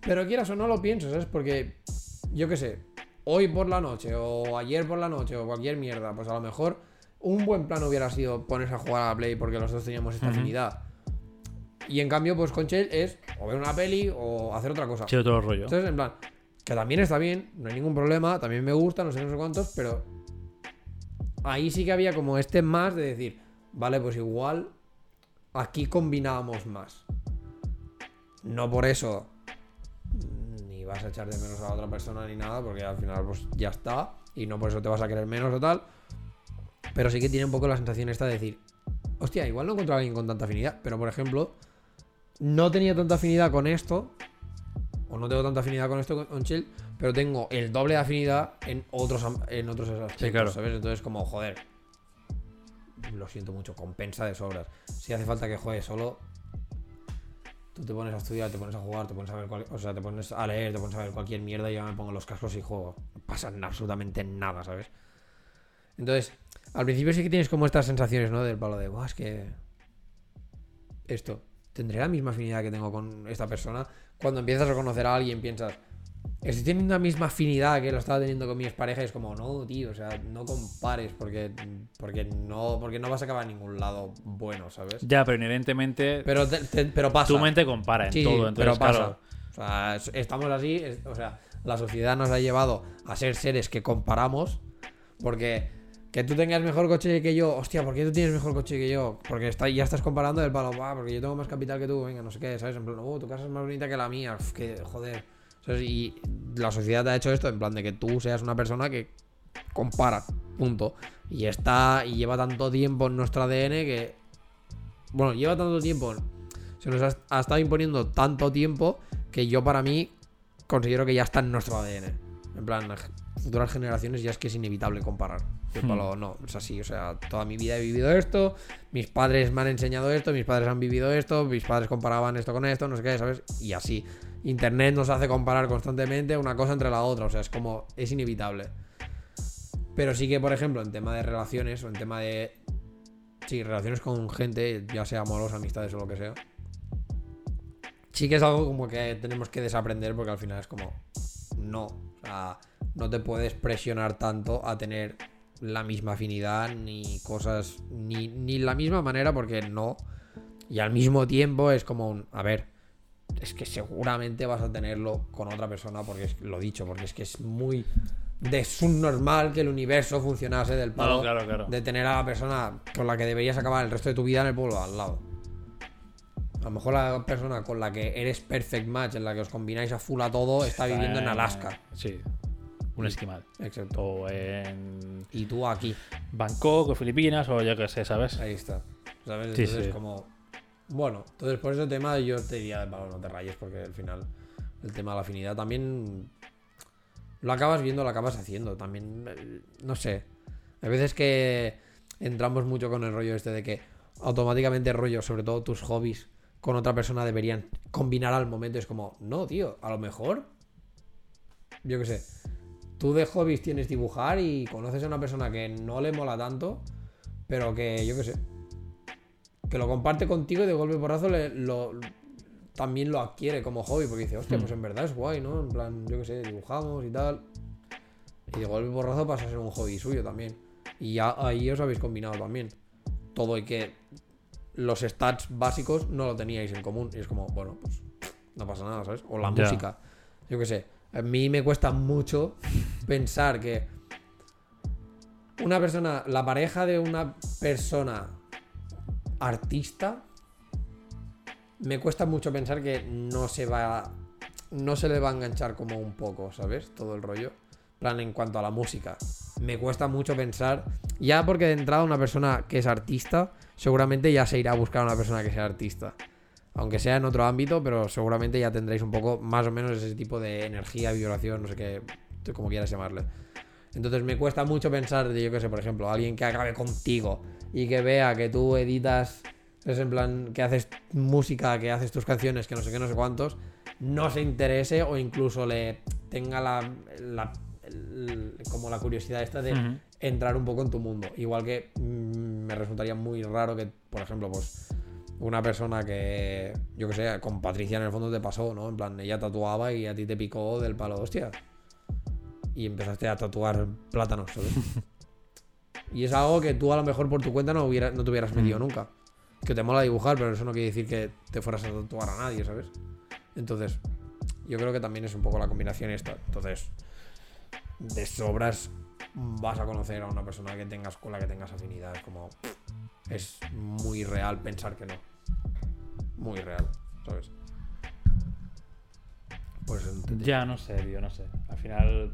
pero quieras o no lo pienso, ¿sabes? Porque, yo qué sé, hoy por la noche o ayer por la noche o cualquier mierda, pues a lo mejor un buen plan hubiera sido ponerse a jugar a la Play porque los dos teníamos esta afinidad. Y en cambio, pues con Chell es o ver una peli o hacer otra cosa. Sí, otro rollo. Entonces, en plan, que también está bien, no hay ningún problema, también me gusta, no sé, no sé cuántos, pero ahí sí que había como este más de decir, vale, pues igual aquí combinábamos más. No por eso ni vas a echar de menos a la otra persona ni nada, porque al final pues ya está, y no por eso te vas a querer menos o tal. Pero sí que tiene un poco la sensación esta de decir, hostia, igual no encuentro a alguien con tanta afinidad, pero por ejemplo, no tenía tanta afinidad con esto, o no tengo tanta afinidad con esto con Chill, pero tengo el doble de afinidad en otros, en otros aspectos, claro. ¿sabes? Entonces, como, joder, lo siento mucho, compensa de sobras. Si hace falta que juegues solo, tú te pones a estudiar, te pones a jugar, te pones a ver, cual- o sea, te pones a leer, te pones a ver cualquier mierda y yo me pongo los cascos y juego. No pasa absolutamente nada, ¿sabes? Entonces, al principio sí que tienes como estas sensaciones, ¿no? Del palo de, Buah, es que. Esto. ¿Tendré la misma afinidad que tengo con esta persona? Cuando empiezas a conocer a alguien, piensas. Estoy teniendo la misma afinidad que lo estaba teniendo con mi expareja. Y es como, no, tío, o sea, no compares porque, porque, no, porque no vas a acabar en ningún lado bueno, ¿sabes? Ya, pero inherentemente Pero, te- te- pero pasa. tu mente compara en Sí, todo. Entonces, pero pasa. claro, O sea, es- estamos así, o sea, la sociedad nos ha llevado a ser seres que comparamos, porque que tú tengas mejor coche que yo, hostia, ¿por qué tú tienes mejor coche que yo? Porque está, ya estás comparando el palo, "Buah, porque yo tengo más capital que tú, venga, no sé qué, ¿sabes? En plan, oh, tu casa es más bonita que la mía, uf, que joder. ¿Sabes? Y la sociedad te ha hecho esto en plan de que tú seas una persona que compara, punto. Y está, y lleva tanto tiempo en nuestro ADN que, bueno, lleva tanto tiempo, se nos ha, ha estado imponiendo tanto tiempo que yo para mí considero que ya está en nuestro ADN. En plan, futuras generaciones ya es que es inevitable comparar. Hmm. palo, no, es así, o sea, toda mi vida he vivido esto, mis padres me han enseñado esto, mis padres han vivido esto, mis padres comparaban esto con esto, no sé qué, ¿sabes? Y así. Internet nos hace comparar constantemente una cosa entre la otra, o sea, es como, es inevitable. Pero sí que, por ejemplo, en tema de relaciones o en tema de... Sí, relaciones con gente, ya sea amorosa, amistades o lo que sea. Sí que es algo como que tenemos que desaprender porque al final es como... No, o sea, no te puedes presionar tanto a tener la misma afinidad ni cosas... Ni, ni la misma manera porque no. Y al mismo tiempo es como un... A ver, es que seguramente vas a tenerlo con otra persona porque es lo dicho, porque es que es muy de subnormal que el universo funcionase del palo No, claro, claro. de tener a la persona con la que deberías acabar el resto de tu vida en el pueblo al lado. A lo mejor la persona con la que eres perfect match, en la que os combináis a full a todo, está viviendo en Alaska. Sí, un esquimal. Exacto. O en Y tú aquí. Bangkok o Filipinas o yo qué sé, ¿sabes? Ahí está. ¿Sabes? Entonces, sí. como. Bueno, entonces por ese tema yo te diría de palo, no te rayes, porque al final el tema de la afinidad también lo acabas viendo, lo acabas haciendo. También, eh, no sé. Hay veces que entramos mucho con el rollo este de que automáticamente rollo, sobre todo tus hobbies con otra persona deberían combinar al momento. Es como, no, tío, a lo mejor, yo qué sé, tú de hobbies tienes dibujar y conoces a una persona que no le mola tanto, pero que, yo qué sé, que lo comparte contigo y de golpe porrazo le, lo, también lo adquiere como hobby, porque dice, hostia, Hmm. pues en verdad es guay, ¿no? En plan, yo qué sé, dibujamos y tal. Y de golpe porrazo pasa a ser un hobby suyo también. Y ya ahí os habéis combinado también. Todo y que los stats básicos no lo teníais en común. Y es como, bueno, pues no pasa nada, ¿sabes? O la música. Yo qué sé. A mí me cuesta mucho pensar que una persona, la pareja de una persona artista, me cuesta mucho pensar que no se va. No se le va a enganchar como un poco, ¿sabes? Todo el rollo. Plan, en cuanto a la música. Me cuesta mucho pensar. Ya porque de entrada una persona que es artista, seguramente ya se irá a buscar a una persona que sea artista. Aunque sea en otro ámbito, pero seguramente ya tendréis un poco más o menos ese tipo de energía, vibración, no sé qué, como quieras llamarle. Entonces me cuesta mucho pensar de, yo qué sé, por ejemplo, alguien que acabe contigo y que vea que tú editas, es en plan, que haces música, que haces tus canciones, que no sé qué, no sé cuántos, no se interese o incluso le tenga la, como la curiosidad esta de entrar un poco en tu mundo. Igual que mm, me resultaría muy raro que, por ejemplo, pues una persona que, yo que sé, con Patricia en el fondo te pasó, ¿no? En plan, ella tatuaba y a ti te picó del palo, hostia. Y empezaste a tatuar plátanos, ¿sabes? y es algo que tú a lo mejor por tu cuenta no, hubiera, no te hubieras metido Mm. nunca. Que te mola dibujar, pero eso no quiere decir que te fueras a tatuar a nadie, ¿sabes? Entonces, yo creo que también es un poco la combinación esta. Entonces, de sobras vas a conocer a una persona que tengas con la que tengas afinidad. Es como. Es muy real pensar que no. Muy real, ¿sabes? Pues Ya no sé, tío, no sé. Al final.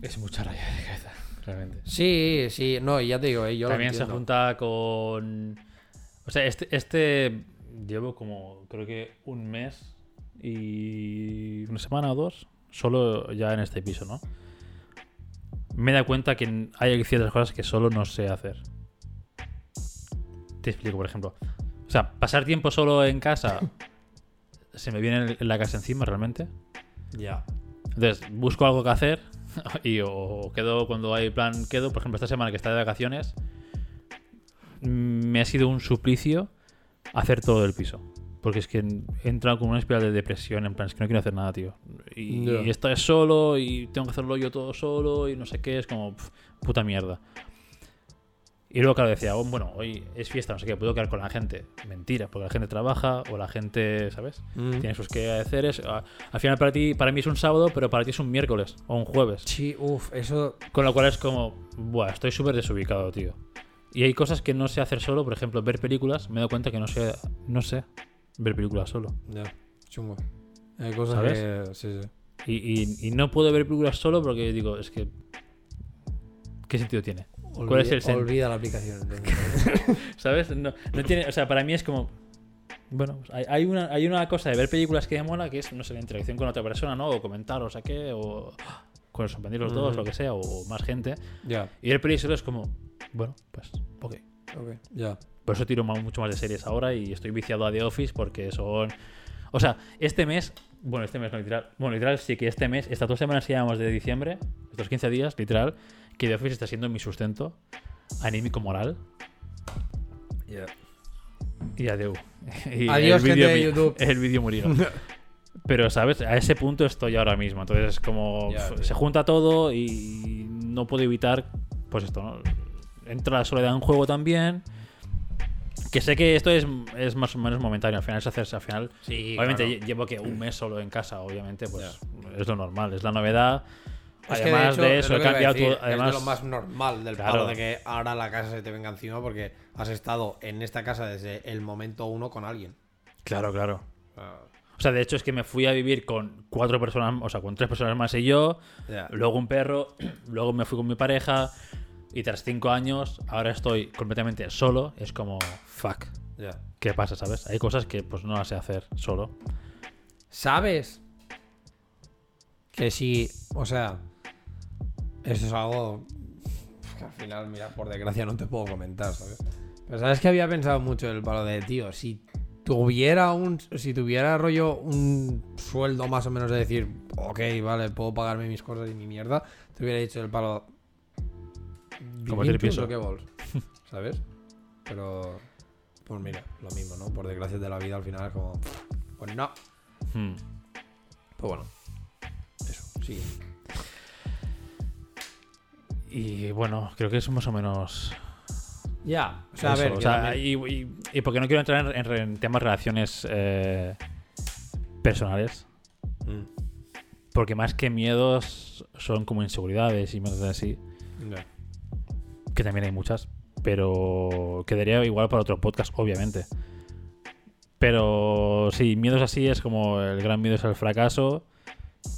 Es mucha raya de cabeza, realmente. Sí, sí, no, y ya te digo, eh, yo lo También se junta con O sea, este, este llevo como creo que un mes y una semana o dos solo ya en este piso, ¿no? Me dado cuenta que hay ciertas cosas que solo no sé hacer. Te explico, por ejemplo. O sea, pasar tiempo solo en casa se me viene en la casa encima realmente. Ya. Entonces, busco algo que hacer y o quedo cuando hay plan quedo, por ejemplo, esta semana que está de vacaciones me ha sido un suplicio hacer todo el piso. Porque es que he entrado con una espiral de depresión, en plan, es que no quiero hacer nada, tío. Y, Ya. y esto es solo, y tengo que hacerlo yo todo solo, y no sé qué, es como pf, puta mierda. Y luego, claro, decía, oh, bueno, hoy es fiesta, no sé qué, puedo quedar con la gente. Mentira, porque la gente trabaja, o la gente, ¿sabes? Mm. Tiene sus quehaceres. A- Al final, para ti, para mí es un sábado, pero para ti es un miércoles o un jueves. Sí, uff, eso. Con lo cual es como, buah, estoy súper desubicado, tío. Y hay cosas que no sé hacer solo, por ejemplo, ver películas. Me he dado cuenta que no sé, no sé ver películas solo. Ya, chungo. Hay cosas ¿Sabes? que. Sí, sí. Y, y- y no puedo ver películas solo porque digo, es que. ¿Qué sentido tiene? ¿Cuál es el sen- Olvida la aplicación. ¿Sabes? No, no tiene. O sea, para mí es como. Bueno, pues hay, hay una, hay una cosa de ver películas que mola que es, no sé, la interacción con otra persona, ¿no? O comentar, o sea qué, o. Con sorprender los dos, Ujú. lo que sea, o más gente. ya, Y ver películas solo es como. Bueno, pues, ok. ok. Ya. Por eso tiro mucho más de series ahora y estoy viciado a The Office porque son. O sea, este mes. Bueno, este mes no, literal. Bueno, literal sí que este mes, estas dos semanas que llevamos de diciembre, estos 15 días, literal, que The Office está siendo mi sustento anímico moral. Ya. Y adiós. Y Adiós, el vídeo gente de YouTube. El vídeo murió. Pero, ¿sabes? A ese punto estoy ahora mismo. Entonces es como. Tío. se junta todo y no puedo evitar. Pues esto, ¿no? Entra la soledad en juego también. Que sé que esto es, es más o menos momentáneo. Al final es hacerse. Al final. Sí, obviamente claro. lle- llevo que un mes solo en casa, obviamente, pues es lo normal, es la novedad. Es Además de, hecho, es eso, he cambiado decir, todo. Además, es de lo más normal del Claro. palo de que ahora la casa se te venga encima porque has estado en esta casa desde el momento uno con alguien. Claro, claro. Ah, O sea, de hecho es que me fui a vivir con cuatro personas, o sea, con tres personas más y yo, ya. luego un perro, luego me fui con mi pareja y tras cinco años ahora estoy completamente solo. Es como, fuck. ¿qué pasa, sabes? Hay cosas que pues no las sé hacer solo. ¿Sabes? Que si, o sea, esto es algo que al final, mira, por desgracia no te puedo comentar, ¿sabes? Pero sabes que había pensado mucho el palo de, tío, si tuviera un, si tuviera rollo un sueldo más o menos de decir, ok, vale, puedo pagarme mis cosas y mi mierda, te hubiera dicho el palo, El piso. junto, ¿qué vols? ¿sabes? Pero, pues mira, lo mismo, ¿no? Por desgracia de la vida al final es como, pues no. Hmm. Pues bueno. Eso, sí. Y bueno, creo que es más o menos Ya, o sea, a ver, o que sea, también- y, y- y porque no quiero entrar en, en- en temas de relaciones eh, personales, Mm, porque más que miedos son como inseguridades y miedos así, ya. Que también hay muchas, pero quedaría igual para otro podcast, obviamente. Pero sí, miedos así es como el gran miedo es el fracaso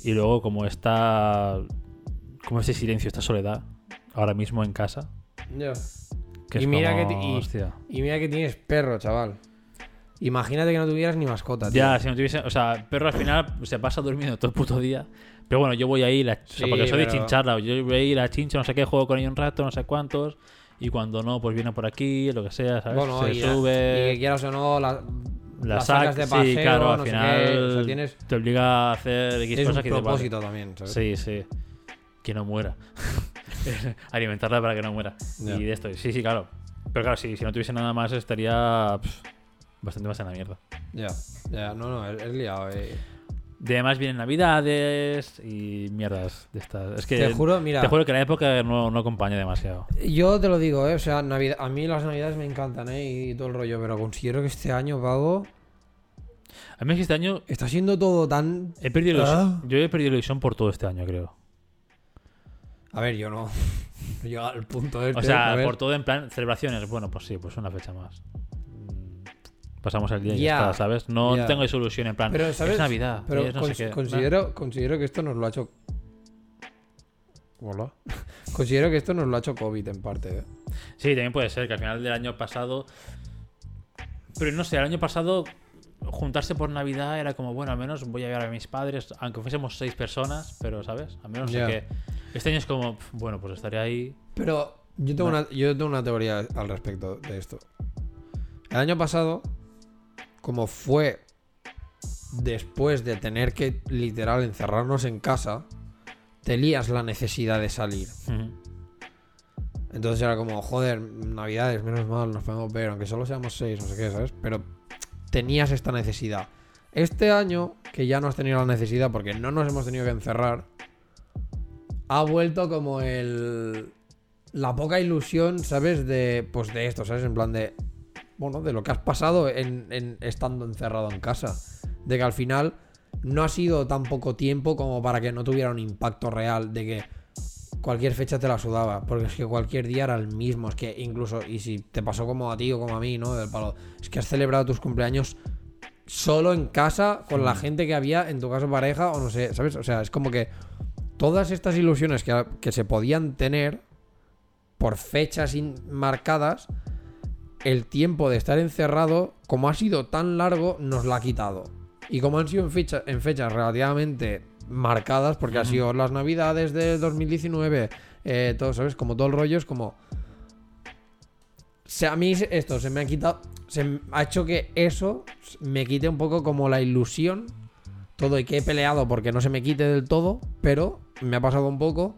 y luego como está como ese silencio, esta soledad ahora mismo en casa, Ya. que Y como. Y mira que tienes perro, chaval. Imagínate que no tuvieras ni mascota, tío. Ya, si no tuviese. O sea, perro al final se pasa durmiendo todo el puto día. Pero bueno, yo voy ahí, la, o sea, porque soy de pero- chincharla. Yo voy ahí, la chincho, no sé qué, juego con ella un rato, no sé cuántos. Y cuando no, pues viene por aquí, lo que sea, ¿sabes? Bueno, se y, la- y sube. que quieras o no, la, la las sacas sac- de paseo, sí, claro, al no final qué, o sea, tienes- te obliga a hacer X es un cosas que te vale. propósito también, ¿sabes? Sí, sí. Que no muera. Alimentarla para que no muera. Y de esto, sí, sí, claro. Pero claro, si, si no tuviese nada más, estaría bastante más en la mierda. Ya, ya, no, no, es, es liado. eh. De además vienen navidades y mierdas de estas. Es que Te juro, mira, te juro que la época no, no acompaña demasiado. yo te lo digo, eh, o sea, Navidad, a mí las navidades me encantan, eh, y todo el rollo, pero considero que este año, Pago, A mí es que este año está siendo todo tan... he perdido. Ah. Yo he perdido la ilusión por todo este año, creo. A ver, yo no. No llega al punto este, O sea, a ver. por todo en plan celebraciones. Bueno, pues sí, pues una fecha más. Pasamos el día y Ya, ya está, ¿sabes? No ya. tengo esa ilusión en plan. Pero, ¿sabes? Es Navidad. Pero es no sé cons- qué. considero, considero que esto nos lo ha hecho. Hola. Considero que esto nos lo ha hecho COVID en parte. ¿eh? Sí, también puede ser que al final del año pasado Pero no sé, el año pasado juntarse por Navidad era como, bueno, al menos voy a ver a mis padres, aunque fuésemos seis personas, pero, ¿sabes? Al menos sé Ya. que este año es como, bueno, pues estaré ahí. Pero yo tengo, No. una, yo tengo una teoría al respecto de esto. El año pasado, como fue después de tener que literal encerrarnos en casa, tenías la necesidad de salir. Entonces era como, joder, navidades, menos mal, nos podemos ver, aunque solo seamos seis, no sé qué, ¿sabes? Pero tenías esta necesidad. Este año, que ya no has tenido la necesidad porque no nos hemos tenido que encerrar, ha vuelto como el... La poca ilusión, ¿sabes? De, pues de esto, ¿sabes? En plan de... Bueno, de lo que has pasado en, estando encerrado en casa. De que al final no ha sido tan poco tiempo como para que no tuviera un impacto real. De que cualquier fecha te la sudaba. Porque es que cualquier día era el mismo. Es que incluso, y si te pasó como a ti o como a mí, ¿no? Del palo. Es que has celebrado tus cumpleaños solo en casa con la gente que había, en tu caso pareja, o no sé, ¿sabes? O sea, es como que todas estas ilusiones que, que se podían tener por fechas marcadas, el tiempo de estar encerrado, como ha sido tan largo, nos la ha quitado. Y como han sido en, fecha- en fechas relativamente marcadas, porque ha sido las navidades del 2019, eh, todo, ¿sabes? Como todo el rollo es como... Se, a mí esto se me ha quitado... Se ha hecho que eso me quite un poco como la ilusión. Todo y que he peleado porque no se me quite del todo, pero me ha pasado un poco.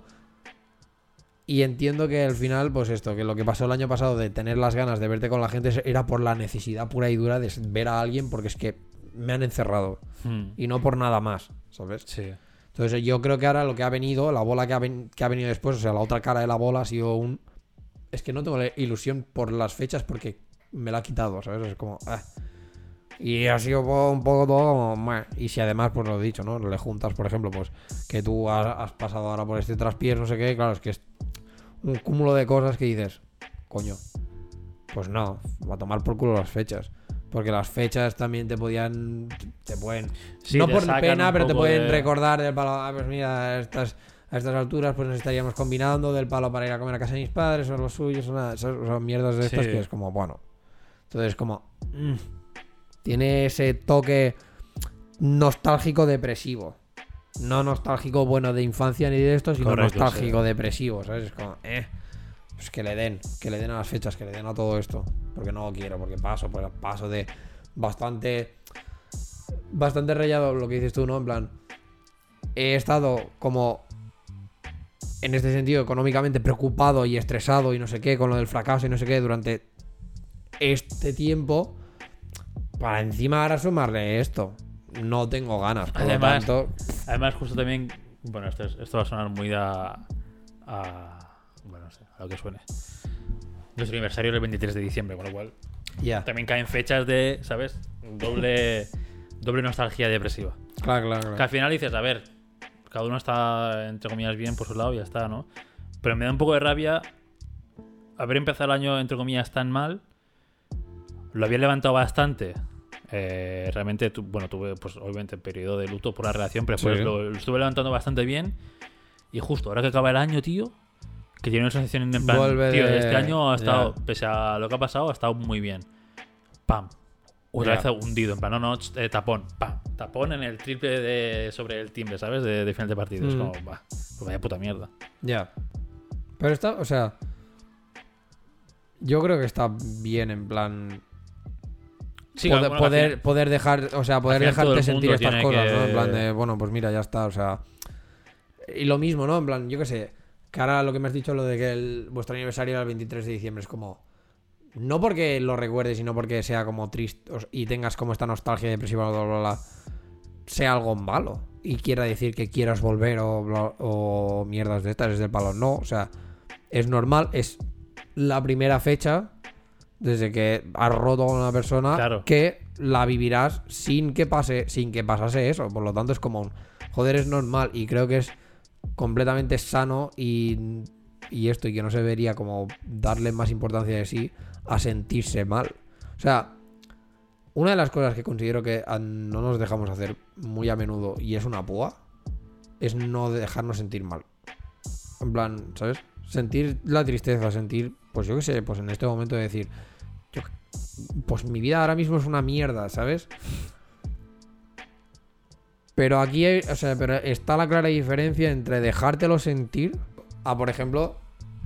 Y entiendo que al final, pues esto, que lo que pasó el año pasado de tener las ganas de verte con la gente era por la necesidad pura y dura de ver a alguien porque es que me han encerrado. Mm. Y no por nada más, ¿sabes? Sí. Entonces yo creo que ahora lo que ha venido, la bola que ha, ven- que ha venido después, o sea, la otra cara de la bola ha sido un... Es que no tengo la ilusión por las fechas porque me la ha quitado, ¿sabes? Es como... ah. Y ha sido un poco todo como... meh. Y si además, pues lo he dicho, ¿no? Le juntas, por ejemplo, pues que tú has, has pasado ahora por este traspiés, no sé qué, claro, es que es un cúmulo de cosas que dices, coño, pues no, va a tomar por culo las fechas. Porque las fechas también te podían... Te pueden Sí, no te por pena, pero te pueden de- recordar del palo. Ah, pues mira, a estas, a estas alturas pues nos estaríamos combinando del palo para ir a comer a casa de mis padres o los suyos o nada. Son, son mierdas de estas Sí. que es como, bueno. Entonces, como. mm, tiene ese toque nostálgico depresivo. No nostálgico bueno de infancia ni de esto, sino Correcto, nostálgico depresivo, ¿sabes? Es como, eh. Pues que le den, que le den a las fechas, que le den a todo esto. Porque no lo quiero, porque paso, pues paso de bastante bastante rayado lo que dices tú, ¿no? En plan, he estado como en este sentido económicamente preocupado y estresado y no sé qué con lo del fracaso y no sé qué durante este tiempo para encima ahora sumarle esto. No tengo ganas, por Además- lo tanto, Además, justo también. Bueno, esto, es- esto va a sonar muy a. a bueno, no sé, a lo que suene. Nuestro aniversario es el 23 de diciembre, con lo cual ya. también caen fechas de, ¿sabes? Doble, doble nostalgia depresiva. Claro, claro, claro. Que al final dices, a ver, cada uno está, entre comillas, bien por su lado y ya está, ¿no? Pero me da un poco de rabia haber empezado el año, entre comillas, tan mal. Lo había levantado bastante. Eh, realmente, tu- bueno, tuve, pues obviamente, periodo de luto por la relación, pero pues Sí. lo, lo estuve levantando bastante bien. Y justo ahora que acaba el año, tío, que tiene una sensación en plan, Vuelve tío, de- este año ha estado, pese a lo que ha pasado, ha estado muy bien. Pam. Otra Ya. vez hundido, en plan, no, no, eh, tapón, pam, tapón en el triple de, sobre el timbre, ¿sabes? De, de final de partido. Es Mm. como, va, pues vaya puta mierda. Ya. Pero está, o sea. Yo creo que está bien en plan. Sí, poder, bueno, poder, final- poder dejar, o sea, poder dejarte sentir estas cosas, que- ¿no? En plan de, bueno, pues mira, ya está, o sea. Y lo mismo, ¿no? En plan, yo qué sé, que ahora lo que me has dicho, lo de que el- vuestro aniversario era el 23 de diciembre, es como. No porque lo recuerdes, sino porque sea como triste y tengas como esta nostalgia depresiva, bla, bla, bla, sea algo malo y quiera decir que quieras volver o, bla- o mierdas de estas, es del palo. No, o sea, es normal, es la primera fecha desde que has roto con una persona Claro. que la vivirás sin que pase, sin que pasase eso. Por lo tanto, es como un joder, es normal y creo que es completamente sano y, y esto, y que no se vería como darle más importancia de sí a sentirse mal. O sea, una de las cosas que considero que no nos dejamos hacer muy a menudo y es una púa es no dejarnos sentir mal. En plan, ¿sabes? Sentir la tristeza, sentir, pues yo qué sé, pues en este momento de decir, pues mi vida ahora mismo es una mierda, ¿sabes? Pero aquí o sea, pero está la clara diferencia entre dejártelo sentir a, por ejemplo,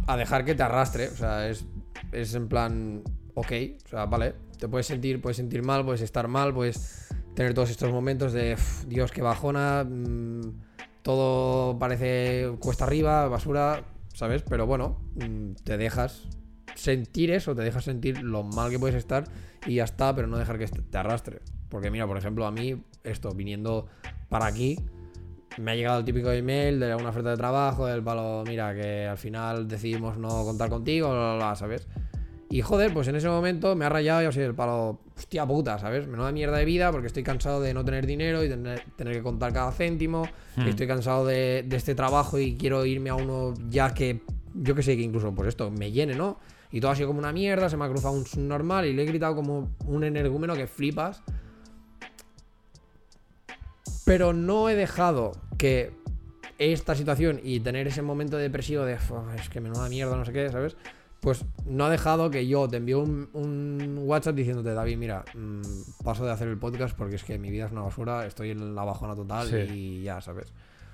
a dejar que te arrastre. O sea, es, es en plan, ok, o sea, vale, te puedes sentir, puedes sentir mal, puedes estar mal, puedes tener todos estos momentos de, "Uf, Dios, qué bajona, mm, todo parece cuesta arriba, basura, ¿sabes? Pero bueno, mm, te dejas sentir eso, te dejas sentir lo mal que puedes estar y ya está, pero no dejar que te arrastre. Porque mira, por ejemplo, a mí, esto, viniendo para aquí, me ha llegado el típico email de una oferta de trabajo, del palo, mira, que al final decidimos no contar contigo, bla, bla, bla, ¿sabes? Y joder, pues en ese momento me ha rayado y así el palo, hostia puta, ¿sabes? Menuda mierda de vida porque estoy cansado de no tener dinero y tener, tener que contar cada céntimo. Y estoy cansado de, de este trabajo y quiero irme a uno ya que, yo que sé, que incluso pues esto me llene, ¿no? Y todo ha sido como una mierda, se me ha cruzado un subnormal y le he gritado como un energúmeno que flipas. Pero no he dejado que esta situación y tener ese momento depresivo de "Fu, es que menuda mierda, no sé qué, ¿sabes? Pues no ha dejado que yo te envíe un, un WhatsApp diciéndote, David, mira, mm, paso de hacer el podcast porque es que mi vida es una basura, estoy en la bajona total Sí. y ya, ¿sabes?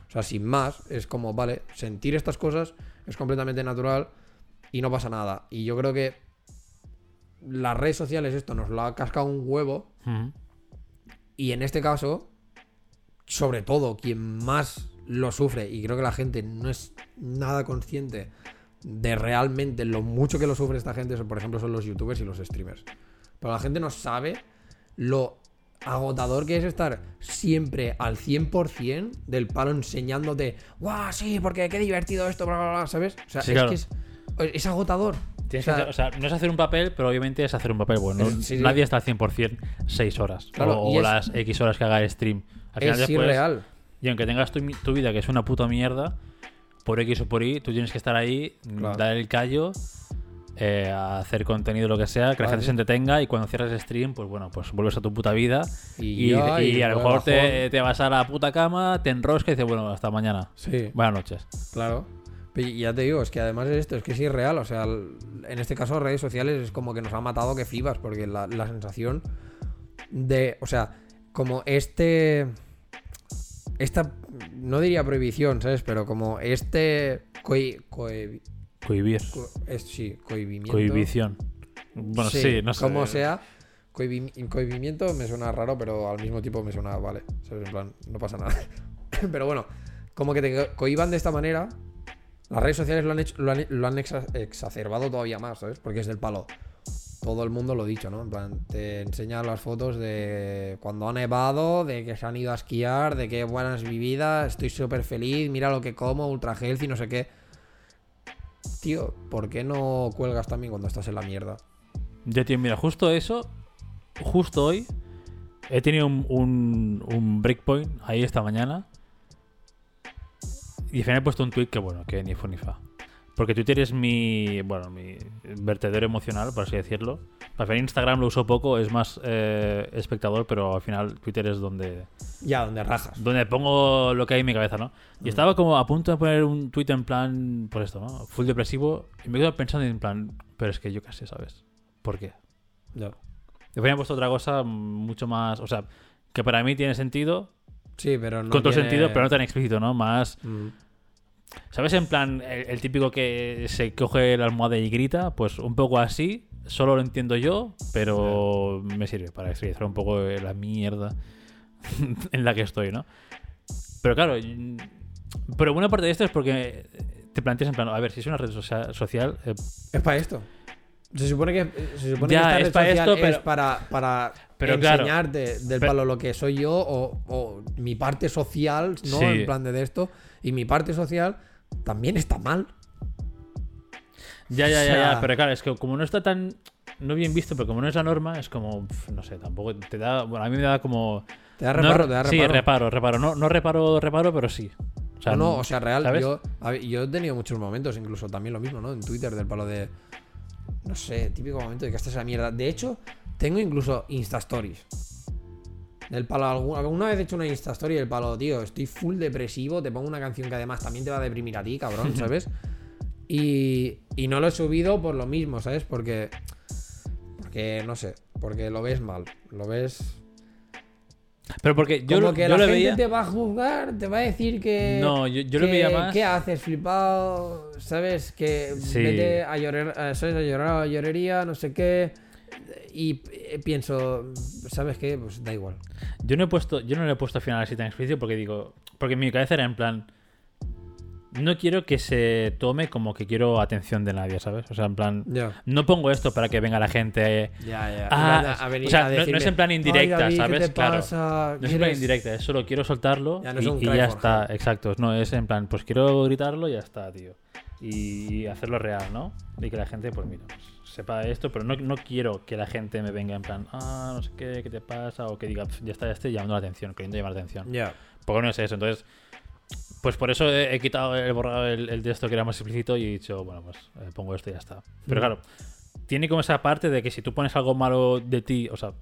O sea, sin más, es como, vale, sentir estas cosas es completamente natural y no pasa nada. Y yo creo que las redes sociales esto nos lo ha cascado un huevo y en este caso, sobre todo, quien más lo sufre, y creo que la gente no es nada consciente de realmente lo mucho que lo sufre esta gente, por ejemplo, son los youtubers y los streamers. Pero la gente no sabe lo agotador que es estar siempre al 100% del palo enseñándote, guau, sí, porque qué divertido esto, bla, bla, bla", ¿sabes? O sea, Sí, es claro. que es, es agotador. O sea, que hacer- o sea, no es hacer un papel, pero obviamente es hacer un papel bueno. Es- sí, sí. Nadie está al 100% 6 horas. Claro, o es- las X horas que haga el stream. Al final es después, irreal. Y aunque tengas tu, tu vida que es una puta mierda, por X o por Y, tú tienes que estar ahí, Claro. dar el callo, eh, a hacer contenido, lo que sea, que la gente se entretenga y cuando cierras el stream, pues bueno, pues vuelves a tu puta vida Y y, ya, y y a lo mejor te, te vas a la puta cama, te enroscas y dices, bueno, hasta mañana. Sí. Buenas noches. Claro. Pero ya te digo, es que además es esto, es que es irreal. O sea, en este caso redes sociales es como que nos ha matado que flipas, porque la, la sensación de, o sea, como este, esta, no diría prohibición, ¿sabes? Pero como este, coi, cohi- Cohibir. co- es- sí, cohibimiento. Cohibición. Bueno, sí, no sé. Como sea, cohibi- cohibimiento me suena raro, pero al mismo tiempo me suena, vale, ¿sabes? En plan, no pasa nada. pero bueno, como que te cohiban de esta manera, las redes sociales lo han, hecho, lo han, exacerbado todavía más, ¿sabes? Porque es del palo. Todo el mundo lo ha dicho, ¿no? En plan, te enseñan las fotos de cuando ha nevado, de que se han ido a esquiar, de qué buena es mi vida, estoy súper feliz, mira lo que como, ultra healthy, no sé qué. Tío, ¿por qué no cuelgas también cuando estás en la mierda? Ya, tío, mira, justo eso, justo hoy, he tenido un, un breakpoint ahí esta mañana. Y al final he puesto un tweet que, bueno, que ni fue ni fa. Porque Twitter es mi, bueno, mi vertedero emocional, por así decirlo. Al final Instagram lo uso poco, es más eh, espectador, pero al final Twitter es donde, Ya, donde rajas. donde pongo lo que hay en mi cabeza, ¿no? Y estaba como a punto de poner un tweet en plan, por esto, ¿no? Full depresivo. Y me quedo pensando en plan, pero es que yo sé, ¿sabes? ¿Por qué? Ya. Después me he puesto otra cosa mucho más, o sea, que para mí tiene sentido, Sí, pero no. con todo tiene- sentido, pero no tan explícito, ¿no? Más, Mm. ¿sabes? En plan, el, el típico que se coge la almohada y grita, pues un poco así, solo lo entiendo yo, pero me sirve para expresar un poco la mierda en la que estoy, ¿no? Pero claro, pero buena parte de esto es porque te planteas en plan, a ver, si es una red socia- social, eh, Es para esto. Se supone que, se supone Ya, que esta es red para social esto, es para, para pero claro. enseñarte del Pero- palo lo que soy yo o, o mi parte social, ¿no? Sí. En plan de, de esto. Y mi parte social también está mal. Ya, ya, O ya, sea- ya, pero claro, es que como no está tan. No bien visto, pero como no es la norma, es como. pf, No sé, tampoco te da. Bueno, a mí me da como. Te da no reparo, re- te da Sí, reparo. reparo, reparo. No, no reparo, reparo, pero sí. O sea, no, no, o sea, real, ¿sabes? yo, yo he tenido muchos momentos, incluso también lo mismo, ¿no? En Twitter, del palo de. No sé, típico momento de que estás en la mierda. De hecho, tengo incluso Insta Stories. Del palo, alguna, vez he hecho una Insta Story del palo, tío, estoy full depresivo, te pongo una canción que además también te va a deprimir a ti, cabrón, ¿sabes? y, y no lo he subido por lo mismo, ¿sabes? Porque. Porque, no sé. Porque lo ves mal. Lo ves. Pero porque yo, Como lo- que yo la lo gente veía. te va a juzgar, te va a decir que. No, yo, yo lo veía más. ¿Qué haces, flipado? ¿Sabes? Que Sí. vete a llorar, a, ¿sabes? a llorar a llorería, no sé qué. Y eh, pienso, ¿sabes qué? Pues da igual. Yo no he puesto, yo no le he puesto final así tan explícito porque digo, porque en mi cabeza era en plan, no quiero que se tome como que quiero atención de nadie, ¿sabes? O sea, en plan, no pongo esto para que venga la gente. Ya, ya. Ah, A venir o sea, a no- no es en plan indirecta, "Ay, David, ¿sabes? ¿qué te Claro. pasa? No es en plan ¿Quieres-" indirecta, es solo quiero soltarlo Ya no es y, ya está, exacto. No, es en plan, pues quiero gritarlo y ya está, tío. Y hacerlo real, ¿no? Y que la gente, pues mira, pues, sepa esto, pero no, no quiero que la gente me venga en plan, ah, no sé qué, qué te pasa, o que diga, "Pf, ya está, ya estoy llamando la atención, queriendo llamar la atención. Ya. Porque no es eso, entonces. Pues por eso he, he quitado, he borrado el, el de esto que era más explícito y he dicho, bueno, pues eh, pongo esto y ya está. Pero Mm. claro, tiene como esa parte de que si tú pones algo malo de ti, o sea,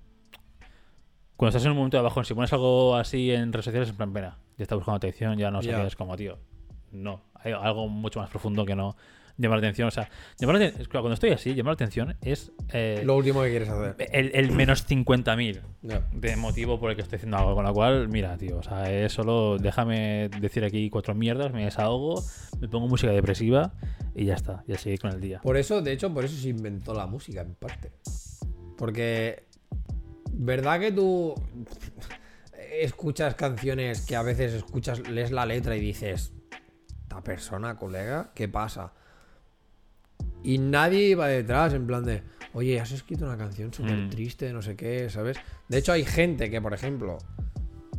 cuando estás en un momento de bajón, si pones algo así en redes sociales, en plan, pena, ya está buscando atención, ya no sé Ya. qué, es como, tío, no, hay algo mucho más profundo que no llamar la atención. O sea, llamar la atención, cuando estoy así, llamar la atención es eh, Lo último que quieres hacer. el, el menos 50.000 Ya. de motivo por el que estoy haciendo algo. Con lo cual, mira, tío, o sea, es solo déjame decir aquí cuatro mierdas, me desahogo, me pongo música depresiva y ya está, ya seguir con el día. Por eso, de hecho, por eso se inventó la música, en parte. Porque. ¿Verdad que tú escuchas canciones que a veces escuchas, lees la letra y dices. Esta persona, colega, ¿qué pasa? Y nadie iba detrás, en plan de. Oye, has escrito una canción súper Mm. triste, no sé qué, ¿sabes? De hecho, hay gente que, por ejemplo.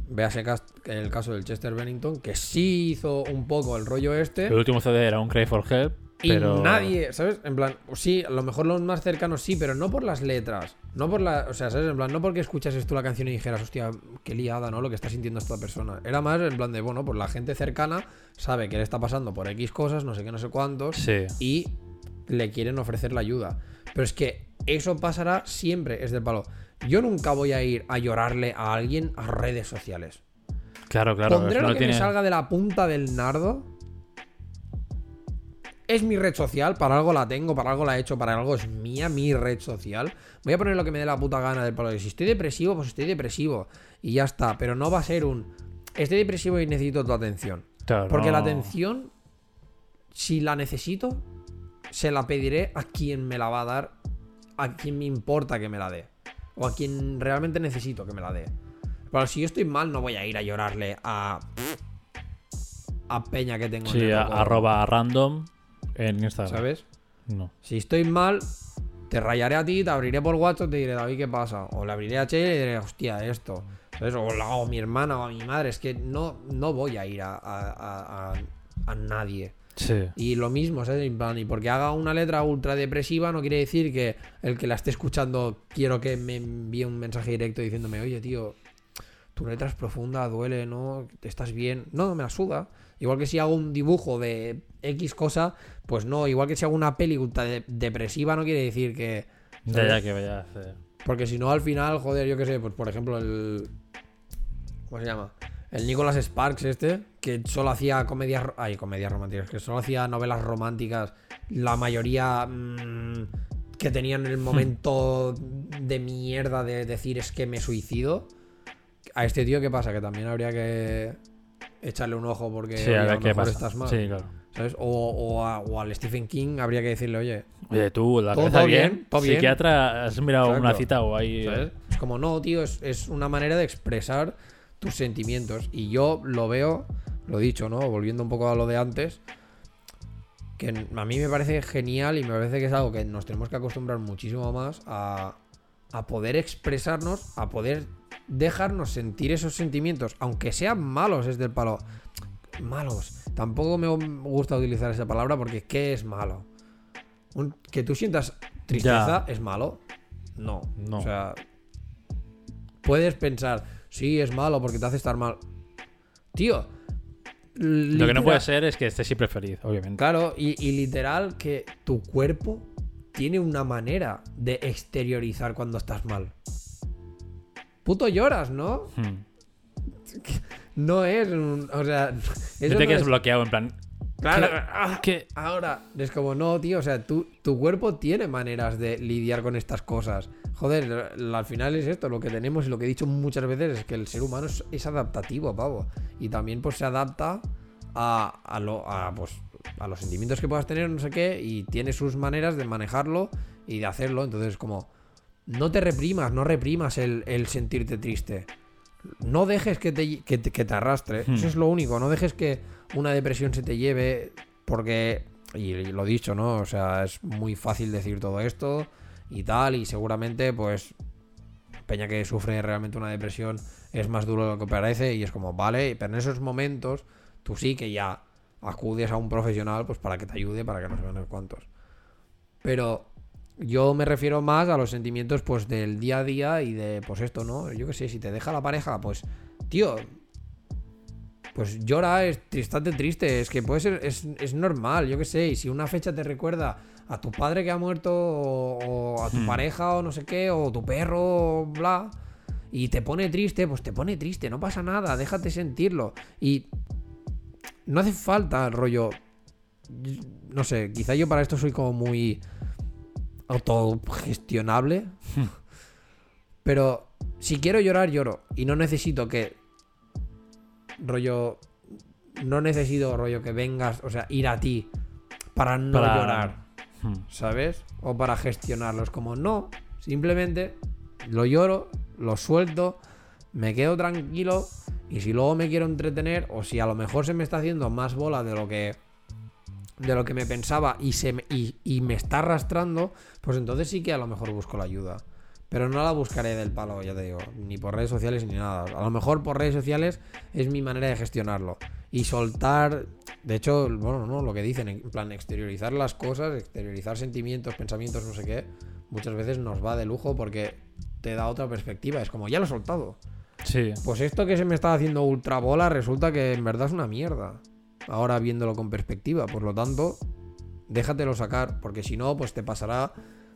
En el caso del Chester Bennington, que sí hizo un poco el rollo este. El último CD era un Cry for Help, Y nadie, ¿sabes? En plan, sí, a lo mejor los más cercanos sí, pero no por las letras. No por la. O sea, ¿sabes? En plan, no porque escuchases tú la canción y dijeras, hostia, qué liada, ¿no? Lo que está sintiendo esta persona. Era más en plan de, bueno, pues la gente cercana sabe que le está pasando por X cosas, no sé qué, no sé cuántos, Sí. y le quieren ofrecer la ayuda. Pero es que eso pasará siempre, es del palo. Yo nunca voy a ir a llorarle a alguien a redes sociales. Claro, claro. Pondré lo no que tiene... me salga de la punta del nardo. Es mi red social, para algo la tengo, para algo la he hecho, para algo es mía, mi red social. Voy a poner lo que me dé la puta gana del palo. Si estoy depresivo, pues estoy depresivo. Y ya está. Pero no va a ser un. Estoy depresivo y necesito tu atención. Claro, Porque la atención, si la necesito, se la pediré a quien me la va a dar, a quien me importa que me la dé. O a quien realmente necesito que me la dé. Pero si yo estoy mal, no voy a ir a llorarle a. a Peña que tengo en Sí, el a- arroba random en Instagram. ¿Sabes? No. Si estoy mal, te rayaré a ti, te abriré por WhatsApp, te diré, David, ¿qué pasa? O le abriré a Che y le diré, hostia, esto. ¿Sabes? O, la- o a mi hermana o a mi madre. Es que no, no voy a ir a- a- a nadie. Sí. Y lo mismo, ¿sabes? Y porque haga una letra ultra depresiva no quiere decir que el que la esté escuchando quiero que me envíe un mensaje directo diciéndome, oye, tío, tu letra es profunda, duele, ¿no? ¿Estás bien? No, me la suda. Igual que si hago un dibujo de X cosa, pues no. Igual que si hago una peli ultra de- depresiva no quiere decir que... Ya, ya que vaya a hacer. Porque si no, al final, joder, yo qué sé, pues por ejemplo, el. ¿Cómo se llama? El Nicholas Sparks, este, que solo hacía comedias. Ay, comedias románticas, que solo hacía novelas románticas. La mayoría. mm, que tenían el momento de mierda de decir es que me suicido. A este tío, ¿qué pasa? Que también habría que echarle un ojo porque Sí, oye, a lo qué mejor pasa. estás mal. Sí, claro. ¿sabes? O, o a- o al Stephen King habría que decirle, oye, Oye, tú, la Todo bien, bien. todo bien. Psiquiatra, ¿has mirado Exacto. una cita o ahí? ¿Sabes? Es como, no, tío, es, es una manera de expresar tus sentimientos. Y yo lo veo, lo dicho, ¿no? Volviendo un poco a lo de antes, que a mí me parece genial y me parece que es algo que nos tenemos que acostumbrar muchísimo más a, a poder expresarnos, a poder dejarnos sentir esos sentimientos, aunque sean malos, es del palo. Malos. Tampoco me gusta utilizar esa palabra porque ¿qué es malo? Un- que tú sientas tristeza es malo. No. No. O sea, puedes pensar, sí, es malo porque te hace estar mal. Tío. Lo que no puede ser es que estés siempre feliz, obviamente. Claro, y, y literal que tu cuerpo tiene una manera de exteriorizar cuando estás mal. Puto lloras, ¿no? Hmm. No es un. O sea. eso No no te quedes es- bloqueado, en plan. Claro, ¿Qué? ah, ¿Qué? ahora es como, no, tío, o sea, tú, tu cuerpo tiene maneras de lidiar con estas cosas. Joder, al final es esto, lo que tenemos y lo que he dicho muchas veces es que el ser humano es, es adaptativo, pavo. Y también pues se adapta a, a lo, a, pues, a los sentimientos que puedas tener, no sé qué, y tiene sus maneras de manejarlo y de hacerlo. Entonces, como, no te reprimas, no reprimas el, el sentirte triste. No dejes que te, que te, que te arrastre. Hmm. Eso es lo único. No dejes que una depresión se te lleve. Porque, y lo dicho, ¿no? O sea, es muy fácil decir todo esto y tal. Y seguramente, pues, Peña que sufre realmente una depresión es más duro de lo que parece. Y es como, vale, pero en esos momentos tú sí que ya acudes a un profesional pues para que te ayude, para que no se vean cuantos. Pero yo me refiero más a los sentimientos pues del día a día y de pues esto, ¿no? Yo qué sé, si te deja la pareja, pues tío, pues llora, es, estate triste, es que puede ser, es, es normal, yo qué sé, y si una fecha te recuerda a tu padre que ha muerto o, o a tu Hmm. pareja o no sé qué, o tu perro, o bla, y te pone triste, pues te pone triste, no pasa nada, déjate sentirlo. Y no hace falta, rollo, no sé, quizá yo para esto soy como muy autogestionable. Pero si quiero llorar, lloro. Y no necesito que. Rollo. No necesito, rollo, que vengas, o sea, ir a ti para no Para- llorar, Hmm. ¿sabes? O para gestionarlo. Es como, no. Simplemente lo lloro, lo suelto, me quedo tranquilo. Y si luego me quiero entretener, o si a lo mejor se me está haciendo más bola de lo que de lo que me pensaba y, se y me está arrastrando, pues entonces sí que a lo mejor busco la ayuda. Pero no la buscaré del palo, ya te digo, ni por redes sociales ni nada. A lo mejor por redes sociales es mi manera de gestionarlo. Y soltar, de hecho, bueno, no, lo que dicen, en plan, exteriorizar las cosas, exteriorizar sentimientos, pensamientos, no sé qué, muchas veces nos va de lujo porque te da otra perspectiva. Es como, ya lo he soltado. Sí. Pues esto que se me estaba haciendo ultra bola resulta que en verdad es una mierda. Ahora viéndolo con perspectiva. Por lo tanto, déjatelo sacar. Porque si no, pues te pasará.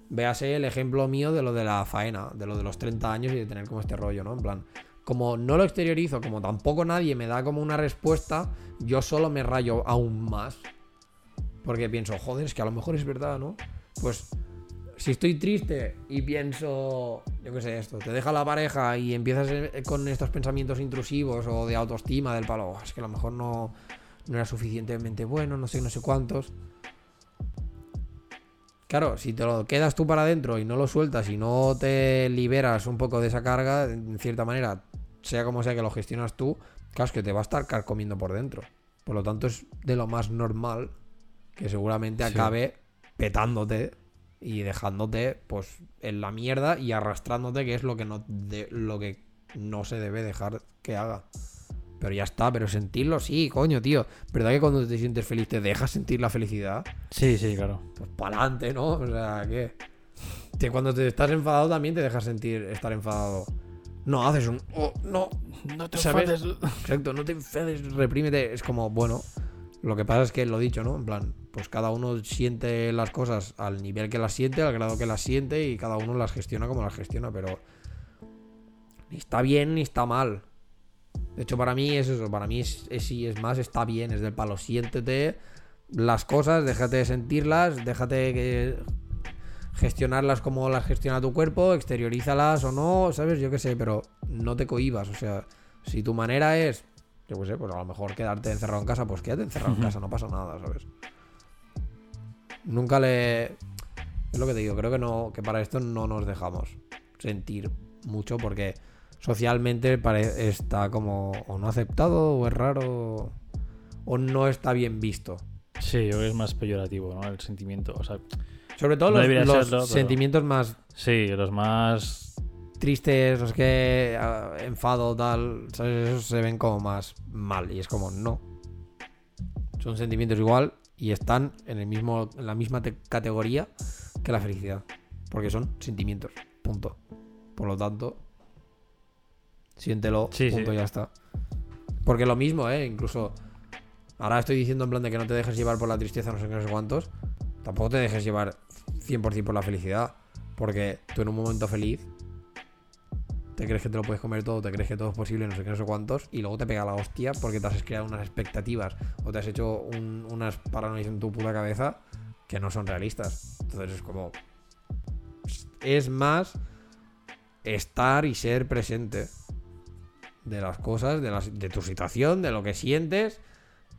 Véase el ejemplo mío de lo de la faena, de lo de los 30 años y de tener como este rollo, ¿no? En plan, como no lo exteriorizo, como tampoco nadie me da como una respuesta, yo solo me rayo aún más. Porque pienso, joder, es que a lo mejor es verdad, ¿no? Pues si estoy triste y pienso, yo qué sé, esto, te deja la pareja y empiezas eh, con estos pensamientos intrusivos o de autoestima del palo, "Oh, es que a lo mejor no, no era suficientemente bueno, no sé, no sé cuántos. Claro, si te lo quedas tú para adentro y no lo sueltas y no te liberas un poco de esa carga, en cierta manera, sea como sea que lo gestionas tú, claro, es que te va a estar carcomiendo por dentro. Por lo tanto, es de lo más normal que seguramente Sí. acabe petándote y dejándote pues en la mierda y arrastrándote, que es lo que no, de- lo que no se debe dejar que haga. Pero ya está, pero sentirlo sí, coño, tío. ¿Verdad que cuando te sientes feliz te dejas sentir la felicidad? Sí, sí, claro. Pues para adelante, ¿no? O sea, ¿qué? Que cuando te estás enfadado también te dejas sentir estar enfadado. No haces un... "Oh, no, No te ¿Sabes? Exacto, no te enfades, reprímete. Es como, bueno, lo que pasa es que lo dicho, ¿no? En plan, pues cada uno siente las cosas al nivel que las siente, al grado que las siente y cada uno las gestiona como las gestiona, pero ni está bien ni está mal. De hecho, para mí es eso, para mí es, es sí, es más, está bien, es del palo. Siéntete las cosas, déjate de sentirlas, déjate que gestionarlas como las gestiona tu cuerpo, exteriorízalas o no, ¿sabes? Yo qué sé, pero no te cohibas, o sea, si tu manera es, yo qué sé, pues a lo mejor quedarte encerrado en casa, pues quédate encerrado en casa, no pasa nada, ¿sabes? Nunca le... Es lo que te digo, creo que no, que para esto no nos dejamos sentir mucho porque socialmente está como o no aceptado o es raro o no está bien visto. Sí, yo creo que es más peyorativo, ¿no? El sentimiento. O sea, Sobre todo No los, debería los serlo, pero- sentimientos más sí, los más. tristes, los que ah, enfado, tal, ¿sabes? Esos se ven como más mal. Y es como, no. Son sentimientos igual y están en, el mismo, en la misma te- categoría que la felicidad. Porque son sentimientos. Punto. Por lo tanto, siéntelo. Sí, punto, sí. ya está. Porque lo mismo, ¿eh? Incluso. Ahora estoy diciendo en plan de que no te dejes llevar por la tristeza, no sé qué, no sé cuántos. Tampoco te dejes llevar 100% por la felicidad. Porque tú en un momento feliz te crees que te lo puedes comer todo, te crees que todo es posible, no sé qué, no sé cuántos, y luego te pega la hostia porque te has creado unas expectativas o te has hecho un- unas paranoias en tu puta cabeza que no son realistas. Entonces es como. Es más estar y ser presente de las cosas, de, las, de tu situación, de lo que sientes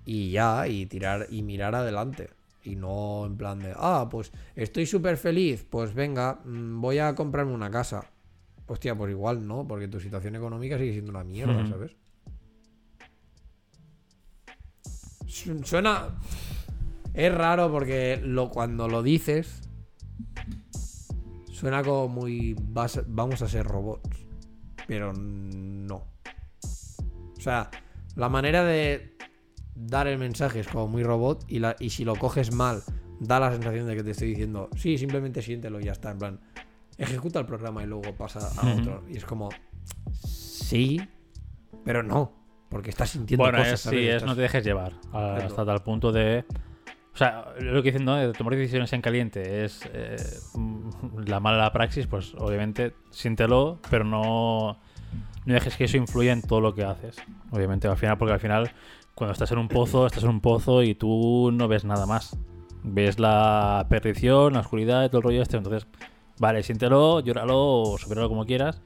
y ya, y tirar y mirar adelante. Y no en plan de, ah, pues estoy súper feliz, pues venga, mm, voy a comprarme una casa. Hostia, pues igual no, porque tu situación económica sigue siendo una mierda. ¿sabes? Su- Suena... Es raro porque lo, cuando lo dices, suena como muy... vas- vamos a ser robots. Pero no. O sea, la manera de dar el mensaje es como muy robot y, la, y si lo coges mal, da la sensación de que te estoy diciendo, sí, simplemente siéntelo y ya está. En plan, ejecuta el programa y luego pasa a otro. Y es como, sí, pero no. Porque estás sintiendo Bueno, cosas, es, sí, es Estás- no te dejes llevar a- hasta tal punto de... O sea, lo que dicen, ¿no? De tomar decisiones en caliente es eh, mm, la mala praxis, pues obviamente siéntelo, pero no, no dejes que eso influya en todo lo que haces. Obviamente, al final, porque al final, cuando estás en un pozo, estás en un pozo y tú no ves nada más. Ves la perdición, la oscuridad todo el rollo este. Entonces, vale, siéntelo, llóralo o supéralo como quieras,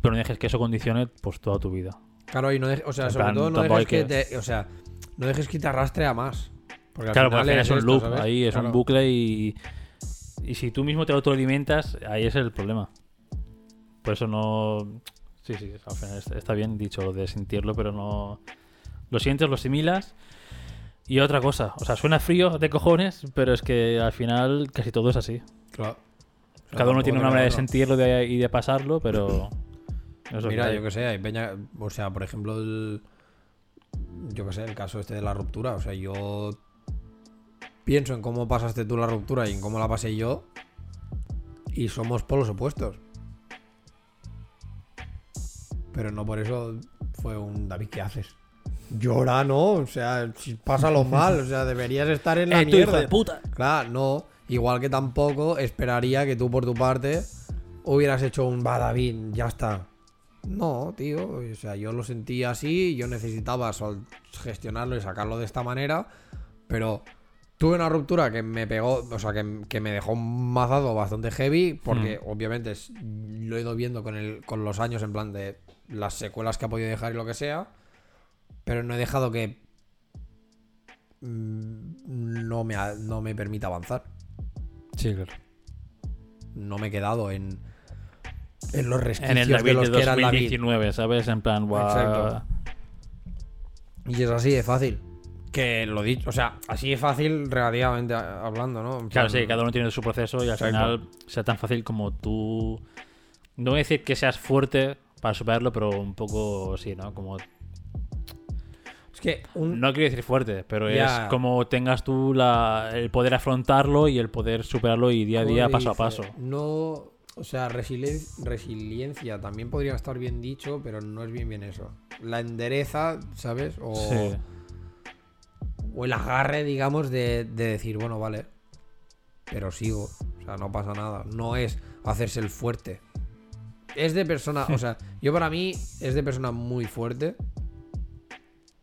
pero no dejes que eso condicione pues toda tu vida. Claro, y no dejes- o sea, En sobre plan, todo no dejes que te, o sea, no dejes que te arrastre a más. Porque Claro, porque al final es es un esto, loop, ¿sabes? ahí es Claro. un bucle y, y si tú mismo te autoalimentas, ahí es el problema. Por eso no... Sí, sí, al final está- bien dicho lo de sentirlo, pero no... Lo sientes, lo asimilas. Y otra cosa, o sea, suena frío de cojones, pero es que al final casi todo es así. Claro. Cada uno tiene una manera de sentirlo de- y de pasarlo, pero... eso Mira, yo que sé, hay peña, o sea, por ejemplo, el, yo que sé, el caso este de la ruptura, o sea, yo pienso en cómo pasaste tú la ruptura y en cómo la pasé yo y somos polos opuestos. Pero no por eso fue un David, ¿qué haces? Llora, ¿no? O sea, si pásalo mal, o sea, deberías estar en la ¡Eh, tú, hijo mierda. de puta! Claro, no. Igual que tampoco esperaría que tú por tu parte hubieras hecho un va David, ya está. No, tío. O sea, yo lo sentí así, yo necesitaba gestionarlo y sacarlo de esta manera. Pero tuve una ruptura que me pegó, o sea, que, que me dejó un mazado bastante heavy. Porque obviamente es- lo he ido viendo con, el, con los años en plan de las secuelas que ha podido dejar y lo que sea. Pero no he dejado que mm, no me, no me permita avanzar. Sí, claro. No me he quedado en, en los resquicios En el de los de que era el David. 2019, ¿sabes? En plan, guau. Exacto. Y es así de fácil. Que lo dicho, o sea, así de fácil relativamente hablando, ¿no? En Claro, plan, sí, cada uno tiene su proceso y al Exacto. final sea tan fácil como tú. No voy a decir que seas fuerte para superarlo, pero un poco sí, ¿no? Como. Es que un, No quiero decir fuerte, pero Ya. es como tengas tú la, el poder afrontarlo y el poder superarlo y día a día, ¿cómo paso a paso. No, o sea, resilien- resiliencia también podría estar bien dicho, pero no es bien bien eso. La endereza, ¿sabes? O, Sí. o el agarre, digamos, de, de decir, bueno, vale, pero sigo. O sea, no pasa nada. No es hacerse el fuerte. Es de persona, o sea, yo para mí es de persona muy fuerte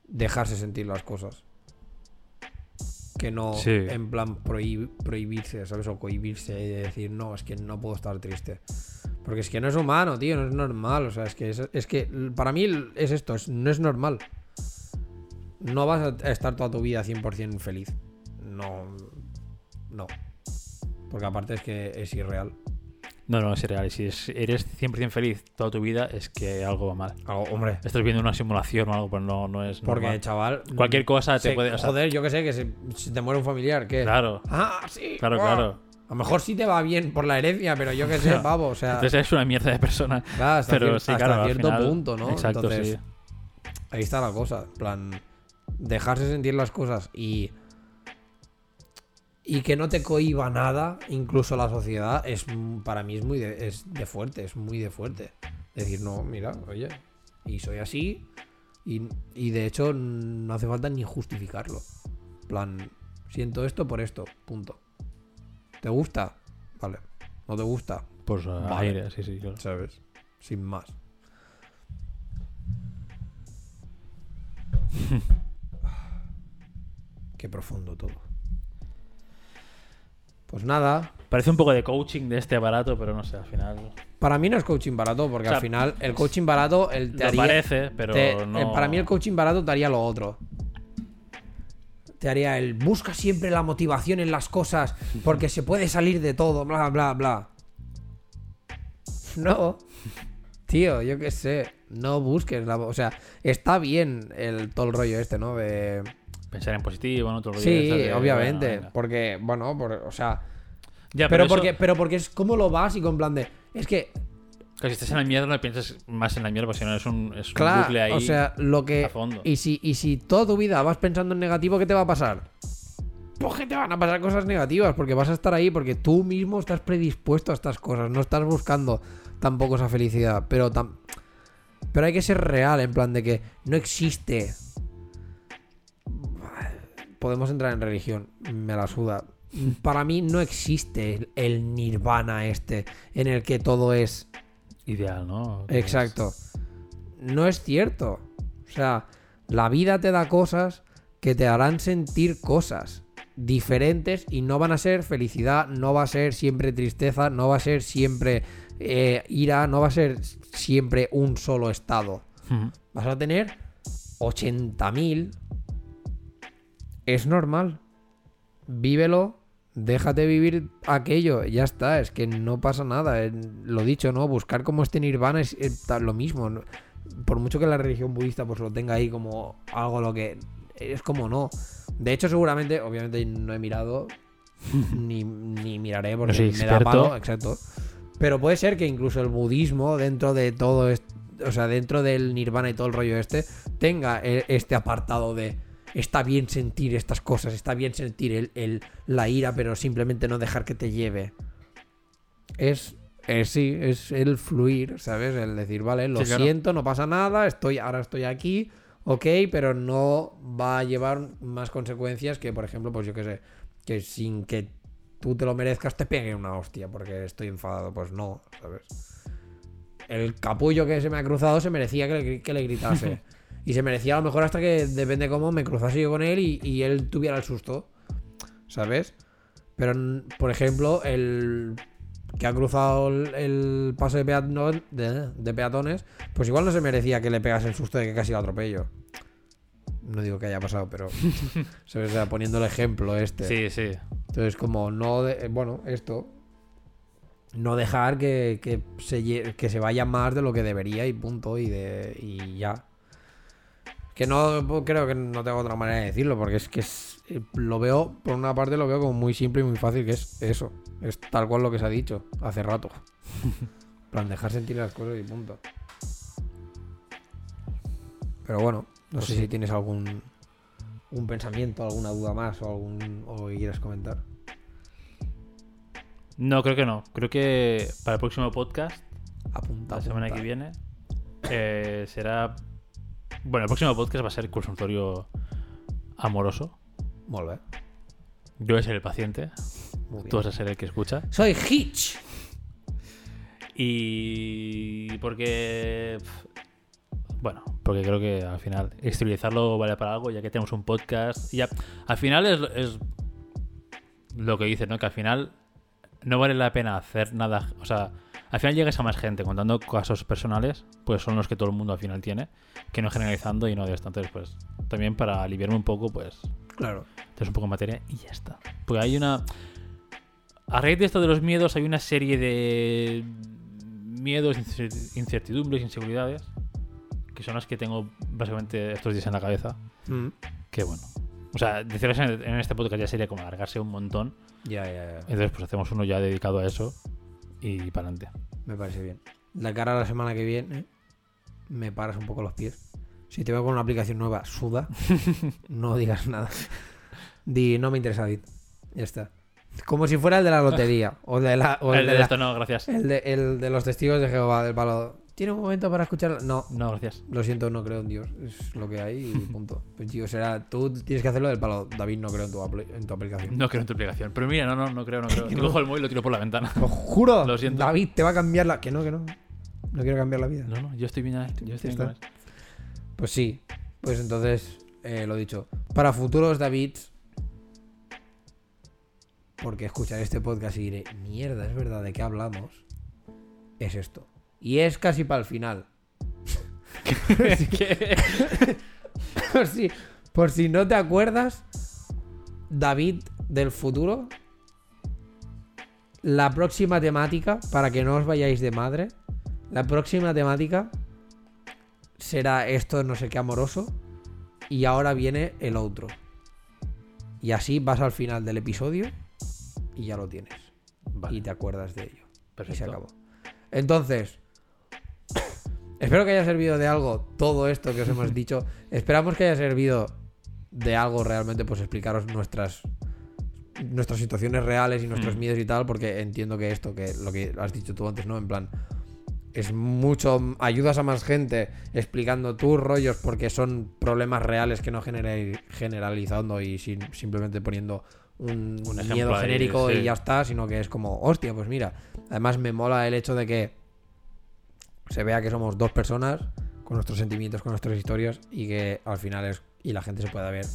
dejarse sentir las cosas. Que no, Sí. en plan, prohib- prohibirse, ¿sabes? O cohibirse y decir, no, es que no puedo estar triste. Porque es que no es humano, tío, no es normal. O sea, es que, es, es que para mí es esto, es- no es normal. No vas a estar toda tu vida 100% feliz. No. No. Porque aparte es que es irreal. No, no, es real. Y si es- eres 100% feliz toda tu vida, es que algo va mal. Algo, hombre. Estás viendo una simulación o algo, pero no, no es. Porque, normal. chaval. Cualquier cosa te se- puede- o sea- joder, yo que sé, que si te muere un familiar, ¿qué? Claro, Ah, sí. claro, claro. A lo mejor sí te va bien por la herencia, pero yo que sé, pavo. O sea, Entonces eres una mierda de persona. claro, hasta, pero sí, hasta claro, al cierto final- punto, ¿no? Exacto, Entonces, sí. ahí está la cosa. En plan, dejarse sentir las cosas y y que no te cohiba nada, incluso la sociedad, es para mí es muy de, es de fuerte, es muy de fuerte. Decir, no, mira, oye, y soy así, y, y de hecho no hace falta ni justificarlo. plan, siento esto por esto, punto. ¿Te gusta? Vale. ¿No te gusta? Pues eh, aire, sí, sí, claro. ¿Sabes? Sin más. Qué profundo todo. Pues nada, Parece un poco de coaching de este aparato, pero no sé, al final. para mí no es coaching barato, porque O sea, al final el coaching barato el te haría- parece, pero te- no. eh, Para mí el coaching barato te haría lo otro. Te haría el busca siempre la motivación en las cosas porque se puede salir de todo, bla, bla, bla. No. Tío, yo qué sé. No busques la... O sea, está bien el, todo el rollo este, ¿no? De... Pensar en positivo, el rollo Sí, de, obviamente. bueno, porque, bueno, por- o sea... Ya, Pero, pero, eso- porque, pero porque es como lo básico, en plan de... Es que que si estás en la mierda no pienses más en la mierda, porque si no es un, es un Claro, bucle ahí. o sea, lo que... a fondo. Y si, y si toda tu vida vas pensando en negativo, ¿qué te va a pasar? Pues que te van a pasar cosas negativas, porque vas a estar ahí, porque tú mismo estás predispuesto a estas cosas, no estás buscando tampoco esa felicidad, pero tam- Pero hay que ser real, en plan de que no existe... Podemos entrar en religión, me la suda. Para mí no existe el- el nirvana este, en el que todo es Ideal, ¿no? Exacto. No es cierto. O sea, la vida te da cosas que te harán sentir cosas diferentes y no van a ser felicidad, no va a ser siempre tristeza, no va a ser siempre eh, ira, no va a ser siempre un solo estado. Ujú. Vas a tener 80.000. Es normal. Vívelo. Déjate vivir aquello. Ya está. Es que no pasa nada. eh, Lo dicho, ¿no? Buscar como este nirvana es, lo mismo. ¿no? Por mucho que la religión budista pues lo tenga ahí como algo lo que... Es como no. De hecho, seguramente, obviamente no he mirado ni, ni miraré porque No me da experto. palo. Exacto. Pero puede ser que incluso el budismo, dentro de todo esto, o sea, dentro del nirvana y todo el rollo este, tenga e- este apartado de está bien sentir estas cosas, está bien sentir el, el- la ira, pero simplemente no dejar que te lleve. Es, es sí, es el fluir, ¿sabes? El decir, vale, lo Sí, claro. siento, no pasa nada, estoy, ahora estoy aquí, ok, pero no va a llevar más consecuencias que, por ejemplo, pues yo qué sé, que sin que tú te lo merezcas te pegue una hostia porque estoy enfadado. Pues no, ¿sabes? El capullo que se me ha cruzado se merecía que le, que le gritase. y se merecía a lo mejor hasta que, depende cómo, me cruzase yo con él y, y él tuviera el susto. ¿Sabes? Pero, por ejemplo, el que ha cruzado el, el paso de, peatón- de, de peatones, pues igual no se merecía que le pegase el susto de que casi lo atropello. No digo que haya pasado, pero... ¿sabes? O sea, poniendo el ejemplo este. Sí, sí. Entonces, como no, de- bueno, esto, no dejar que, que se, que se vaya más de lo que debería y punto, y, de, y ya. Que no, pues, creo que no tengo otra manera de decirlo, porque es que es- eh, lo veo, por una parte lo veo como muy simple y muy fácil, que es eso, es tal cual lo que se ha dicho hace rato. En plan, dejar sentir las cosas y punto. Pero bueno, no Pues sé sí. si tienes algún un pensamiento, alguna duda más o algún o que quieras comentar. No, creo que no. Creo que para el próximo podcast, Apunta. la semana apunta. que viene, eh, será. Bueno, el próximo podcast va a ser consultorio amoroso. Molt bé. Yo voy a ser el paciente, tú vas a ser el que escucha. Soy Hitch. Y porque. Bueno, porque creo que al final exteriorizarlo vale para algo, ya que tenemos un podcast. Y ya, al final es, es lo que dices, ¿no? Que al final no vale la pena hacer nada. O sea, al final llegas a más gente contando casos personales, pues son los que todo el mundo al final tiene, que no generalizando y no de. Entonces, pues también para aliviarme un poco, pues Claro. entonces un poco en materia y ya está. Porque hay una. A raíz de esto de los miedos, hay una serie de miedos, incer- incertidumbres, inseguridades, que son las que tengo básicamente estos días en la cabeza. Mm. Que bueno. O sea, decirles en, en este podcast ya sería como alargarse un montón. Ya, ya, ya. Entonces, pues hacemos uno ya dedicado a eso y para adelante. Me parece bien. La cara a la semana que viene, me paras un poco los pies. Si te veo con una aplicación nueva, suda. no digas nada. Di, no me interesa, David. Ya está. Como si fuera el de la lotería. O de la. O el, El de de la- esto no, gracias. el de, el de los testigos de Jehová, del palo. ¿Tiene un momento para escuchar? No, No, gracias. Lo siento, no creo en Dios. Es lo que hay y punto. Pues tío, será. Tú tienes que hacerlo del palo. David, no creo en tu, en tu aplicación. No creo en tu aplicación. Pero mira, no, no, no creo, no creo. Y cojo el móvil y lo tiro por la ventana. Lo juro. Lo siento. David, te va a cambiar la. Que no, que no. No quiero cambiar la vida. No, no, yo estoy bien ahí. Yo estoy bien. Pues sí. Pues entonces eh, lo dicho. Para futuros David. Porque escucharé este podcast y diré, mierda, es verdad, ¿de qué hablamos? Es esto. Y es casi para el final. ¿Qué? Por si, por si no te acuerdas, David del futuro. La próxima temática, para que no os vayáis de madre, la próxima temática será esto no sé qué amoroso. Y ahora viene el otro. Y así vas al final del episodio y ya lo tienes. Vale, Y te acuerdas de ello. Y se perfecto. acabó. Entonces, espero que haya servido de algo todo esto que os hemos dicho. Esperamos que haya servido de algo realmente, pues explicaros nuestras nuestras situaciones reales y nuestros Mm. miedos y tal, porque entiendo que esto, que lo que has dicho tú antes, ¿no? En plan, es mucho, ayudas a más gente explicando tus rollos porque son problemas reales que no genera- generalizando y sin, simplemente poniendo un, miedo ahí, genérico sí. y ya está, sino que es como, hostia, pues mira, además me mola el hecho de que se vea que somos dos personas con nuestros sentimientos, con nuestras historias y que al final es y la gente se pueda ver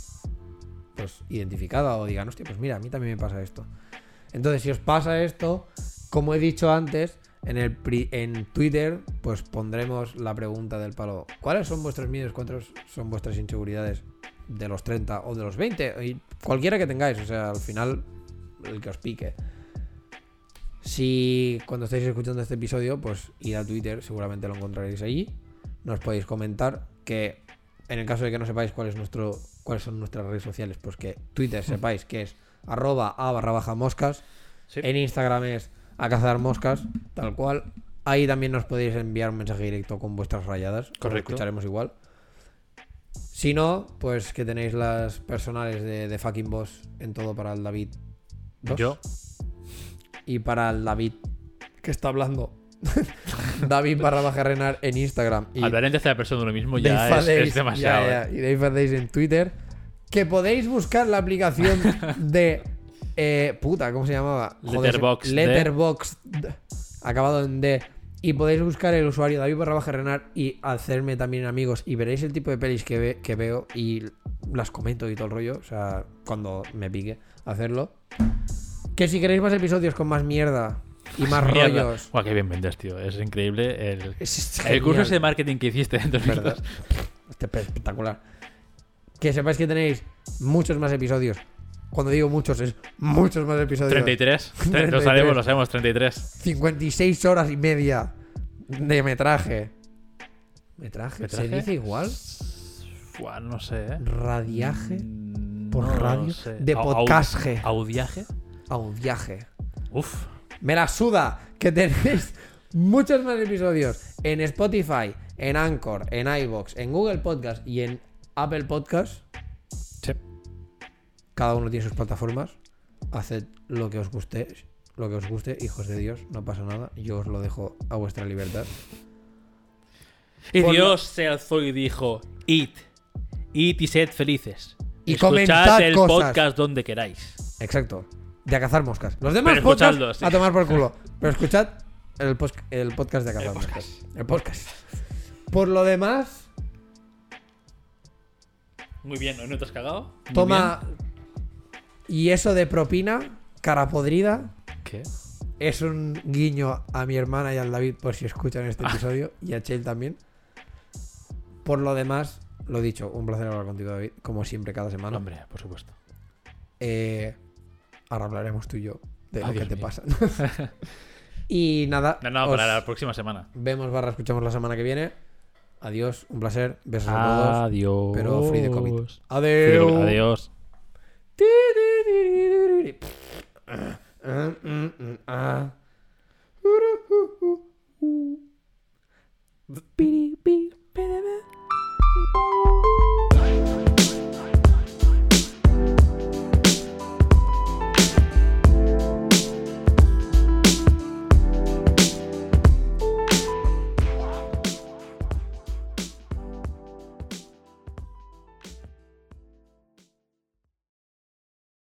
pues identificada o digan, hostia, pues mira, a mí también me pasa esto. Entonces, si os pasa esto, como he dicho antes, en el en Twitter, pues pondremos la pregunta del palo. ¿Cuáles son vuestros miedos? ¿Cuántos son vuestras inseguridades? De los 30 o de los 20, y cualquiera que tengáis, o sea, al final, el que os pique. Si cuando estáis escuchando este episodio, pues id a Twitter, seguramente lo encontraréis allí. Nos podéis comentar que en el caso de que no sepáis cuál es nuestro, cuáles son nuestras redes sociales, pues que Twitter sepáis que es arroba a barra baja moscas. Sí. En Instagram es a cazar moscas, tal cual. Ahí también nos podéis enviar un mensaje directo con vuestras rayadas. Correcto. escucharemos igual. Si no, pues que tenéis las personales de, de fucking boss en todo para el David. dos. Yo, Y para el David que está hablando. David barra baja renar en Instagram. Y hablar en tercera persona de uno mismo ya es, demasiado. ya, ya, Y Dave Fadays en Twitter. Que podéis buscar la aplicación de. eh, puta, ¿cómo se llamaba? Letterboxd. Letterboxd. Acabado en D. Y podéis buscar el usuario David barra baja renar y hacerme también amigos. Y veréis el tipo de pelis que, ve- que veo y las comento y todo el rollo. O sea, cuando me pique hacerlo. Que si queréis más episodios con más mierda y más Mierda. rollos. Guau, qué bien vendes, tío. Es increíble el, Es el curso ese de marketing que hiciste en 2002. ¿Verdad? Este es espectacular. Que sepáis que tenéis muchos más episodios. Cuando digo muchos, es muchos más episodios. 33. 33. Lo sabemos, lo sabemos, 33. 56 horas y media de metraje. ¿Metraje? ¿Se dice igual? Buah, no sé, ¿eh? Radiaje. Mm, Por no radio. sé. De Au- au- podcaste. ¿Audiaje? Audiaje. Uf. Me la suda que tenéis muchos más episodios en Spotify, en Anchor, en iBox, en Google Podcast y en Apple Podcast. Sí. Cada uno tiene sus plataformas. Haced lo que os guste, lo que os guste, hijos de Dios, no pasa nada. Yo os lo dejo a vuestra libertad. Y Por Dios se alzó y dijo: Id, id y sed felices. Y Escuchad comentad el cosas. podcast donde queráis. Exacto. De a cazar moscas. Los demás Pero podcasts sí. a tomar por culo. Pero escuchad el, el podcast de a cazar El moscas. podcast. El podcast. Por lo demás, Muy bien, ¿no? ¿No te has cagado? Muy Toma. Y eso de propina, cara podrida. ¿Qué? es un guiño a mi hermana y al David por si escuchan este Ah. episodio y a Chel también. Por lo demás, lo dicho, un placer hablar contigo, David, como siempre, cada semana. Hombre, por supuesto. Eh, Ahora hablaremos tú y yo de ah, lo que te pasa. y nada. No, no, para la próxima semana. Vemos, barra, escuchamos la semana que viene. Adiós, un placer. Besos a todos. Adiós. Pero free de COVID. Adiós. Adiós.